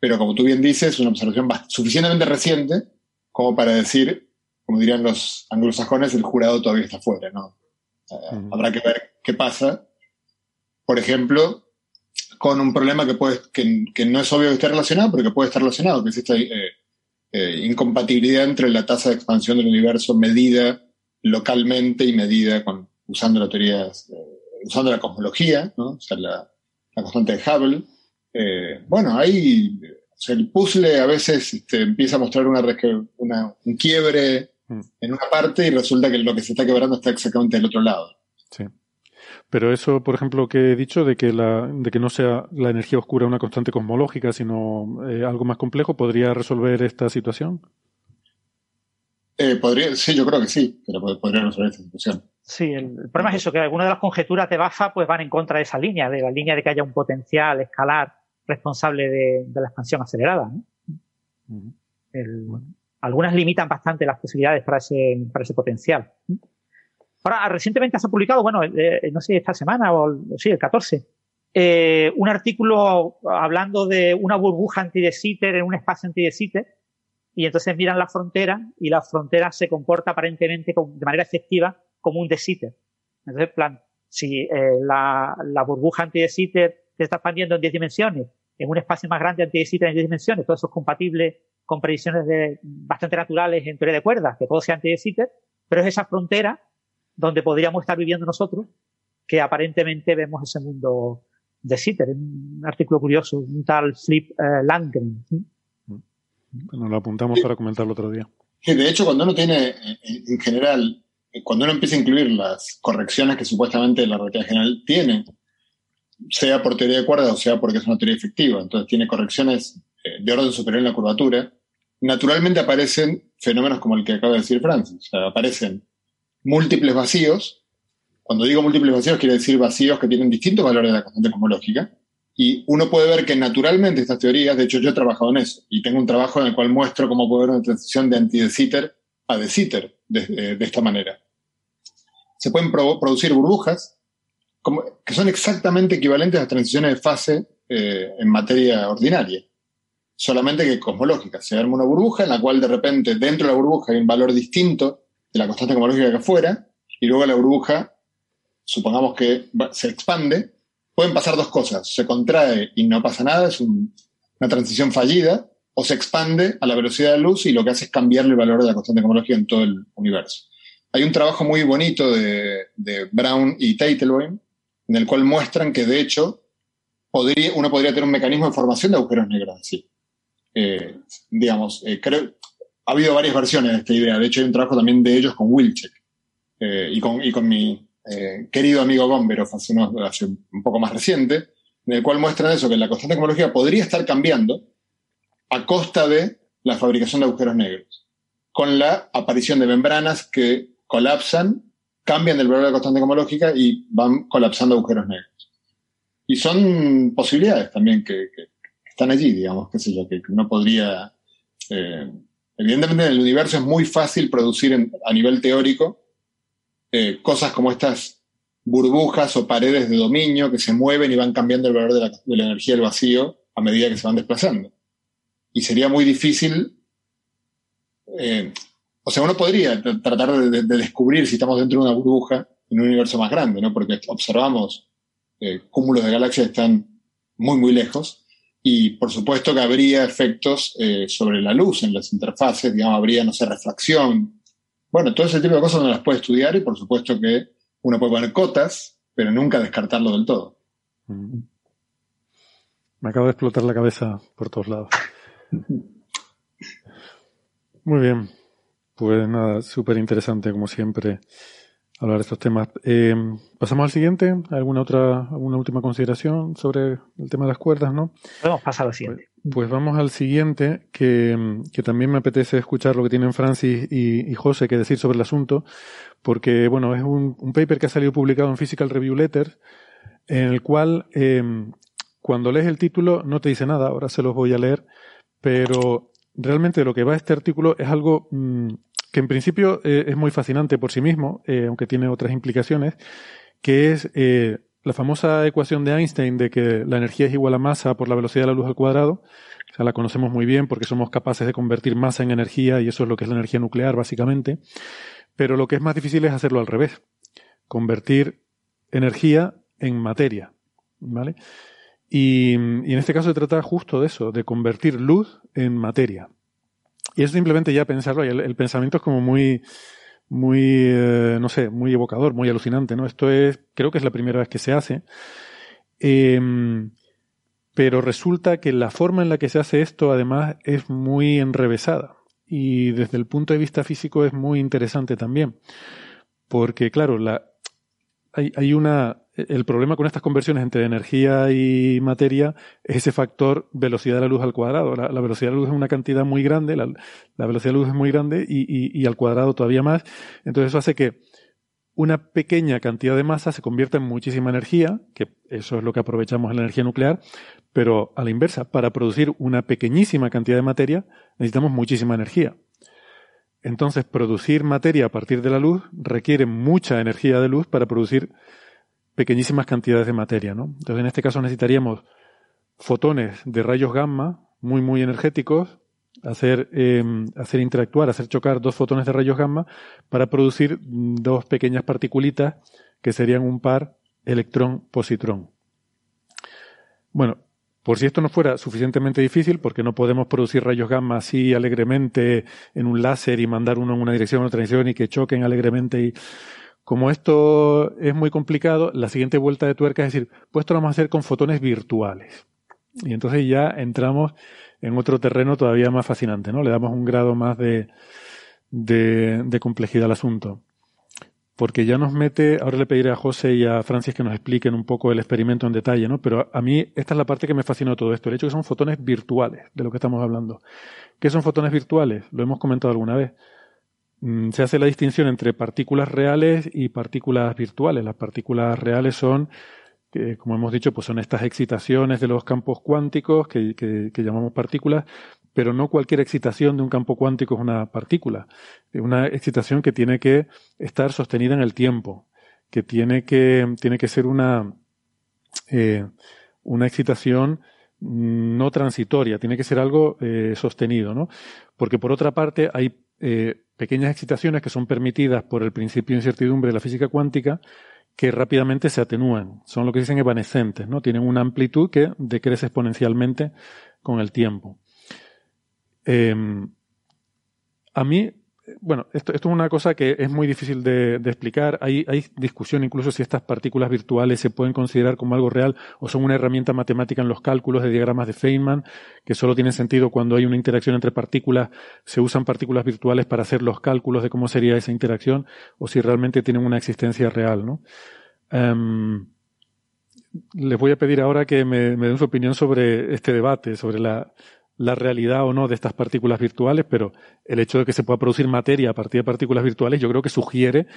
pero como tú bien dices, una observación suficientemente reciente como para decir, como dirían los anglosajones, el jurado todavía está fuera, ¿no? Ujú. Habrá que ver qué pasa. Por ejemplo, con un problema que, puede, que, que, no es obvio que esté relacionado, pero que puede estar relacionado, que es esta eh, eh, incompatibilidad entre la tasa de expansión del universo medida localmente y medida con, usando la teoría, eh, usando la cosmología, ¿no? o sea, la, la constante de Hubble. Eh, bueno, ahí o sea, el puzzle a veces este, empieza a mostrar una, una, un quiebre mm. en una parte y resulta que lo que se está quebrando está exactamente del otro lado. Sí. Pero eso, por ejemplo, que he dicho de que, la, de que no sea la energía oscura una constante cosmológica, sino eh, algo más complejo, ¿podría resolver esta situación? Eh, podría, sí, yo creo que sí, pero podría resolver esta situación. Sí, el, problema es eso, que algunas de las conjeturas de Bafa pues van en contra de esa línea, de la línea de que haya un potencial escalar responsable de, la expansión acelerada. algunas limitan bastante las posibilidades para ese, para ese potencial. Ahora, recientemente se ha publicado, bueno, eh, no sé, esta semana o sí, el 14, eh, un artículo hablando de una burbuja anti Sitter en un espacio anti Sitter y entonces miran la frontera y la frontera se comporta aparentemente de manera efectiva como un de Sitter. Entonces, en plan, si eh, la, la, burbuja anti Sitter se está expandiendo en 10 dimensiones, en un espacio más grande anti Sitter en 10 dimensiones, todo eso es compatible con predicciones de, bastante naturales en teoría de cuerdas, que todo sea anti Sitter, pero es esa frontera donde podríamos estar viviendo nosotros, que aparentemente vemos ese mundo de Sitter. Un artículo curioso, un tal Flip eh, Landgren. Bueno, lo apuntamos para comentarlo otro día. de hecho, cuando uno tiene, en general, cuando uno empieza a incluir las correcciones que supuestamente la relatividad general tiene, sea por teoría de cuerdas o sea porque es una teoría efectiva, entonces tiene correcciones de orden superior en la curvatura, naturalmente aparecen fenómenos como el que acaba de decir Francis. O sea, aparecen múltiples vacíos. Cuando digo múltiples vacíos, quiere decir vacíos que tienen distintos valores de la constante cosmológica. Y uno puede ver que naturalmente estas teorías, de hecho yo he trabajado en eso, y tengo un trabajo en el cual muestro cómo puede haber una transición de anti-de Sitter a de Sitter de, esta manera. Se pueden producir burbujas como, que son exactamente equivalentes a transiciones de fase eh, en materia ordinaria, solamente que cosmológica. Se arma una burbuja en la cual de repente dentro de la burbuja hay un valor distinto de la constante cosmológica que afuera, y luego la burbuja, supongamos que se expande, pueden pasar dos cosas. Se contrae y no pasa nada, es una transición fallida, o se expande a la velocidad de luz y lo que hace es cambiarle el valor de la constante cosmológica en todo el universo. Hay un trabajo muy bonito de, Brown y Teitelbaum, en el cual muestran que de hecho podría, uno podría tener un mecanismo de formación de agujeros negros así. Eh, digamos, eh, creo, ha habido varias versiones de esta idea. De hecho, hay un trabajo también de ellos con Wilczek eh, y, con, y con mi eh, querido amigo Gomberov hace, hace un poco más reciente, en el cual muestran eso, que la constante cosmológica podría estar cambiando a costa de la fabricación de agujeros negros, con la aparición de membranas que colapsan, cambian el valor de la constante cosmológica y van colapsando agujeros negros. Y son posibilidades también que, están allí, digamos, qué sé yo, que uno podría eh, Evidentemente en el universo es muy fácil producir a nivel teórico eh, cosas como estas burbujas o paredes de dominio que se mueven y van cambiando el valor de la, energía del vacío a medida que se van desplazando. Y sería muy difícil, eh, o sea, uno podría tratar de, descubrir si estamos dentro de una burbuja en un universo más grande, ¿no? Porque observamos eh, cúmulos de galaxias que están muy, muy lejos, y por supuesto que habría efectos eh, sobre la luz en las interfaces, digamos, habría, no sé, refracción. Bueno, todo ese tipo de cosas uno las puede estudiar y por supuesto que uno puede poner cotas, pero nunca descartarlo del todo. Mm. Me acabo de explotar la cabeza por todos lados. Muy bien. Pues nada, súper interesante como siempre hablar de estos temas. Eh, pasamos al siguiente. ¿Alguna otra, alguna última consideración sobre el tema de las cuerdas, no? Podemos pasar al siguiente. Pues, pues, vamos al siguiente, que, que, también me apetece escuchar lo que tienen Francis y, y, José que decir sobre el asunto, porque, bueno, es un, un, paper que ha salido publicado en Physical Review Letters, en el cual, eh, cuando lees el título, no te dice nada, ahora se los voy a leer, pero realmente lo que va a este artículo es algo mm, que en principio eh, es muy fascinante por sí mismo, eh, aunque tiene otras implicaciones, que es eh, la famosa ecuación de Einstein de que la energía es igual a masa por la velocidad de la luz al cuadrado. O sea, la conocemos muy bien porque somos capaces de convertir masa en energía y eso es lo que es la energía nuclear, básicamente. Pero lo que es más difícil es hacerlo al revés. Convertir energía en materia. ¿Vale? Y, en este caso se trata justo de eso, de convertir luz en materia. Y es simplemente ya pensarlo, el, el pensamiento es como muy, muy, eh, no sé, muy evocador, muy alucinante, ¿no? Esto es, creo que es la primera vez que se hace. Em, pero resulta que la forma en la que se hace esto, además, es muy enrevesada. Y desde el punto de vista físico es muy interesante también. Porque, claro, la, hay, hay una, el problema con estas conversiones entre energía y materia es ese factor velocidad de la luz al cuadrado. La, velocidad de la luz es una cantidad muy grande, la, velocidad de la luz es muy grande y, y, al cuadrado todavía más. Entonces eso hace que una pequeña cantidad de masa se convierta en muchísima energía, que eso es lo que aprovechamos en la energía nuclear, pero a la inversa, para producir una pequeñísima cantidad de materia necesitamos muchísima energía. Entonces, producir materia a partir de la luz requiere mucha energía de luz para producir pequeñísimas cantidades de materia, ¿no? Entonces, en este caso necesitaríamos fotones de rayos gamma muy, muy energéticos, hacer, em, hacer interactuar, hacer chocar dos fotones de rayos gamma para producir dos pequeñas particulitas que serían un par electrón-positrón. Bueno, por si esto no fuera suficientemente difícil, porque no podemos producir rayos gamma así alegremente en un láser y mandar uno en una dirección o otra dirección y que choquen alegremente y como esto es muy complicado, la siguiente vuelta de tuerca es decir, pues esto lo vamos a hacer con fotones virtuales. Y entonces ya entramos en otro terreno todavía más fascinante, ¿no? Le damos un grado más de, de, de complejidad al asunto porque ya nos mete, ahora le pediré a José y a Francis que nos expliquen un poco el experimento en detalle, ¿no? Pero a mí esta es la parte que me fascinó todo esto, el hecho que son fotones virtuales, de lo que estamos hablando. ¿Qué son fotones virtuales? Lo hemos comentado alguna vez. Mm, se hace la distinción entre partículas reales y partículas virtuales. Las partículas reales son, como hemos dicho, pues son estas excitaciones de los campos cuánticos que, que llamamos partículas, pero no cualquier excitación de un campo cuántico es una partícula. Es una excitación que tiene que estar sostenida en el tiempo, que tiene que, tiene que ser una, eh, una excitación no transitoria, tiene que ser algo eh, sostenido, ¿no? Porque por otra parte hay eh, pequeñas excitaciones que son permitidas por el principio de incertidumbre de la física cuántica que rápidamente se atenúan. Son lo que dicen evanescentes, ¿no? Tienen una amplitud que decrece exponencialmente con el tiempo. Em, a mí, bueno, esto, es una cosa que es muy difícil de, explicar. Hay, discusión incluso si estas partículas virtuales se pueden considerar como algo real o son una herramienta matemática en los cálculos de diagramas de Feynman, que solo tienen sentido cuando hay una interacción entre partículas, se usan partículas virtuales para hacer los cálculos de cómo sería esa interacción o si realmente tienen una existencia real, ¿no? Em, les voy a pedir ahora que me den su opinión sobre este debate, sobre la, la realidad o no de estas partículas virtuales, pero el hecho de que se pueda producir materia a partir de partículas virtuales, yo creo que sugiere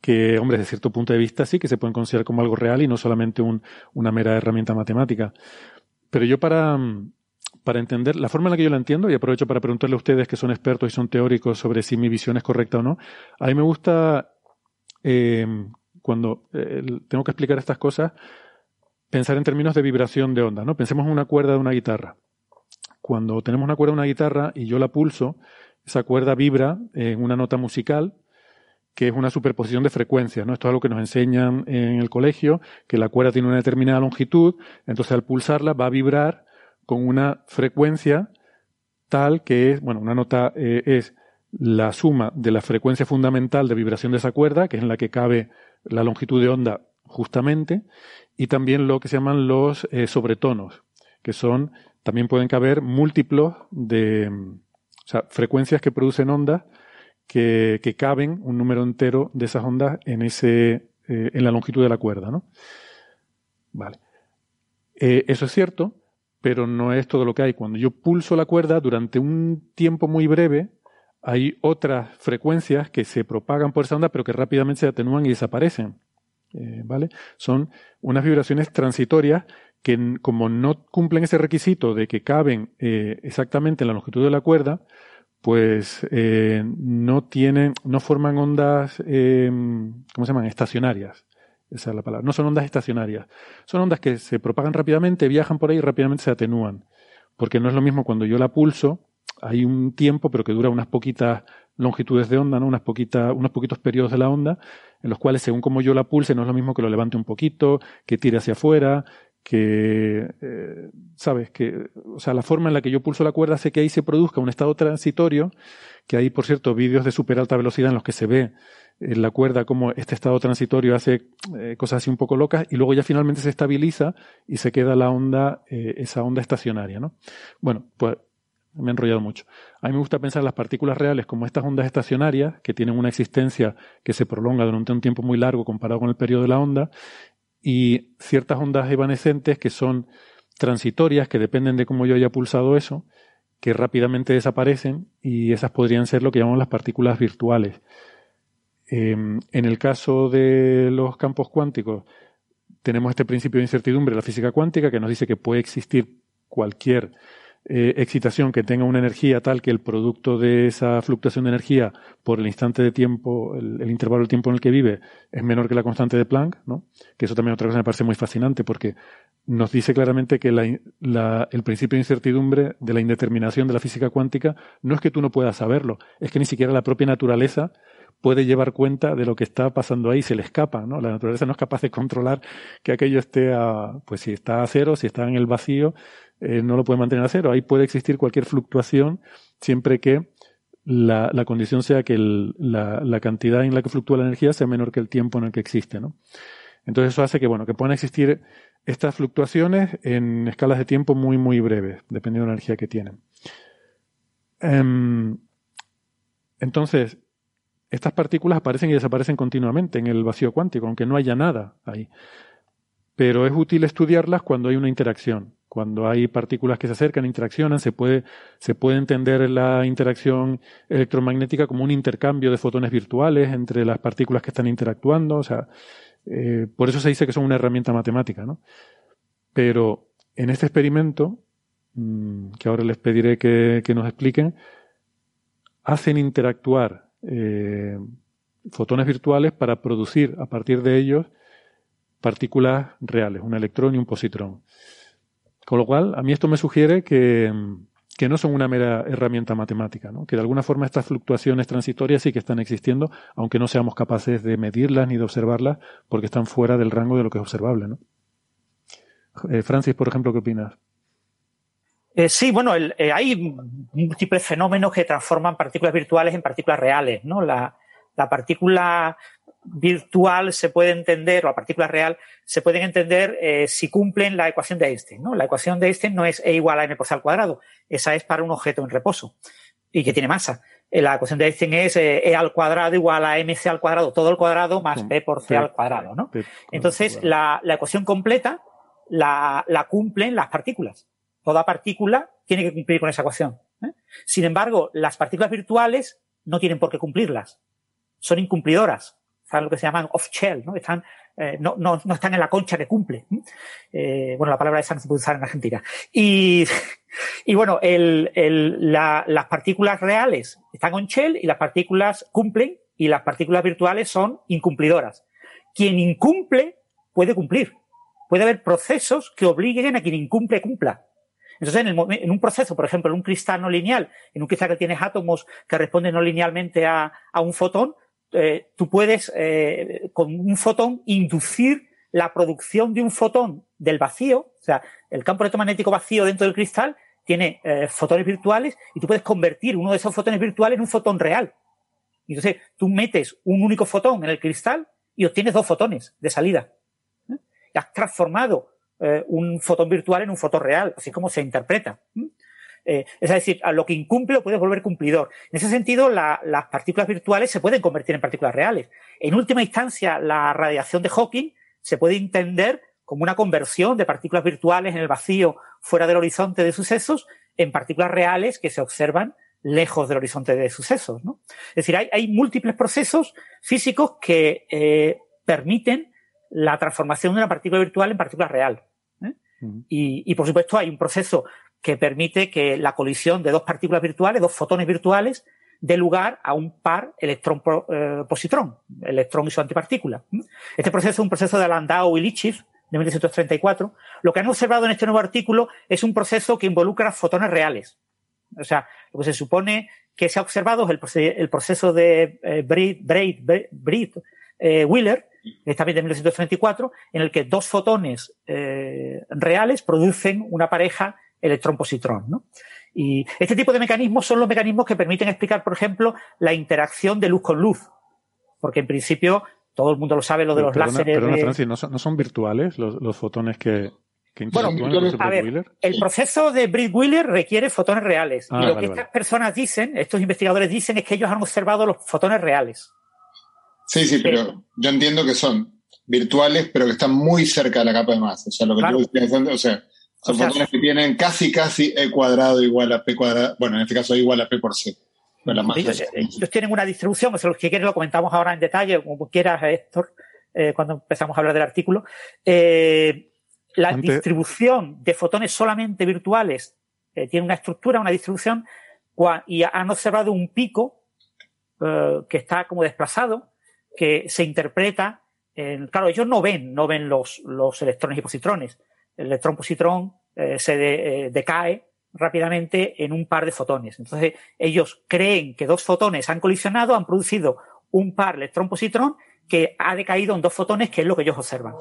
que, hombre, desde cierto punto de vista sí que se pueden considerar como algo real y no solamente una mera herramienta matemática. Pero yo para, para entender la forma en la que yo la entiendo, y aprovecho para preguntarle a ustedes que son expertos y son teóricos sobre si mi visión es correcta o no, a mí me gusta, eh, cuando eh, tengo que explicar estas cosas, pensar en términos de vibración de onda, ¿no? Pensemos en una cuerda de una guitarra cuando tenemos una cuerda de una guitarra y yo la pulso, esa cuerda vibra en una nota musical que es una superposición de frecuencias, ¿no? Esto es algo que nos enseñan en el colegio, que la cuerda tiene una determinada longitud, entonces al pulsarla va a vibrar con una frecuencia tal que es, bueno, una nota eh, es la suma de la frecuencia fundamental de vibración de esa cuerda, que es en la que cabe la longitud de onda justamente, y también lo que se llaman los eh, sobretonos, que son también pueden caber múltiplos de o sea, frecuencias que producen ondas que, que, caben un número entero de esas ondas en ese eh, en la longitud de la cuerda, ¿no? Vale. Eh, eso es cierto, pero no es todo lo que hay. Cuando yo pulso la cuerda durante un tiempo muy breve, hay otras frecuencias que se propagan por esa onda, pero que rápidamente se atenúan y desaparecen. Eh, ¿Vale? Son unas vibraciones transitorias que como no cumplen ese requisito de que caben eh, exactamente en la longitud de la cuerda, pues eh, no tienen, no forman ondas, eh, ¿cómo se llaman? Estacionarias. Esa es la palabra. No son ondas estacionarias. Son ondas que se propagan rápidamente, viajan por ahí y rápidamente se atenúan. Porque no es lo mismo cuando yo la pulso, hay un tiempo, pero que dura unas poquitas longitudes de onda, ¿no? unas poquitas, unos poquitos periodos de la onda, en los cuales según como yo la pulse no es lo mismo que lo levante un poquito, que tire hacia afuera, que, eh, ¿sabes? Que, o sea, la forma en la que yo pulso la cuerda hace que ahí se produzca un estado transitorio, que hay, por cierto, vídeos de super alta velocidad en los que se ve en la cuerda como este estado transitorio hace eh, cosas así un poco locas y luego ya finalmente se estabiliza y se queda la onda, eh, esa onda estacionaria, ¿no? Bueno, pues me he enrollado mucho. A mí me gusta pensar las partículas reales como estas ondas estacionarias que tienen una existencia que se prolonga durante un tiempo muy largo comparado con el periodo de la onda y ciertas ondas evanescentes que son transitorias, que dependen de cómo yo haya pulsado eso, que rápidamente desaparecen y esas podrían ser lo que llamamos las partículas virtuales. Em, en el caso de los campos cuánticos, tenemos este principio de incertidumbre de la física cuántica que nos dice que puede existir cualquier eh, excitación que tenga una energía tal que el producto de esa fluctuación de energía por el instante de tiempo, el, intervalo de tiempo en el que vive, es menor que la constante de Planck, ¿no? Que eso también otra cosa me parece muy fascinante porque nos dice claramente que el principio de incertidumbre de la indeterminación de la física cuántica no es que tú no puedas saberlo, es que ni siquiera la propia naturaleza puede llevar cuenta de lo que está pasando ahí, se le escapa, ¿no? La naturaleza no es capaz de controlar que aquello esté a, pues si está a cero, si está en el vacío, eh, no lo puede mantener a cero. Ahí puede existir cualquier fluctuación siempre que la, la condición sea que la, la, cantidad en la que fluctúa la energía sea menor que el tiempo en el que existe, ¿no? Entonces eso hace que, bueno, que puedan existir estas fluctuaciones en escalas de tiempo muy, muy breves, dependiendo de la energía que tienen. Um, entonces, estas partículas aparecen y desaparecen continuamente en el vacío cuántico, aunque no haya nada ahí. Pero es útil estudiarlas cuando hay una interacción. Cuando hay partículas que se acercan, interaccionan, se puede, se puede entender la interacción electromagnética como un intercambio de fotones virtuales entre las partículas que están interactuando. O sea, eh, por eso se dice que son una herramienta matemática, ¿no? Pero en este experimento, mmm, que ahora les pediré que, que, nos expliquen, hacen interactuar eh, fotones virtuales para producir a partir de ellos partículas reales, un electrón y un positrón. Con lo cual, a mí esto me sugiere que, que no son una mera herramienta matemática, ¿no? que de alguna forma estas fluctuaciones transitorias sí que están existiendo, aunque no seamos capaces de medirlas ni de observarlas, porque están fuera del rango de lo que es observable. ¿no? Eh, Francis, por ejemplo, ¿qué opinas? Eh, sí, bueno, eh, hay múltiples fenómenos que transforman partículas virtuales en partículas reales, ¿no? La, la partícula virtual se puede entender, o la partícula real, se pueden entender eh, si cumplen la ecuación de Einstein. ¿no? La ecuación de Einstein no es E igual a m por c al cuadrado. Esa es para un objeto en reposo y que tiene masa. Eh, la ecuación de Einstein es eh, E al cuadrado igual a mc al cuadrado, todo el cuadrado más p por c al cuadrado. ¿no? Entonces, la, la, ecuación completa la, la, cumplen las partículas. Toda partícula tiene que cumplir con esa ecuación. Sin embargo, las partículas virtuales no tienen por qué cumplirlas. Son incumplidoras están lo que se llaman off-shell, ¿no? Están, eh, no, no, no, están en la concha que cumple. Eh, bueno, la palabra esa no se puede usar en Argentina. Y, y bueno, el, el, la, las partículas reales están on-shell y las partículas cumplen y las partículas virtuales son incumplidoras. Quien incumple puede cumplir. Puede haber procesos que obliguen a quien incumple cumpla. Entonces, en, el, en, un proceso, por ejemplo, en un cristal no lineal, en un cristal que tienes átomos que responden no linealmente a, a un fotón, eh, tú puedes, eh, con un fotón, inducir la producción de un fotón del vacío, o sea, el campo electromagnético vacío dentro del cristal tiene eh, fotones virtuales y tú puedes convertir uno de esos fotones virtuales en un fotón real. Entonces, tú metes un único fotón en el cristal y obtienes dos fotones de salida. Y has transformado un fotón virtual en un fotón real, así como se interpreta. ¿eh? Eh, es decir, a lo que incumple lo puedes volver cumplidor. En ese sentido, la, las partículas virtuales se pueden convertir en partículas reales. En última instancia, la radiación de Hawking se puede entender como una conversión de partículas virtuales en el vacío fuera del horizonte de sucesos en partículas reales que se observan lejos del horizonte de sucesos. ¿no? Es decir, hay, hay, múltiples procesos físicos que eh, permiten la transformación de una partícula virtual en partícula real. ¿eh? Y, y, por supuesto, hay un proceso que permite que la colisión de dos partículas virtuales, dos fotones virtuales, dé lugar a un par electrón-positrón, eh, electrón y su antipartícula. Este proceso es un proceso de Landau y Lipschitz de 1934. Lo que han observado en este nuevo artículo es un proceso que involucra fotones reales. O sea, lo que se supone que se ha observado es el, proceso, de eh, eh, Wheeler, es también de 1934, en el que dos fotones eh, reales producen una pareja electrón-positrón. ¿no? Y este tipo de mecanismos son los mecanismos que permiten explicar, por ejemplo, la interacción de luz con luz. Porque en principio, todo el mundo lo sabe, lo de los láseres. Perdona, Francis, ¿no son, ¿no son virtuales los, los fotones que, que bueno, a ver, el proceso de Britt-Wheeler requiere fotones reales. Ah, y lo vale, que vale. estas personas dicen, estos investigadores dicen, es que ellos han observado los fotones reales. Sí, sí, pero yo entiendo que son virtuales, pero que están muy cerca de la capa de masa. O sea, lo que Claro. tú decías o sea, son O sea, fotones que tienen casi, casi E cuadrado igual a P cuadrado. Bueno, en este caso igual a P por C. Masa Ellos, tienen una distribución, eso los que quieres lo comentamos ahora en detalle, como quieras, Héctor, eh, cuando empezamos a hablar del artículo. Eh, la Antes- distribución de fotones solamente virtuales eh, tiene una estructura, una distribución, y han observado un pico eh, que está como desplazado, que se interpreta. en- claro, ellos no ven, no ven los, los electrones y positrones. El electrón-positrón eh, se de- eh, decae rápidamente en un par de fotones. Entonces, ellos creen que dos fotones han colisionado, han producido un par electrón-positrón que ha decaído en dos fotones, que es lo que ellos observan.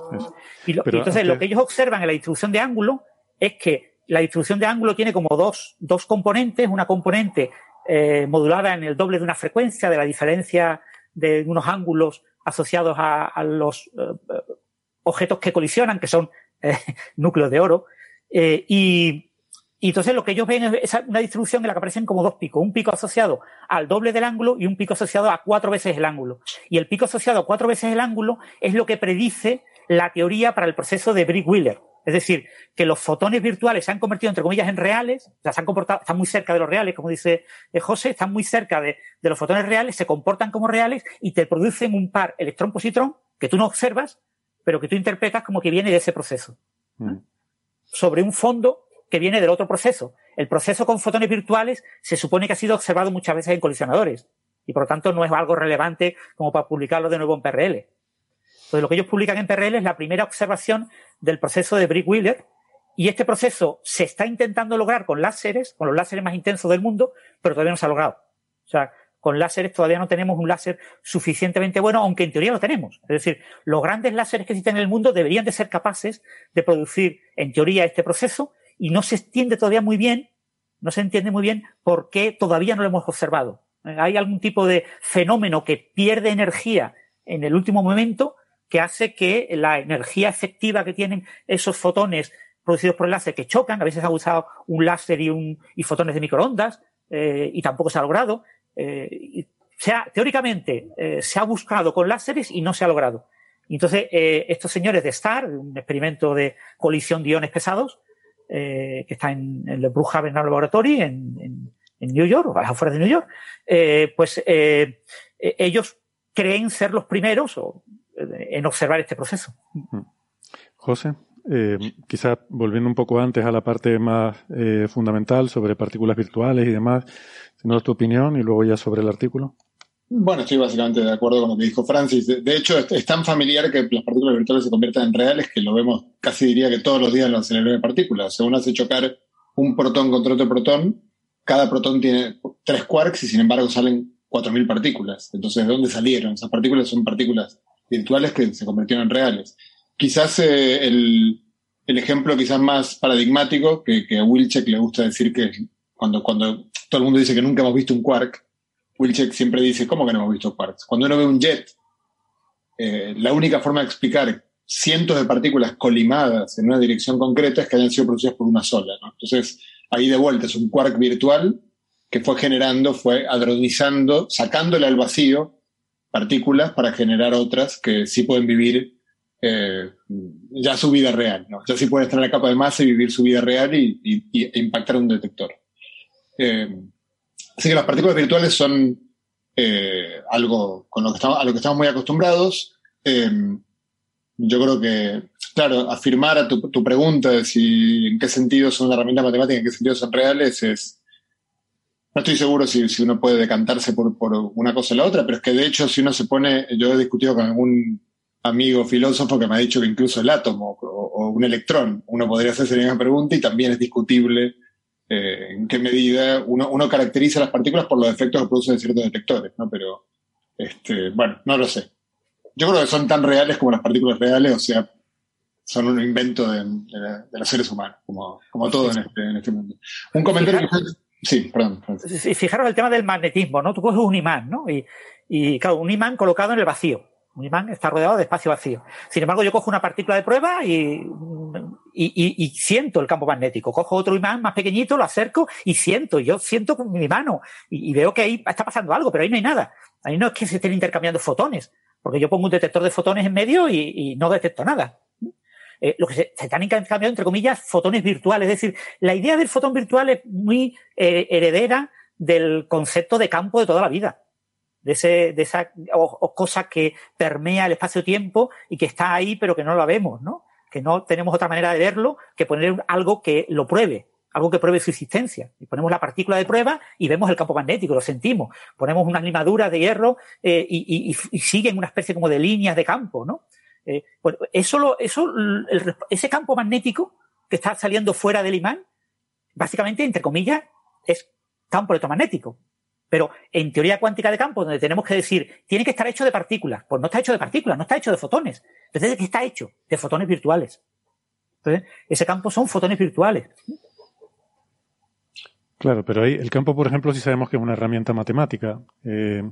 Y, lo- y entonces, antes- lo que ellos observan en la distribución de ángulo es que la distribución de ángulo tiene como dos, dos componentes, una componente eh, modulada en el doble de una frecuencia, de la diferencia de unos ángulos asociados a, a los eh, objetos que colisionan, que son eh, núcleos de oro. Eh, y, y entonces lo que ellos ven es una distribución en la que aparecen como dos picos. Un pico asociado al doble del ángulo y un pico asociado a cuatro veces el ángulo. Y el pico asociado a cuatro veces el ángulo es lo que predice la teoría para el proceso de Brick-Wheeler. Es decir, que los fotones virtuales se han convertido, entre comillas, en reales, o sea, se han comportado, están muy cerca de los reales, como dice eh, José, están muy cerca de, de los fotones reales, se comportan como reales y te producen un par electrón-positrón que tú no observas, pero que tú interpretas como que viene de ese proceso Mm. sobre un fondo que viene del otro proceso. El proceso con fotones virtuales se supone que ha sido observado muchas veces en colisionadores y por lo tanto no es algo relevante como para publicarlo de nuevo en PRL. Entonces lo que ellos publican en PRL es la primera observación del proceso de Brick-Wheeler y este proceso se está intentando lograr con láseres, con los láseres más intensos del mundo, pero todavía no se ha logrado. O sea, con láseres todavía no tenemos un láser suficientemente bueno, aunque en teoría lo tenemos. Es decir, los grandes láseres que existen en el mundo deberían de ser capaces de producir, en teoría, este proceso y no se entiende todavía muy bien, no se entiende muy bien por qué todavía no lo hemos observado. Hay algún tipo de fenómeno que pierde energía en el último momento que hace que la energía efectiva que tienen esos fotones producidos por el láser que chocan, a veces ha usado un láser y, un, y fotones de microondas, eh, y tampoco se ha logrado. Eh, se ha- teóricamente eh, se ha buscado con láseres y no se ha logrado. Entonces, eh, estos señores de STAR, un experimento de colisión de iones pesados, que está en, en el Brookhaven Laboratory, en, New York, o a las afueras de New York, pues eh, ellos creen ser los primeros en observar este proceso. José, eh, quizá volviendo un poco antes a la parte más eh, fundamental sobre partículas virtuales y demás, si nos das tu opinión y luego ya sobre el artículo. Bueno, estoy básicamente de acuerdo con lo que dijo Francis. De, hecho, es, tan familiar que las partículas virtuales se conviertan en reales que lo vemos casi diría que todos los días en los aceleradores de partículas. Según hace chocar un protón contra otro protón, cada protón tiene tres quarks y sin embargo salen 4.000 partículas. Entonces, ¿de dónde salieron? Esas partículas son partículas virtuales que se convirtieron en reales. Quizás eh, el, ejemplo quizás más paradigmático, que, que a Wilczek le gusta decir que cuando, cuando todo el mundo dice que nunca hemos visto un quark, Wilczek siempre dice, ¿cómo que no hemos visto quarks? Cuando uno ve un jet, eh, la única forma de explicar cientos de partículas colimadas en una dirección concreta es que hayan sido producidas por una sola. Entonces, ahí de vuelta es un quark virtual que fue generando, fue hadronizando, sacándole al vacío partículas para generar otras que sí pueden vivir eh, ya su vida real. ¿no? Ya sí pueden estar en la capa de masa y vivir su vida real y, y- y- e impactar un detector. Eh, así que las partículas virtuales son eh, algo con lo que estamos, a lo que estamos muy acostumbrados. Eh, yo creo que, claro, afirmar a tu, tu pregunta de si en qué sentido son una herramienta matemática, en qué sentido son reales, es. No estoy seguro si, si uno puede decantarse por, por una cosa o la otra, pero es que de hecho, si uno se pone. Yo he discutido con algún amigo filósofo que me ha dicho que incluso el átomo o, o un electrón, uno podría hacerse la misma pregunta y también es discutible eh, en qué medida uno, uno caracteriza las partículas por los efectos que producen ciertos detectores, ¿no? Pero, este, bueno, no lo sé. yo creo que son tan reales como las partículas reales, o sea, son un invento de, los seres humanos, como, como todo en este, en este mundo. Un comentario que Sí, perdón. Fijaros el tema del magnetismo, ¿no? Tú coges un imán, ¿no? Y, y claro, un imán colocado en el vacío. Un imán está rodeado de espacio vacío. Sin embargo, yo cojo una partícula de prueba y, y, siento el campo magnético. Cojo otro imán más pequeñito, lo acerco y siento. Yo siento con mi mano y, veo que ahí está pasando algo, pero ahí no hay nada. Ahí no es que se estén intercambiando fotones, porque yo pongo un detector de fotones en medio y, no detecto nada. Eh, lo que se, están intercambiando, entre comillas, fotones virtuales. Es decir, la idea del fotón virtual es muy eh, heredera del concepto de campo de toda la vida de, ese, de esa o, cosa que permea el espacio-tiempo y que está ahí pero que no lo vemos, ¿no? Que no tenemos otra manera de verlo que poner algo que lo pruebe, algo que pruebe su existencia. Y ponemos la partícula de prueba y vemos el campo magnético, lo sentimos. Ponemos unas limaduras de hierro eh, y, y, y, siguen una especie como de líneas de campo, ¿no? Eh, pues eso, lo, eso el, ese campo magnético que está saliendo fuera del imán, básicamente, entre comillas, es campo electromagnético. Pero en teoría cuántica de campo, donde tenemos que decir, tiene que estar hecho de partículas. Pues no está hecho de partículas, no está hecho de fotones. Entonces, ¿de qué está hecho? De fotones virtuales. Entonces, ese campo son fotones virtuales. Claro, pero el campo, por ejemplo, sí sabemos que es una herramienta matemática. Eh,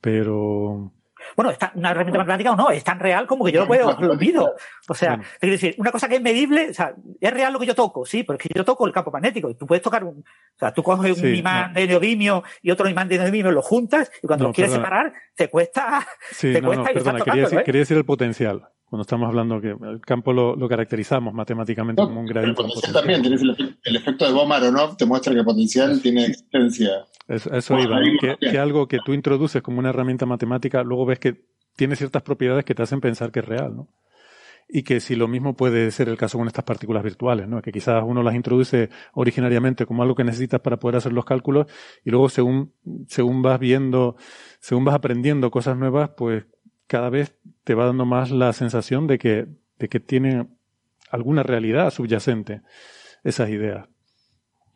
pero bueno, está una herramienta matemática o no, es tan real como que yo lo puedo, lo mido. O sea, quiero decir, una cosa que es medible, o sea, es real lo que yo toco, sí, porque yo toco el campo magnético y tú puedes tocar un, o sea, tú coges un imán de neodimio y otro imán de neodimio, lo juntas y cuando lo quieres separar, te cuesta, sí, te cuesta y perdona, quería, decir, ¿eh? quería decir el potencial cuando estamos hablando que el campo lo, lo caracterizamos matemáticamente como un gradiente. El potencial también, tienes el, efecto de Boma-Aronov, te muestra que el potencial tiene existencia. Eso, iba, que, que, algo que tú introduces como una herramienta matemática, luego ves que tiene ciertas propiedades que te hacen pensar que es real, ¿no? Y que si lo mismo puede ser el caso con estas partículas virtuales, ¿no? Que quizás uno las introduce originariamente como algo que necesitas para poder hacer los cálculos y luego según, según vas viendo, según vas aprendiendo cosas nuevas, pues cada vez te va dando más la sensación de que, de que tienen alguna realidad subyacente esas ideas.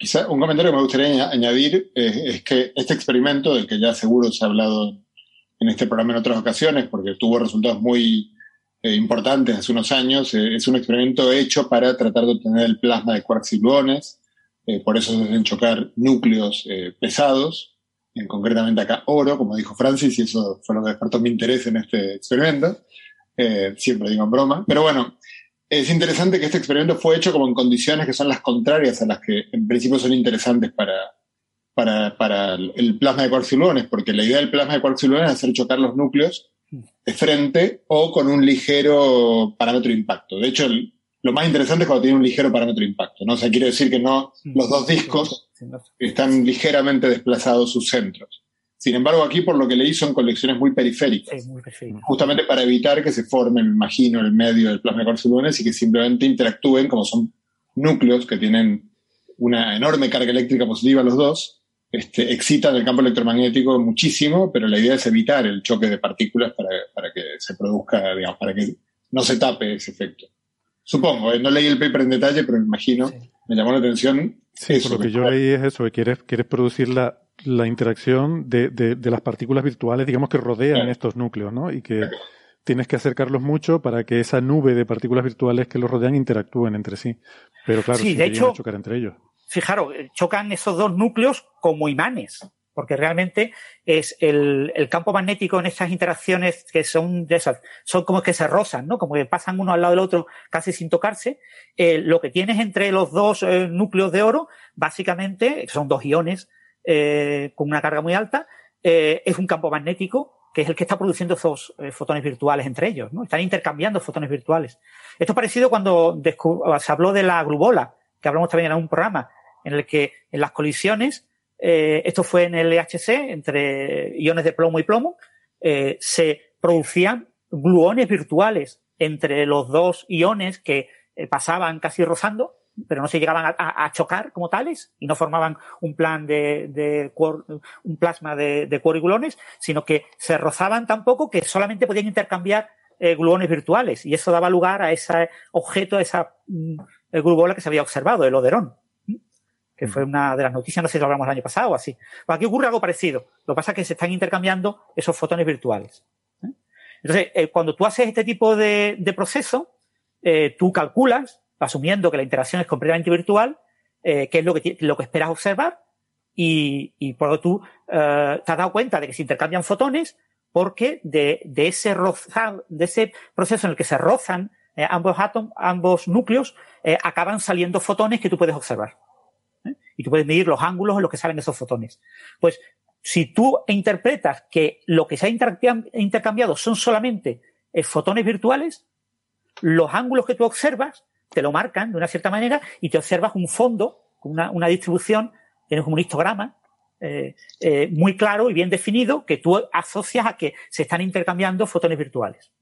Quizá un comentario que me gustaría añadir es, que este experimento, del que ya seguro se ha hablado en este programa en otras ocasiones, porque tuvo resultados muy eh, importantes hace unos años, eh, es un experimento hecho para tratar de obtener el plasma de quarks y gluones, eh, por eso se deben chocar núcleos pesados, en, concretamente acá oro, como dijo Francis, y eso fue lo que despertó mi interés en este experimento. siempre digo en broma. Pero bueno, es interesante que este experimento fue hecho como en condiciones que son las contrarias a las que en principio son interesantes para, para, para el plasma de quarks porque la idea del plasma de quarks es hacer chocar los núcleos de frente o con un ligero parámetro de impacto. De hecho, lo más interesante es cuando tiene un ligero parámetro de impacto, ¿no? O sea, quiere decir que no, los dos discos están ligeramente desplazados sus centros. Sin embargo, aquí por lo que leí son colecciones muy periféricas. Justamente para evitar que se forme, me imagino, el medio del plasma de quarks y que simplemente interactúen como son núcleos que tienen una enorme carga eléctrica positiva los dos, este, excitan el campo electromagnético muchísimo, pero la idea es evitar el choque de partículas para, para que se produzca, digamos, para que no se tape ese efecto. Supongo, eh, no leí el paper en detalle, pero me imagino, me llamó la atención. Sí, eso, lo que, yo leí es eso, que quieres, quieres producir la, la interacción de, de, de, las partículas virtuales, digamos, que rodean estos núcleos, ¿no? Y que tienes que acercarlos mucho para que esa nube de partículas virtuales que los rodean interactúen entre sí. Pero claro, sí, de hecho, chocar entre ellos fijaros, chocan esos dos núcleos como imanes, porque realmente es el, campo magnético en estas interacciones que son de esas, son como que se rozan, ¿no? Como que pasan uno al lado del otro casi sin tocarse. Eh, lo que tienes entre los dos eh, núcleos de oro, básicamente, son dos iones eh, con una carga muy alta, es un campo magnético que es el que está produciendo esos fotones virtuales entre ellos, ¿no? Están intercambiando fotones virtuales. Esto es parecido cuando se habló de la glubola, que hablamos también en un programa, en el que en las colisiones, eh, esto fue en el LHC, entre iones de plomo y plomo, eh, se producían gluones virtuales entre los dos iones que eh, pasaban casi rozando, pero no se llegaban a, chocar como tales y no formaban un plan de, de un plasma de, de gluones, sino que se rozaban tan poco que solamente podían intercambiar gluones virtuales y eso daba lugar a ese objeto, a esa mm, glubola que se había observado, el oderón que fue una de las noticias, no sé si lo hablamos el año pasado o así. Pues aquí ocurre algo parecido. Lo que pasa es que se están intercambiando esos fotones virtuales. ¿eh? Entonces, eh, cuando tú haces este tipo de, de proceso, eh, tú calculas, asumiendo que la interacción es completamente virtual, eh, qué es lo que, lo que esperas observar, y, y por lo tú eh, te has dado cuenta de que se intercambian fotones, porque de, de ese rozar, de ese proceso en el que se rozan eh, ambos átomos, ambos núcleos, eh, acaban saliendo fotones que tú puedes observar. ¿eh? Y tú puedes medir los ángulos en los que salen esos fotones. Pues, si tú interpretas que lo que se ha intercambiado son solamente eh, fotones virtuales, los ángulos que tú observas te lo marcan de una cierta manera y te observas un fondo, una, distribución, tienes como un histograma eh, eh, muy claro y bien definido que tú asocias a que se están intercambiando fotones virtuales.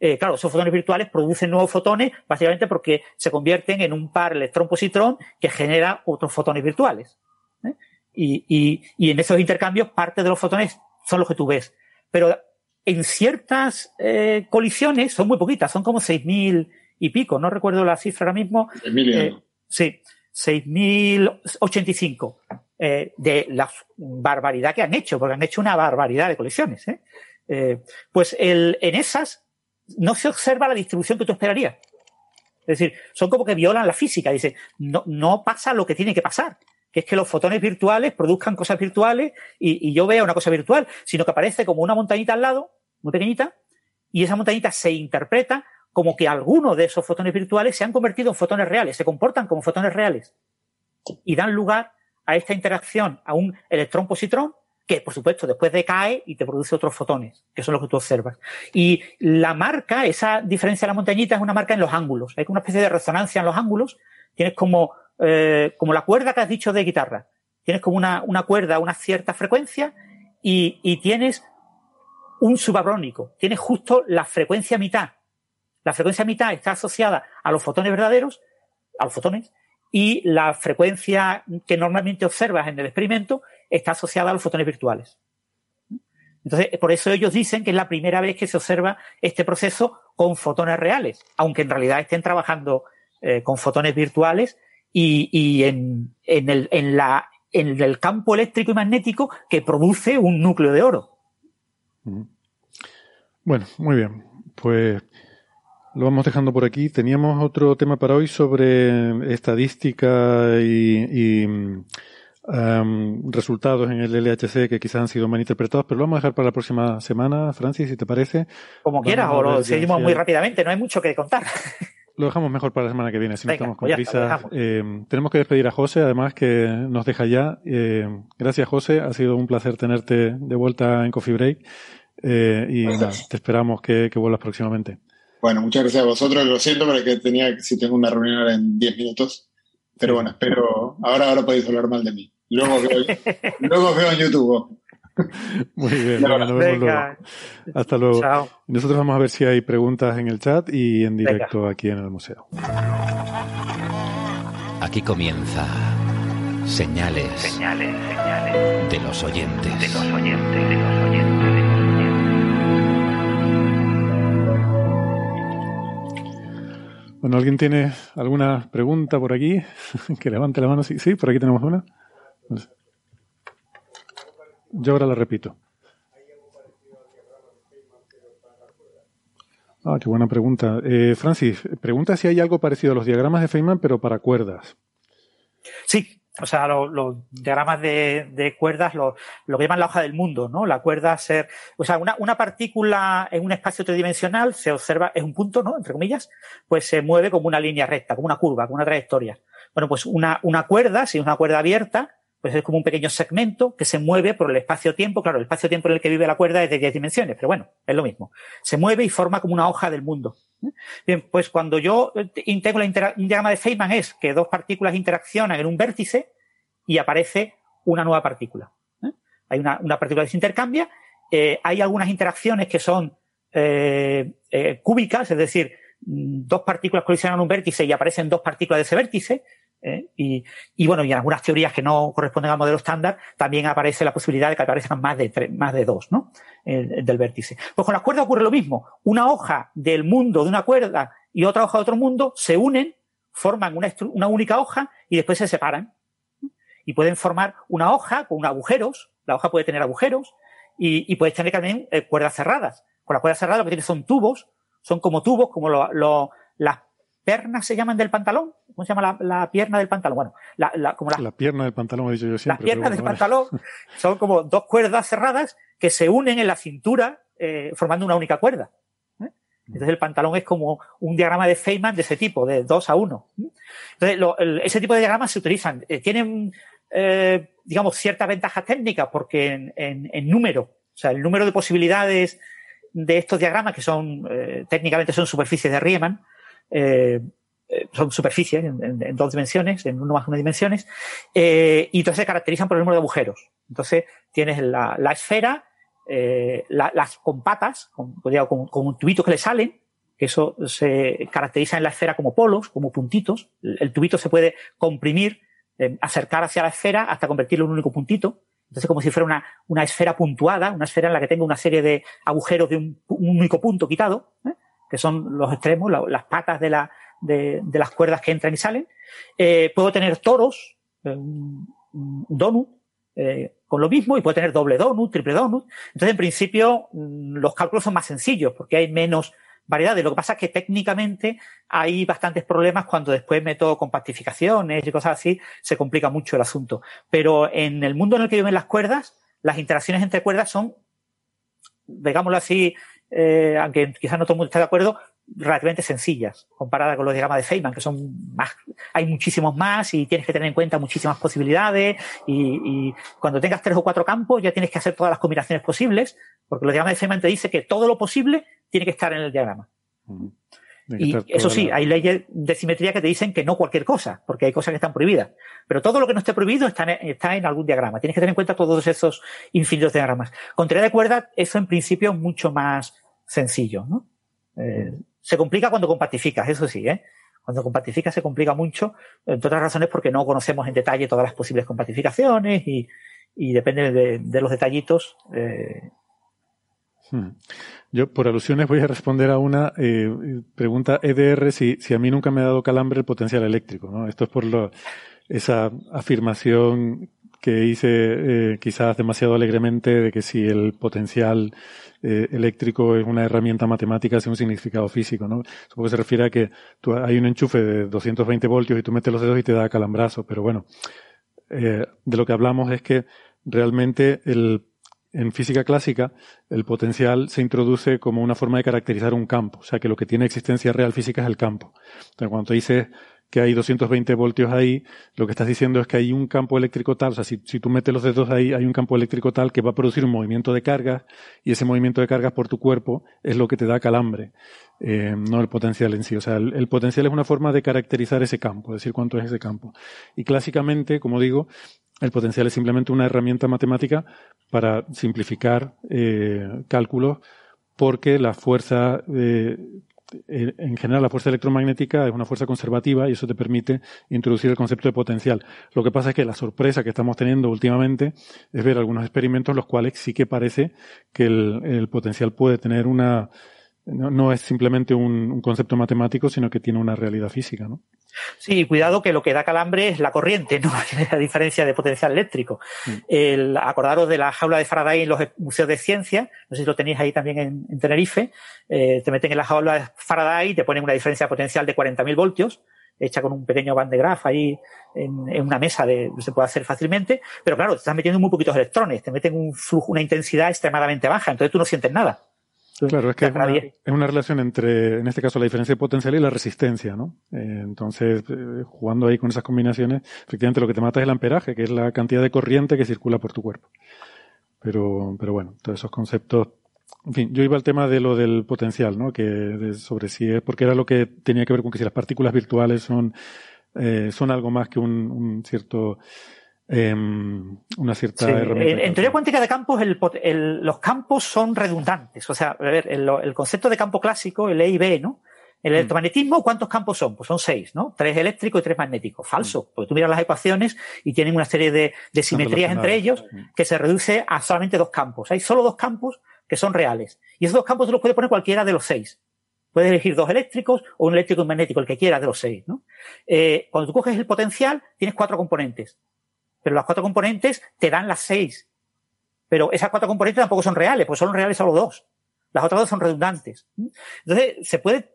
Eh, claro, esos fotones virtuales producen nuevos fotones básicamente porque se convierten en un par electrón-positrón que genera otros fotones virtuales. Y, y, en esos intercambios parte de los fotones son los que tú ves. Pero en ciertas colisiones son muy poquitas, son como 6.000 y pico, no recuerdo la cifra ahora mismo. Eh, sí, 6.085 eh, de la barbaridad que han hecho, porque han hecho una barbaridad de colisiones. ¿eh? Eh, pues el, en esas no se observa la distribución que tú esperarías. Es decir, son como que violan la física. Dice, no, no pasa lo que tiene que pasar, que es que los fotones virtuales produzcan cosas virtuales y, y yo vea una cosa virtual, sino que aparece como una montañita al lado, muy pequeñita, y esa montañita se interpreta como que algunos de esos fotones virtuales se han convertido en fotones reales, se comportan como fotones reales y dan lugar a esta interacción a un electrón-positrón que, por supuesto, después decae y te produce otros fotones, que son los que tú observas. Y la marca, esa diferencia de la montañita, es una marca en los ángulos. Hay una especie de resonancia en los ángulos. Tienes como, eh, como la cuerda que has dicho de guitarra. Tienes como una, una cuerda a una cierta frecuencia y, y tienes un subabrónico. Tienes justo la frecuencia mitad. La frecuencia mitad está asociada a los fotones verdaderos, a los fotones, y la frecuencia que normalmente observas en el experimento está asociada a los fotones virtuales. Entonces, por eso ellos dicen que es la primera vez que se observa este proceso con fotones reales, aunque en realidad estén trabajando eh, con fotones virtuales y, y en, en, el, en, la, en el campo eléctrico y magnético que produce un núcleo de oro. Bueno, muy bien. Pues lo vamos dejando por aquí. Teníamos otro tema para hoy sobre estadística y, y um, resultados en el LHC que quizás han sido mal interpretados, pero lo vamos a dejar para la próxima semana, Francis, si te parece. Como quieras, o lo seguimos muy rápidamente, no hay mucho que contar. Lo dejamos mejor para la semana que viene, si Venga, no estamos con pues prisa. Eh, tenemos que despedir a José, además que nos deja ya. Eh, gracias, José. Ha sido un placer tenerte de vuelta en Coffee Break. Eh, y nada, te esperamos que, que vuelvas próximamente. Bueno, muchas gracias a vosotros. Lo siento porque tenía, si tengo una reunión ahora en 10 minutos. Pero bueno, espero. Ahora, ahora podéis hablar mal de mí. Luego veo, luego veo en YouTube. Muy bien, nos vemos luego. Hasta luego. Chao. Nosotros vamos a ver si hay preguntas en el chat y en directo venga. aquí en el museo. Aquí comienza señales, señales, señales de los oyentes. De los oyentes, de los oyentes. Bueno, ¿alguien tiene alguna pregunta por aquí? que levante la mano. Sí, por aquí tenemos una. Yo ahora la repito. Ah, qué buena pregunta. Eh, Francis, pregunta si hay algo parecido a los diagramas de Feynman, pero para cuerdas. Sí, o sea, los, diagramas de, de cuerdas, lo, lo, que llaman la hoja del mundo, ¿no? La cuerda ser, o sea, una, una, partícula en un espacio tridimensional se observa, es un punto, ¿no? Entre comillas, pues se mueve como una línea recta, como una curva, como una trayectoria. Bueno, pues una, una cuerda, si es una cuerda abierta, pues es como un pequeño segmento que se mueve por el espacio-tiempo. Claro, el espacio-tiempo en el que vive la cuerda es de 10 dimensiones, pero bueno, es lo mismo. Se mueve y forma como una hoja del mundo. Bien, pues cuando yo integro un diagrama de Feynman es que dos partículas interaccionan en un vértice y aparece una nueva partícula. ¿eh? Hay una, partícula que se intercambia. Eh, hay algunas interacciones que son eh, cúbicas, es decir, dos partículas colisionan en un vértice y aparecen dos partículas de ese vértice. ¿Eh? Y, bueno, y en algunas teorías que no corresponden al modelo estándar, también aparece la posibilidad de que aparezcan más de tres, más de dos, ¿no? El, del vértice. Pues con las cuerdas ocurre lo mismo. Una hoja del mundo de una cuerda y otra hoja de otro mundo se unen, forman una, una única hoja y después se separan. Y pueden formar una hoja con agujeros. La hoja puede tener agujeros y, y puedes tener también eh, cuerdas cerradas. Con la cuerda cerrada lo que tiene son tubos, son como tubos, como lo, las pernas se llaman del pantalón. ¿Cómo se llama la, la pierna del pantalón? Bueno, la, la, como la, La pierna del pantalón, he dicho yo siempre. las piernas del vale. pantalón son como dos cuerdas cerradas que se unen en la cintura eh, formando una única cuerda. ¿eh? Entonces el pantalón es como un diagrama de Feynman de ese tipo, de 2 a 1. Entonces lo- el- ese tipo de diagramas se utilizan. eh, tienen, eh, digamos, ciertas ventajas técnicas porque en, en- en número, o sea, el número de posibilidades de estos diagramas, que son eh, técnicamente son superficies de Riemann, eh, eh, son superficies en, dos dimensiones, en uno más una dimensiones, eh, y entonces se caracterizan por el número de agujeros. Entonces tienes la, la esfera, la- las con patas, con, digamos, con, con tubitos que le salen, que eso se caracteriza en la esfera como polos, como puntitos. El, tubito se puede comprimir, acercar hacia la esfera hasta convertirlo en un único puntito. Entonces, como si fuera una, una esfera puntuada, una esfera en la que tengo una serie de agujeros de un, un único punto quitado. Que son los extremos, la- las patas de, la, de, de las cuerdas que entran y salen. Eh, puedo tener toros, eh, donut, eh, con lo mismo, y puedo tener doble donut, triple donut. Entonces, en principio, mm, los cálculos son más sencillos porque hay menos variedades. Lo que pasa es que técnicamente hay bastantes problemas cuando después meto compactificaciones y cosas así, se complica mucho el asunto. Pero en el mundo en el que viven las cuerdas, las interacciones entre cuerdas son, digámoslo así, eh, aunque quizás no todo el mundo esté de acuerdo, relativamente sencillas comparadas con los diagramas de Feynman, que son más, hay muchísimos más y tienes que tener en cuenta muchísimas posibilidades y, y cuando tengas tres o cuatro campos ya tienes que hacer todas las combinaciones posibles, porque los diagramas de Feynman te dice que todo lo posible tiene que estar en el diagrama. Y eso sí, hay leyes de simetría que te dicen que no cualquier cosa, porque hay cosas que están prohibidas. Pero todo lo que no esté prohibido está en, está en algún diagrama. Tienes que tener en cuenta todos esos infinitos diagramas. Con teoría de cuerda, eso en principio es mucho más sencillo, ¿no? Eh, se complica cuando compactificas, eso sí, ¿eh? Cuando compactificas se complica mucho, entre otras razones porque no conocemos en detalle todas las posibles compactificaciones y, y depende de, de los detallitos. eh. Yo, por alusiones, voy a responder a una eh, pregunta EDR si, si a mí nunca me ha dado calambre el potencial eléctrico. ¿no? Esto es por esa afirmación que hice eh, quizás demasiado alegremente de que si el potencial eh, eléctrico es una herramienta matemática sin un significado físico. ¿no? Supongo que se refiere a que tú, hay un enchufe de 220 voltios y tú metes los dedos y te da calambrazo. Pero bueno, de lo que hablamos es que realmente el en física clásica, el potencial se introduce como una forma de caracterizar un campo. O sea, que lo que tiene existencia real física es el campo. Entonces, cuando dices que hay 220 voltios ahí, lo que estás diciendo es que hay un campo eléctrico tal, o sea, si, si tú metes los dedos ahí, hay un campo eléctrico tal que va a producir un movimiento de cargas y ese movimiento de cargas por tu cuerpo es lo que te da calambre, eh, no el potencial en sí. O sea, el, el potencial es una forma de caracterizar ese campo, decir cuánto es ese campo. Y clásicamente, como digo, el potencial es simplemente una herramienta matemática para simplificar eh, cálculos porque la fuerza, eh, eh, en general la fuerza electromagnética es una fuerza conservativa y eso te permite introducir el concepto de potencial. Lo que pasa es que la sorpresa que estamos teniendo últimamente es ver algunos experimentos en los cuales sí que parece que el, potencial puede tener una, no, no es simplemente un, un, concepto matemático, sino que tiene una realidad física, ¿no? Sí, cuidado que lo que da calambre es la corriente, no a diferencia de potencial eléctrico. Mm. El, acordaros de la jaula de Faraday en los museos de ciencia, no sé si lo tenéis ahí también en, en Tenerife, eh, te meten en la jaula de Faraday y te ponen una diferencia de potencial de 40.000 voltios, hecha con un pequeño band de graf ahí en, en, una mesa de, se puede hacer fácilmente, pero claro, te estás metiendo muy poquitos electrones, te meten un flujo, una intensidad extremadamente baja, entonces tú no sientes nada. Claro, es que es una, es una, relación entre, en este caso, la diferencia de potencial y la resistencia, ¿no? Eh, entonces, eh, jugando ahí con esas combinaciones, efectivamente lo que te mata es el amperaje, que es la cantidad de corriente que circula por tu cuerpo. Pero, pero bueno, todos esos conceptos. En fin, yo iba al tema de lo del potencial, ¿no? Que de, sobre si es, porque era lo que tenía que ver con que si las partículas virtuales son, eh, son algo más que un, un cierto, eh, una cierta sí, herramienta. En, teoría cuántica de campos, el, el, los campos son redundantes. O sea, a ver, el, el, concepto de campo clásico, el E y B, ¿no? El electromagnetismo, ¿cuántos campos son? Pues son seis, ¿no? Tres eléctricos y tres magnéticos. Falso, porque tú miras las ecuaciones y tienen una serie de, de simetrías entre ellos que se reduce a solamente dos campos. Hay solo dos campos que son reales. Y esos dos campos tú los puedes poner cualquiera de los seis. Puedes elegir dos eléctricos o un eléctrico y un magnético, el que quieras de los seis, ¿no? Eh, cuando tú coges el potencial, tienes cuatro componentes. Pero las cuatro componentes te dan las seis. Pero esas cuatro componentes tampoco son reales, pues son reales solo dos. Las otras dos son redundantes. Entonces, se puede,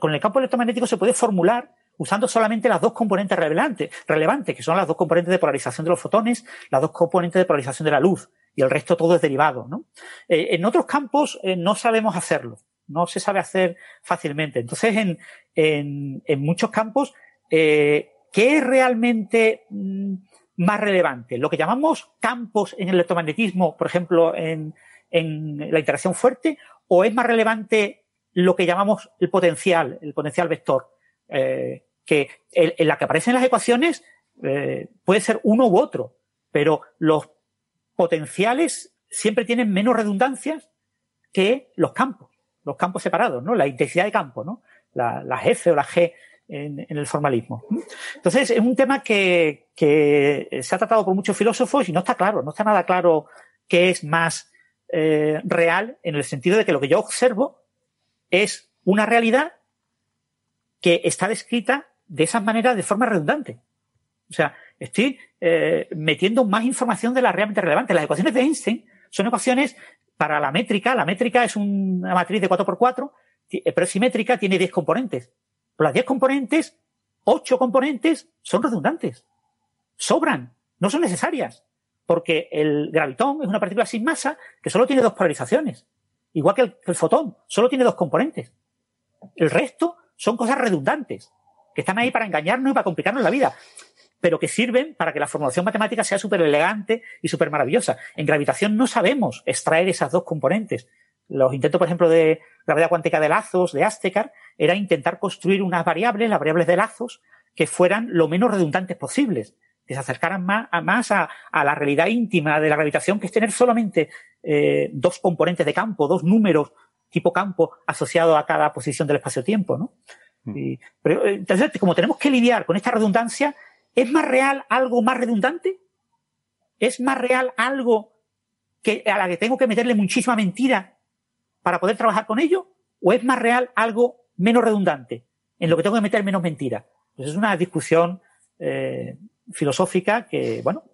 con el campo electromagnético se puede formular usando solamente las dos componentes relevantes, relevantes, que son las dos componentes de polarización de los fotones, las dos componentes de polarización de la luz, y el resto todo es derivado. ¿no? Eh, en otros campos eh, no sabemos hacerlo, no se sabe hacer fácilmente. Entonces, en, en, en muchos campos, eh, ¿qué es realmente mm, más relevante? Lo que llamamos campos en el electromagnetismo, por ejemplo, en, en la interacción fuerte, o es más relevante lo que llamamos el potencial, el potencial vector, eh, que en la que aparecen las ecuaciones eh, puede ser uno u otro, pero los potenciales siempre tienen menos redundancias que los campos, los campos separados, ¿no? La intensidad de campo, ¿no? La, la F o la G en, el formalismo. Entonces, es un tema que, se ha tratado por muchos filósofos y no está claro, no está nada claro qué es más eh, real en el sentido de que lo que yo observo es una realidad que está descrita de esa manera de forma redundante. O sea, estoy eh, metiendo más información de la realmente relevante. Las ecuaciones de Einstein son ecuaciones para la métrica. La métrica es una matriz de 4x4, eh, pero es simétrica, tiene 10 componentes. Las 10 componentes, 8 componentes, son redundantes. Sobran, no son necesarias. Porque el gravitón es una partícula sin masa que solo tiene dos polarizaciones. Igual que el, fotón, solo tiene dos componentes. El resto son cosas redundantes, que están ahí para engañarnos y para complicarnos la vida, pero que sirven para que la formulación matemática sea súper elegante y súper maravillosa. En gravitación no sabemos extraer esas dos componentes. Los intentos, por ejemplo, de gravedad cuántica de lazos, de Astekar, era intentar construir unas variables, las variables de lazos, que fueran lo menos redundantes posibles que se acercaran más a, más a, la realidad íntima de la gravitación, que es tener solamente eh, dos componentes de campo, dos números tipo campo asociado a cada posición del espacio-tiempo, ¿no? Mm. pero, eh, entonces, como tenemos que lidiar con esta redundancia, ¿es más real algo más redundante? ¿Es más real algo que, a la que tengo que meterle muchísima mentira para poder trabajar con ello? ¿O es más real algo menos redundante, en lo que tengo que meter menos mentira? Pues es una discusión eh, filosófica que, bueno,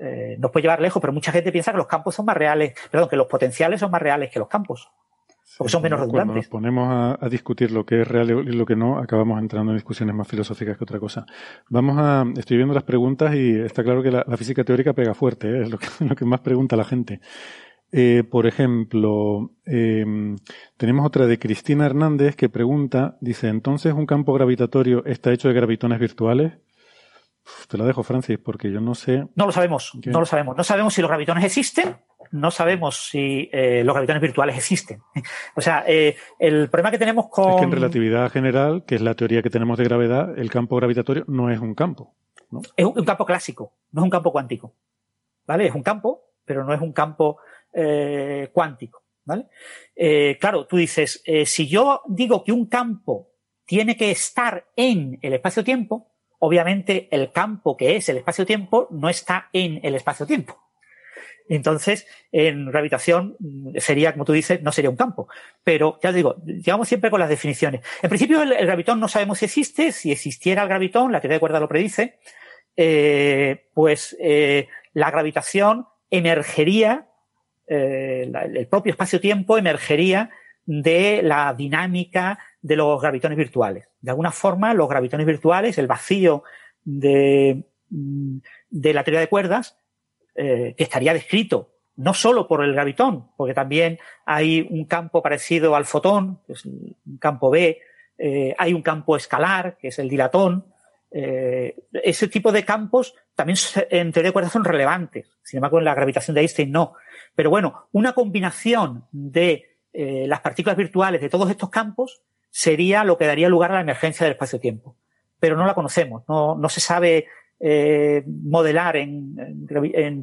eh, nos puede llevar lejos, pero mucha gente piensa que los campos son más reales, perdón, que los potenciales son más reales que los campos, porque son menos redundantes. Cuando nos ponemos a, discutir lo que es real y lo que no, acabamos entrando en discusiones más filosóficas que otra cosa. Vamos a, estoy viendo las preguntas y está claro que la, física teórica pega fuerte, ¿eh? es lo que, lo que más pregunta la gente. Eh, por ejemplo, em, tenemos otra de Cristina Hernández que pregunta, dice, entonces un campo gravitatorio está hecho de gravitones virtuales. Te lo dejo, Francis, porque yo no sé. No lo sabemos, no lo sabemos. No sabemos si los gravitones existen, no sabemos si eh, los gravitones virtuales existen. o sea, eh, el problema que tenemos con. Es que en relatividad general, que es la teoría que tenemos de gravedad, el campo gravitatorio no es un campo. ¿no? Es un, campo clásico, no es un campo cuántico. ¿Vale? Es un campo, pero no es un campo eh, cuántico. ¿Vale? claro, tú dices, si yo digo que un campo tiene que estar en el espacio-tiempo, obviamente el campo que es el espacio-tiempo no está en el espacio-tiempo. Entonces, en gravitación mm, sería, como tú dices, no sería un campo. Pero ya digo, llegamos siempre con las definiciones. En principio, el, gravitón no sabemos si existe. Si existiera el gravitón, la teoría de cuerda lo predice, eh, pues eh, la gravitación emergería, eh, el propio espacio-tiempo emergería de la dinámica de los gravitones virtuales. De alguna forma, los gravitones virtuales, el vacío de, mm, de la teoría de cuerdas, eh, que estaría descrito no solo por el gravitón, porque también hay un campo parecido al fotón, que es un campo B, eh, hay un campo escalar, que es el dilatón. Eh, ese tipo de campos también en teoría de cuerdas son relevantes. Sin embargo, en la gravitación de Einstein no. Pero bueno, una combinación de las partículas virtuales de todos estos campos sería lo que daría lugar a la emergencia del espacio-tiempo. Pero no la conocemos, no, se sabe eh, modelar en,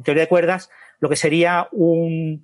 teoría de cuerdas lo que sería un,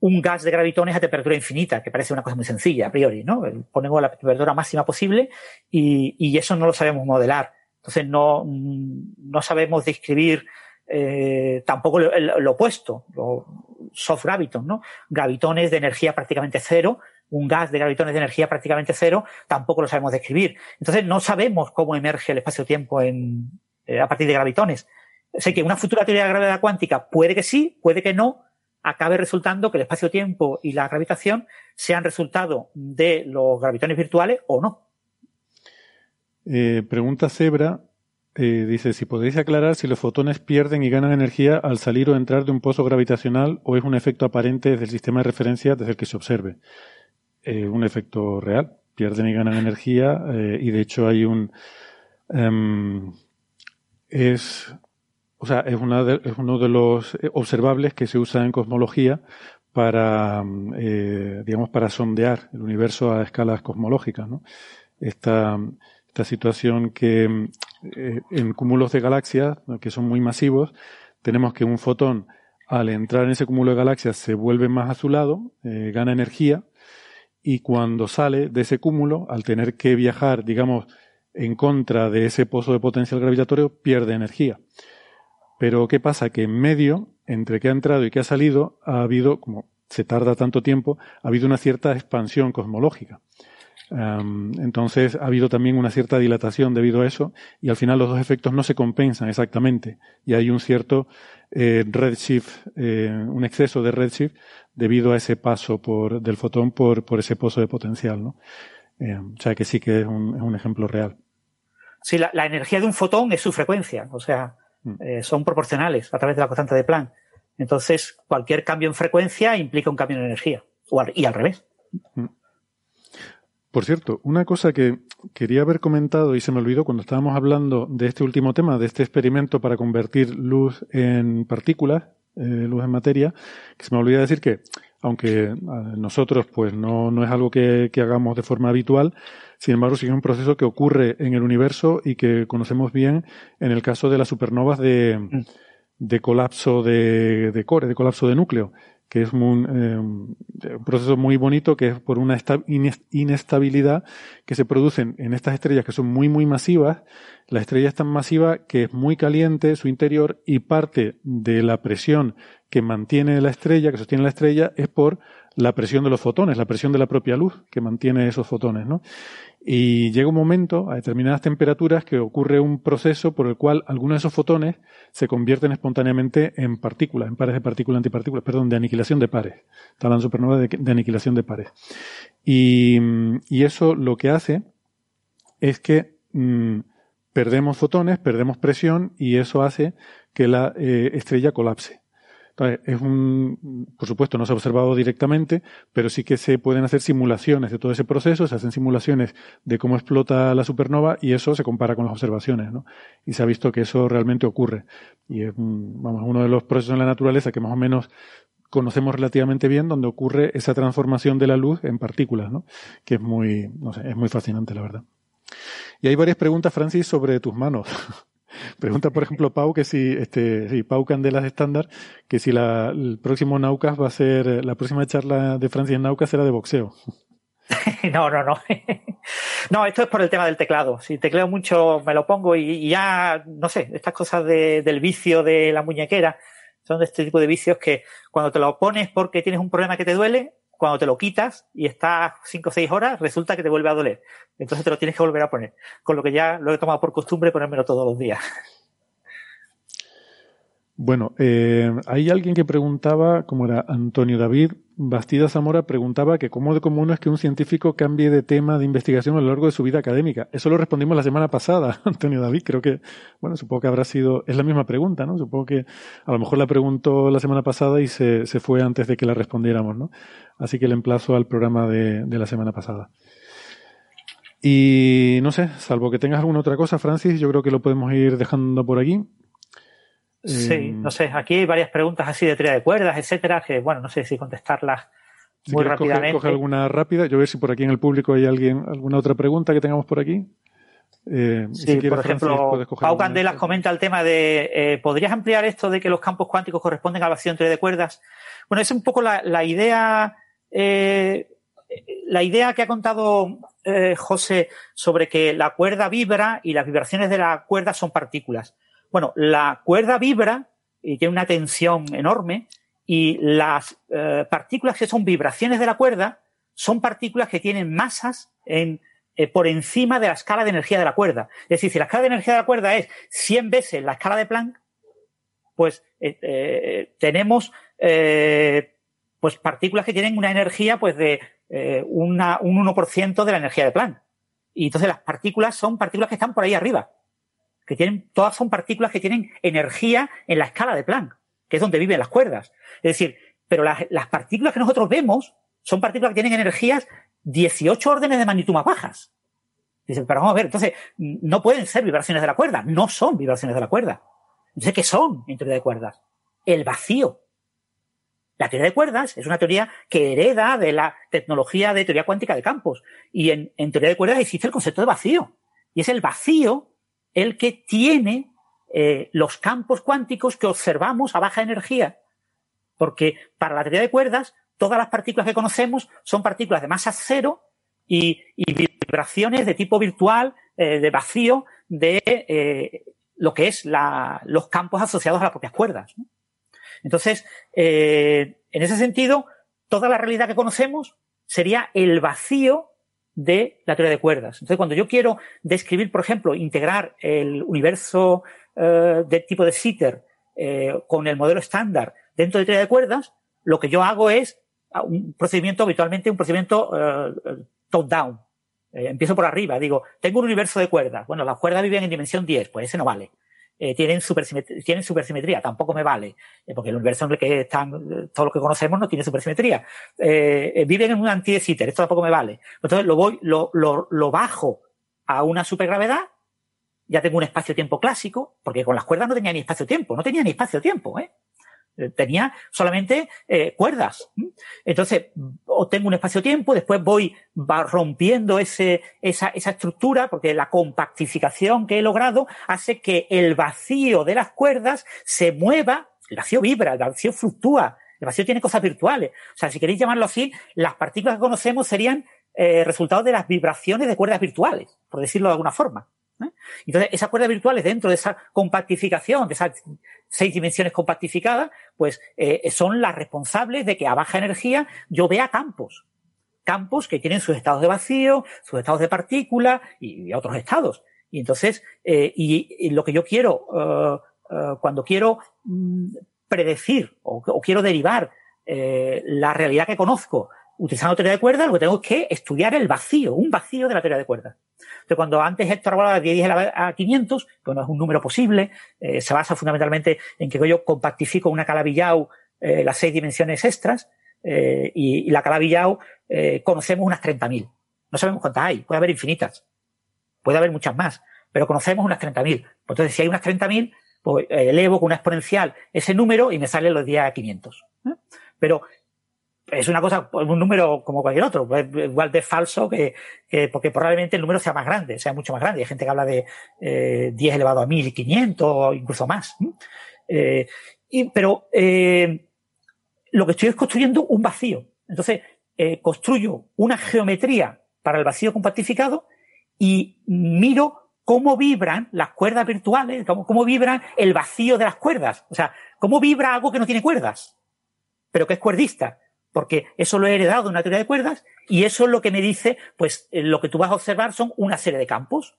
gas de gravitones a temperatura infinita, que parece una cosa muy sencilla a priori, ¿no? Ponemos la temperatura máxima posible y eso no lo sabemos modelar. Entonces no, no sabemos describir eh, tampoco lo, lo opuesto, los soft gravitons, ¿no? Gravitones de energía prácticamente cero, un gas de gravitones de energía prácticamente cero, tampoco lo sabemos describir. Entonces no sabemos cómo emerge el espacio-tiempo en, eh, a partir de gravitones. Sé que una futura teoría de gravedad cuántica puede que sí, puede que no, acabe resultando que el espacio-tiempo y la gravitación sean resultado de los gravitones virtuales o no. Eh, pregunta Zebra, eh, dice, si podéis aclarar si los fotones pierden y ganan energía al salir o entrar de un pozo gravitacional o es un efecto aparente del sistema de referencia desde el que se observe. Eh, un efecto real, pierden y ganan energía y de hecho hay un... Em, es o sea, es, una es uno de los eh, observables que se usa en cosmología para, eh, digamos, para sondear el universo a escalas cosmológicas, ¿no? Esta, esta situación que eh, en cúmulos de galaxias, que son muy masivos, tenemos que un fotón, al entrar en ese cúmulo de galaxias, se vuelve más azulado, eh, gana energía, y cuando sale de ese cúmulo, al tener que viajar, digamos, en contra de ese pozo de potencial gravitatorio, pierde energía. Pero ¿qué pasa? Que en medio, entre que ha entrado y que ha salido, ha habido, como se tarda tanto tiempo, ha habido una cierta expansión cosmológica. Entonces ha habido también una cierta dilatación debido a eso y al final los dos efectos no se compensan exactamente y hay un cierto eh, redshift, eh, un exceso de redshift debido a ese paso por, del fotón por, por ese pozo de potencial. ¿no? Eh, o sea que sí que es un, es un ejemplo real. Sí, la, la, energía de un fotón es su frecuencia. O sea, Mm. Eh, son proporcionales a través de la constante de Planck. Entonces, cualquier cambio en frecuencia implica un cambio en energía. y al revés. Mm. Por cierto, una cosa que quería haber comentado y se me olvidó cuando estábamos hablando de este último tema, de este experimento para convertir luz en partículas, eh, luz en materia, que se me olvidó decir que, aunque nosotros pues no, no es algo que, que hagamos de forma habitual, sin embargo, sigue un proceso que ocurre en el universo y que conocemos bien en el caso de las supernovas de, mm. de colapso de, de, core, de colapso de núcleo, que es un, eh, un, proceso muy bonito que es por una inestabilidad que se producen en estas estrellas que son muy, muy masivas. La estrella es tan masiva que es muy caliente su interior y parte de la presión que mantiene la estrella, que sostiene la estrella, es por la presión de los fotones, la presión de la propia luz que mantiene esos fotones, ¿no? Y llega un momento, a determinadas temperaturas, que ocurre un proceso por el cual algunos de esos fotones se convierten espontáneamente en partículas, en pares de partículas antipartículas, perdón, de aniquilación de pares. Está hablando supernova de, aniquilación de pares. Y, eso lo que hace es que mmm, perdemos fotones, perdemos presión y eso hace que la eh, estrella colapse. Es un, por supuesto, no se ha observado directamente, pero sí que se pueden hacer simulaciones de todo ese proceso, se hacen simulaciones de cómo explota la supernova y eso se compara con las observaciones, ¿no? Y se ha visto que eso realmente ocurre. Y es, vamos, uno de los procesos en la naturaleza que más o menos conocemos relativamente bien, donde ocurre esa transformación de la luz en partículas, ¿no? Que es muy, no sé, es muy fascinante, la verdad. Y hay varias preguntas, Francis, sobre tus manos. Pregunta, por ejemplo, Pau, que si, este, sí, Pau Candelas estándar, que si la, el próximo Naucas va a ser, la próxima charla de Francia en Naucas será de boxeo. no, no, no. no, esto es por el tema del teclado. Si tecleo mucho, me lo pongo y, y ya, no sé, estas cosas de, del vicio de la muñequera son de este tipo de vicios que cuando te lo pones porque tienes un problema que te duele, cuando te lo quitas y estás 5 o 6 horas, resulta que te vuelve a doler. Entonces te lo tienes que volver a poner. Con lo que ya lo he tomado por costumbre ponérmelo todos los días. Bueno, eh, hay alguien que preguntaba, como era Antonio David Bastida Zamora, preguntaba que cómo de común es que un científico cambie de tema de investigación a lo largo de su vida académica. Eso lo respondimos la semana pasada, Antonio David. Creo que, bueno, supongo que habrá sido, es la misma pregunta, ¿no? Supongo que a lo mejor la preguntó la semana pasada y se, se fue antes de que la respondiéramos, ¿no? Así que le emplazo al programa de, de la semana pasada. Y no sé, salvo que tengas alguna otra cosa, Francis, yo creo que lo podemos ir dejando por aquí. Sí, eh, no sé, aquí hay varias preguntas así de teoría de cuerdas, etcétera, que bueno, no sé si contestarlas si muy rápidamente. Coge, coge, alguna rápida, yo ver si por aquí en el público hay alguien, alguna otra pregunta que tengamos por aquí. Eh, sí, si quieres, por ejemplo, Francis, Pau Candelas comenta el tema de eh, ¿podrías ampliar esto de que los campos cuánticos corresponden al vacío en teoría de cuerdas? Bueno, es un poco la, la idea eh, la idea que ha contado eh, José sobre que la cuerda vibra y las vibraciones de la cuerda son partículas. Bueno, la cuerda vibra y tiene una tensión enorme y las eh, partículas que son vibraciones de la cuerda son partículas que tienen masas en, eh, por encima de la escala de energía de la cuerda. Es decir, si la escala de energía de la cuerda es 100 veces la escala de Planck, pues eh, eh, tenemos pues partículas que tienen una energía pues de una, un 1% de la energía de Planck. Y entonces las partículas son partículas que están por ahí arriba. Que tienen, todas son partículas que tienen energía en la escala de Planck, que es donde viven las cuerdas. Es decir, pero las, las partículas que nosotros vemos son partículas que tienen energías 18 órdenes de magnitud más bajas. Dicen, pero vamos a ver, entonces, no pueden ser vibraciones de la cuerda, no son vibraciones de la cuerda. Entonces, ¿qué son en teoría de cuerdas? El vacío. La teoría de cuerdas es una teoría que hereda de la tecnología de teoría cuántica de campos. Y en, en teoría de cuerdas existe el concepto de vacío. Y es el vacío el que tiene eh, los campos cuánticos que observamos a baja energía. Porque para la teoría de cuerdas, todas las partículas que conocemos son partículas de masa cero y, vibraciones de tipo virtual, eh, de vacío, de eh, lo que es los campos asociados a las propias cuerdas. Entonces, en ese sentido, toda la realidad que conocemos sería el vacío de la teoría de cuerdas. Entonces, cuando yo quiero describir, por ejemplo, integrar el universo eh, de tipo de Sitter eh, con el modelo estándar dentro de teoría de cuerdas, lo que yo hago es un procedimiento, habitualmente un procedimiento eh, top-down. Eh, empiezo por arriba, digo, tengo un universo de cuerdas. Bueno, las cuerdas viven en dimensión 10, pues ese no vale eh, tienen, supersimetría, tienen supersimetría, tampoco me vale, eh, porque el universo en el que están, todo lo que conocemos no tiene supersimetría. Eh, eh, viven en un anti esto tampoco me vale. Entonces lo voy, lo, lo, lo bajo a una supergravedad, ya tengo un espacio-tiempo clásico, porque con las cuerdas no tenía ni espacio-tiempo, no tenía ni espacio-tiempo, ¿eh? Tenía solamente eh, cuerdas. Entonces, obtengo un espacio-tiempo, después voy rompiendo ese, esa, esa estructura, porque la compactificación que he logrado hace que el vacío de las cuerdas se mueva, el vacío vibra, el vacío fluctúa, el vacío tiene cosas virtuales. O sea, si queréis llamarlo así, las partículas que conocemos serían eh, resultados de las vibraciones de cuerdas virtuales, por decirlo de alguna forma. ¿Eh? Entonces, esas cuerdas virtuales dentro de esa compactificación, de esas seis dimensiones compactificadas, pues eh, son las responsables de que a baja energía yo vea campos. Campos que tienen sus estados de vacío, sus estados de partícula y, otros estados. Y entonces, eh, y, lo que yo quiero, uh, uh, cuando quiero mm, predecir o, o, quiero derivar eh, la realidad que conozco utilizando teoría de cuerdas, lo que tengo es que estudiar el vacío, un vacío de la teoría de cuerdas. Entonces, cuando antes Héctor hablaba de 10 a 500, que no es un número posible, eh, se basa fundamentalmente en que yo compactifico una Calabi-Yau eh, las seis dimensiones extras, eh, y, la Calabi-Yau eh, conocemos unas 30.000. No sabemos cuántas hay, puede haber infinitas, puede haber muchas más, pero conocemos unas 30.000. Pues entonces, si hay unas 30.000, pues elevo con una exponencial ese número y me salen los 10 a 500. Pero es una cosa, un número como cualquier otro, igual de falso que, que, porque probablemente el número sea más grande, sea mucho más grande. Hay gente que habla de eh, 10 elevado a 1500 o incluso más. Eh, y, pero eh, lo que estoy es construyendo un vacío. Entonces, eh, construyo una geometría para el vacío compactificado y miro cómo vibran las cuerdas virtuales, cómo, cómo vibran el vacío de las cuerdas. O sea, cómo vibra algo que no tiene cuerdas, pero que es cuerdista porque eso lo he heredado de una teoría de cuerdas y eso es lo que me dice, pues lo que tú vas a observar son una serie de campos.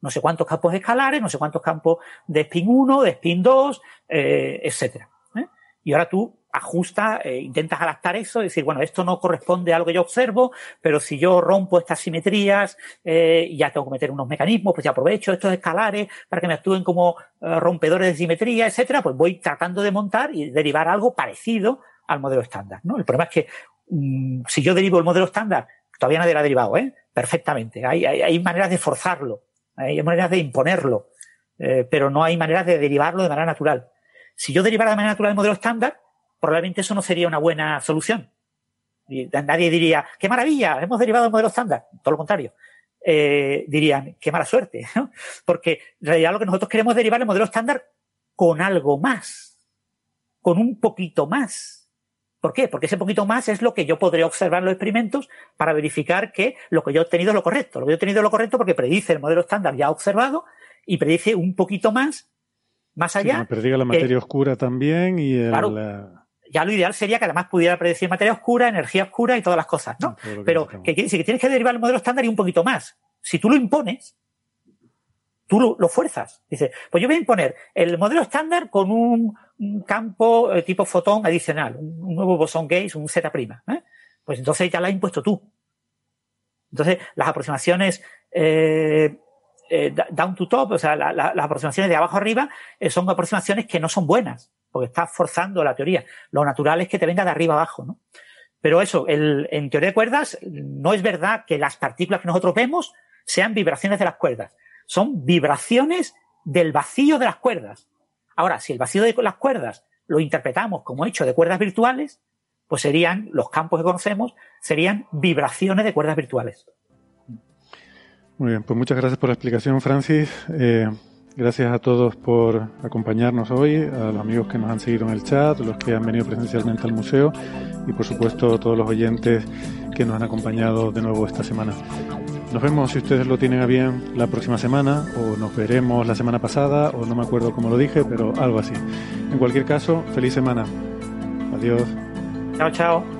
No sé cuántos campos escalares, no sé cuántos campos de spin 1, de spin 2, eh, etc. ¿eh? Y ahora tú ajustas, eh, intentas adaptar eso, decir, bueno, esto no corresponde a lo que yo observo, pero si yo rompo estas simetrías eh, y ya tengo que meter unos mecanismos, pues ya aprovecho estos escalares para que me actúen como eh, rompedores de simetría, etcétera, pues voy tratando de montar y derivar algo parecido al modelo estándar. ¿no? El problema es que mmm, si yo derivo el modelo estándar, todavía nadie lo ha derivado, ¿eh? perfectamente. Hay, hay, hay maneras de forzarlo, hay maneras de imponerlo, eh, pero no hay maneras de derivarlo de manera natural. Si yo derivara de manera natural el modelo estándar, probablemente eso no sería una buena solución. Y nadie diría, qué maravilla, hemos derivado el modelo estándar. Todo lo contrario. Eh, dirían, qué mala suerte, ¿no? Porque en realidad lo que nosotros queremos es derivar el modelo estándar con algo más, con un poquito más. ¿Por qué? Porque ese poquito más es lo que yo podré observar en los experimentos para verificar que lo que yo he obtenido es lo correcto. Lo que yo he obtenido es lo correcto porque predice el modelo estándar ya observado y predice un poquito más, más allá. Sí, prediga la materia eh, oscura también y el, claro, la... ya lo ideal sería que además pudiera predecir materia oscura, energía oscura y todas las cosas, ¿no? Que Pero que quiere decir que tienes que derivar el modelo estándar y un poquito más. Si tú lo impones, tú lo, lo fuerzas. Dices, pues yo voy a imponer el modelo estándar con un, un campo eh, tipo fotón adicional, un, nuevo bosón Gauge, un Z', ¿eh? pues entonces ya lo has impuesto tú. Entonces, las aproximaciones eh, eh, down to top, o sea, la, la, las aproximaciones de abajo arriba, eh, son aproximaciones que no son buenas, porque estás forzando la teoría. Lo natural es que te venga de arriba abajo, ¿no? Pero eso, el, en teoría de cuerdas, no es verdad que las partículas que nosotros vemos sean vibraciones de las cuerdas. Son vibraciones del vacío de las cuerdas. Ahora, si el vacío de las cuerdas lo interpretamos como hecho de cuerdas virtuales, pues serían, los campos que conocemos, serían vibraciones de cuerdas virtuales. Muy bien, pues muchas gracias por la explicación, Francis. Eh, gracias a todos por acompañarnos hoy, a los amigos que nos han seguido en el chat, los que han venido presencialmente al museo y, por supuesto, a todos los oyentes que nos han acompañado de nuevo esta semana. Nos vemos, si ustedes lo tienen a bien, la próxima semana, o nos veremos la semana pasada, o no me acuerdo cómo lo dije, pero algo así. En cualquier caso, feliz semana. Adiós. Chao, chao.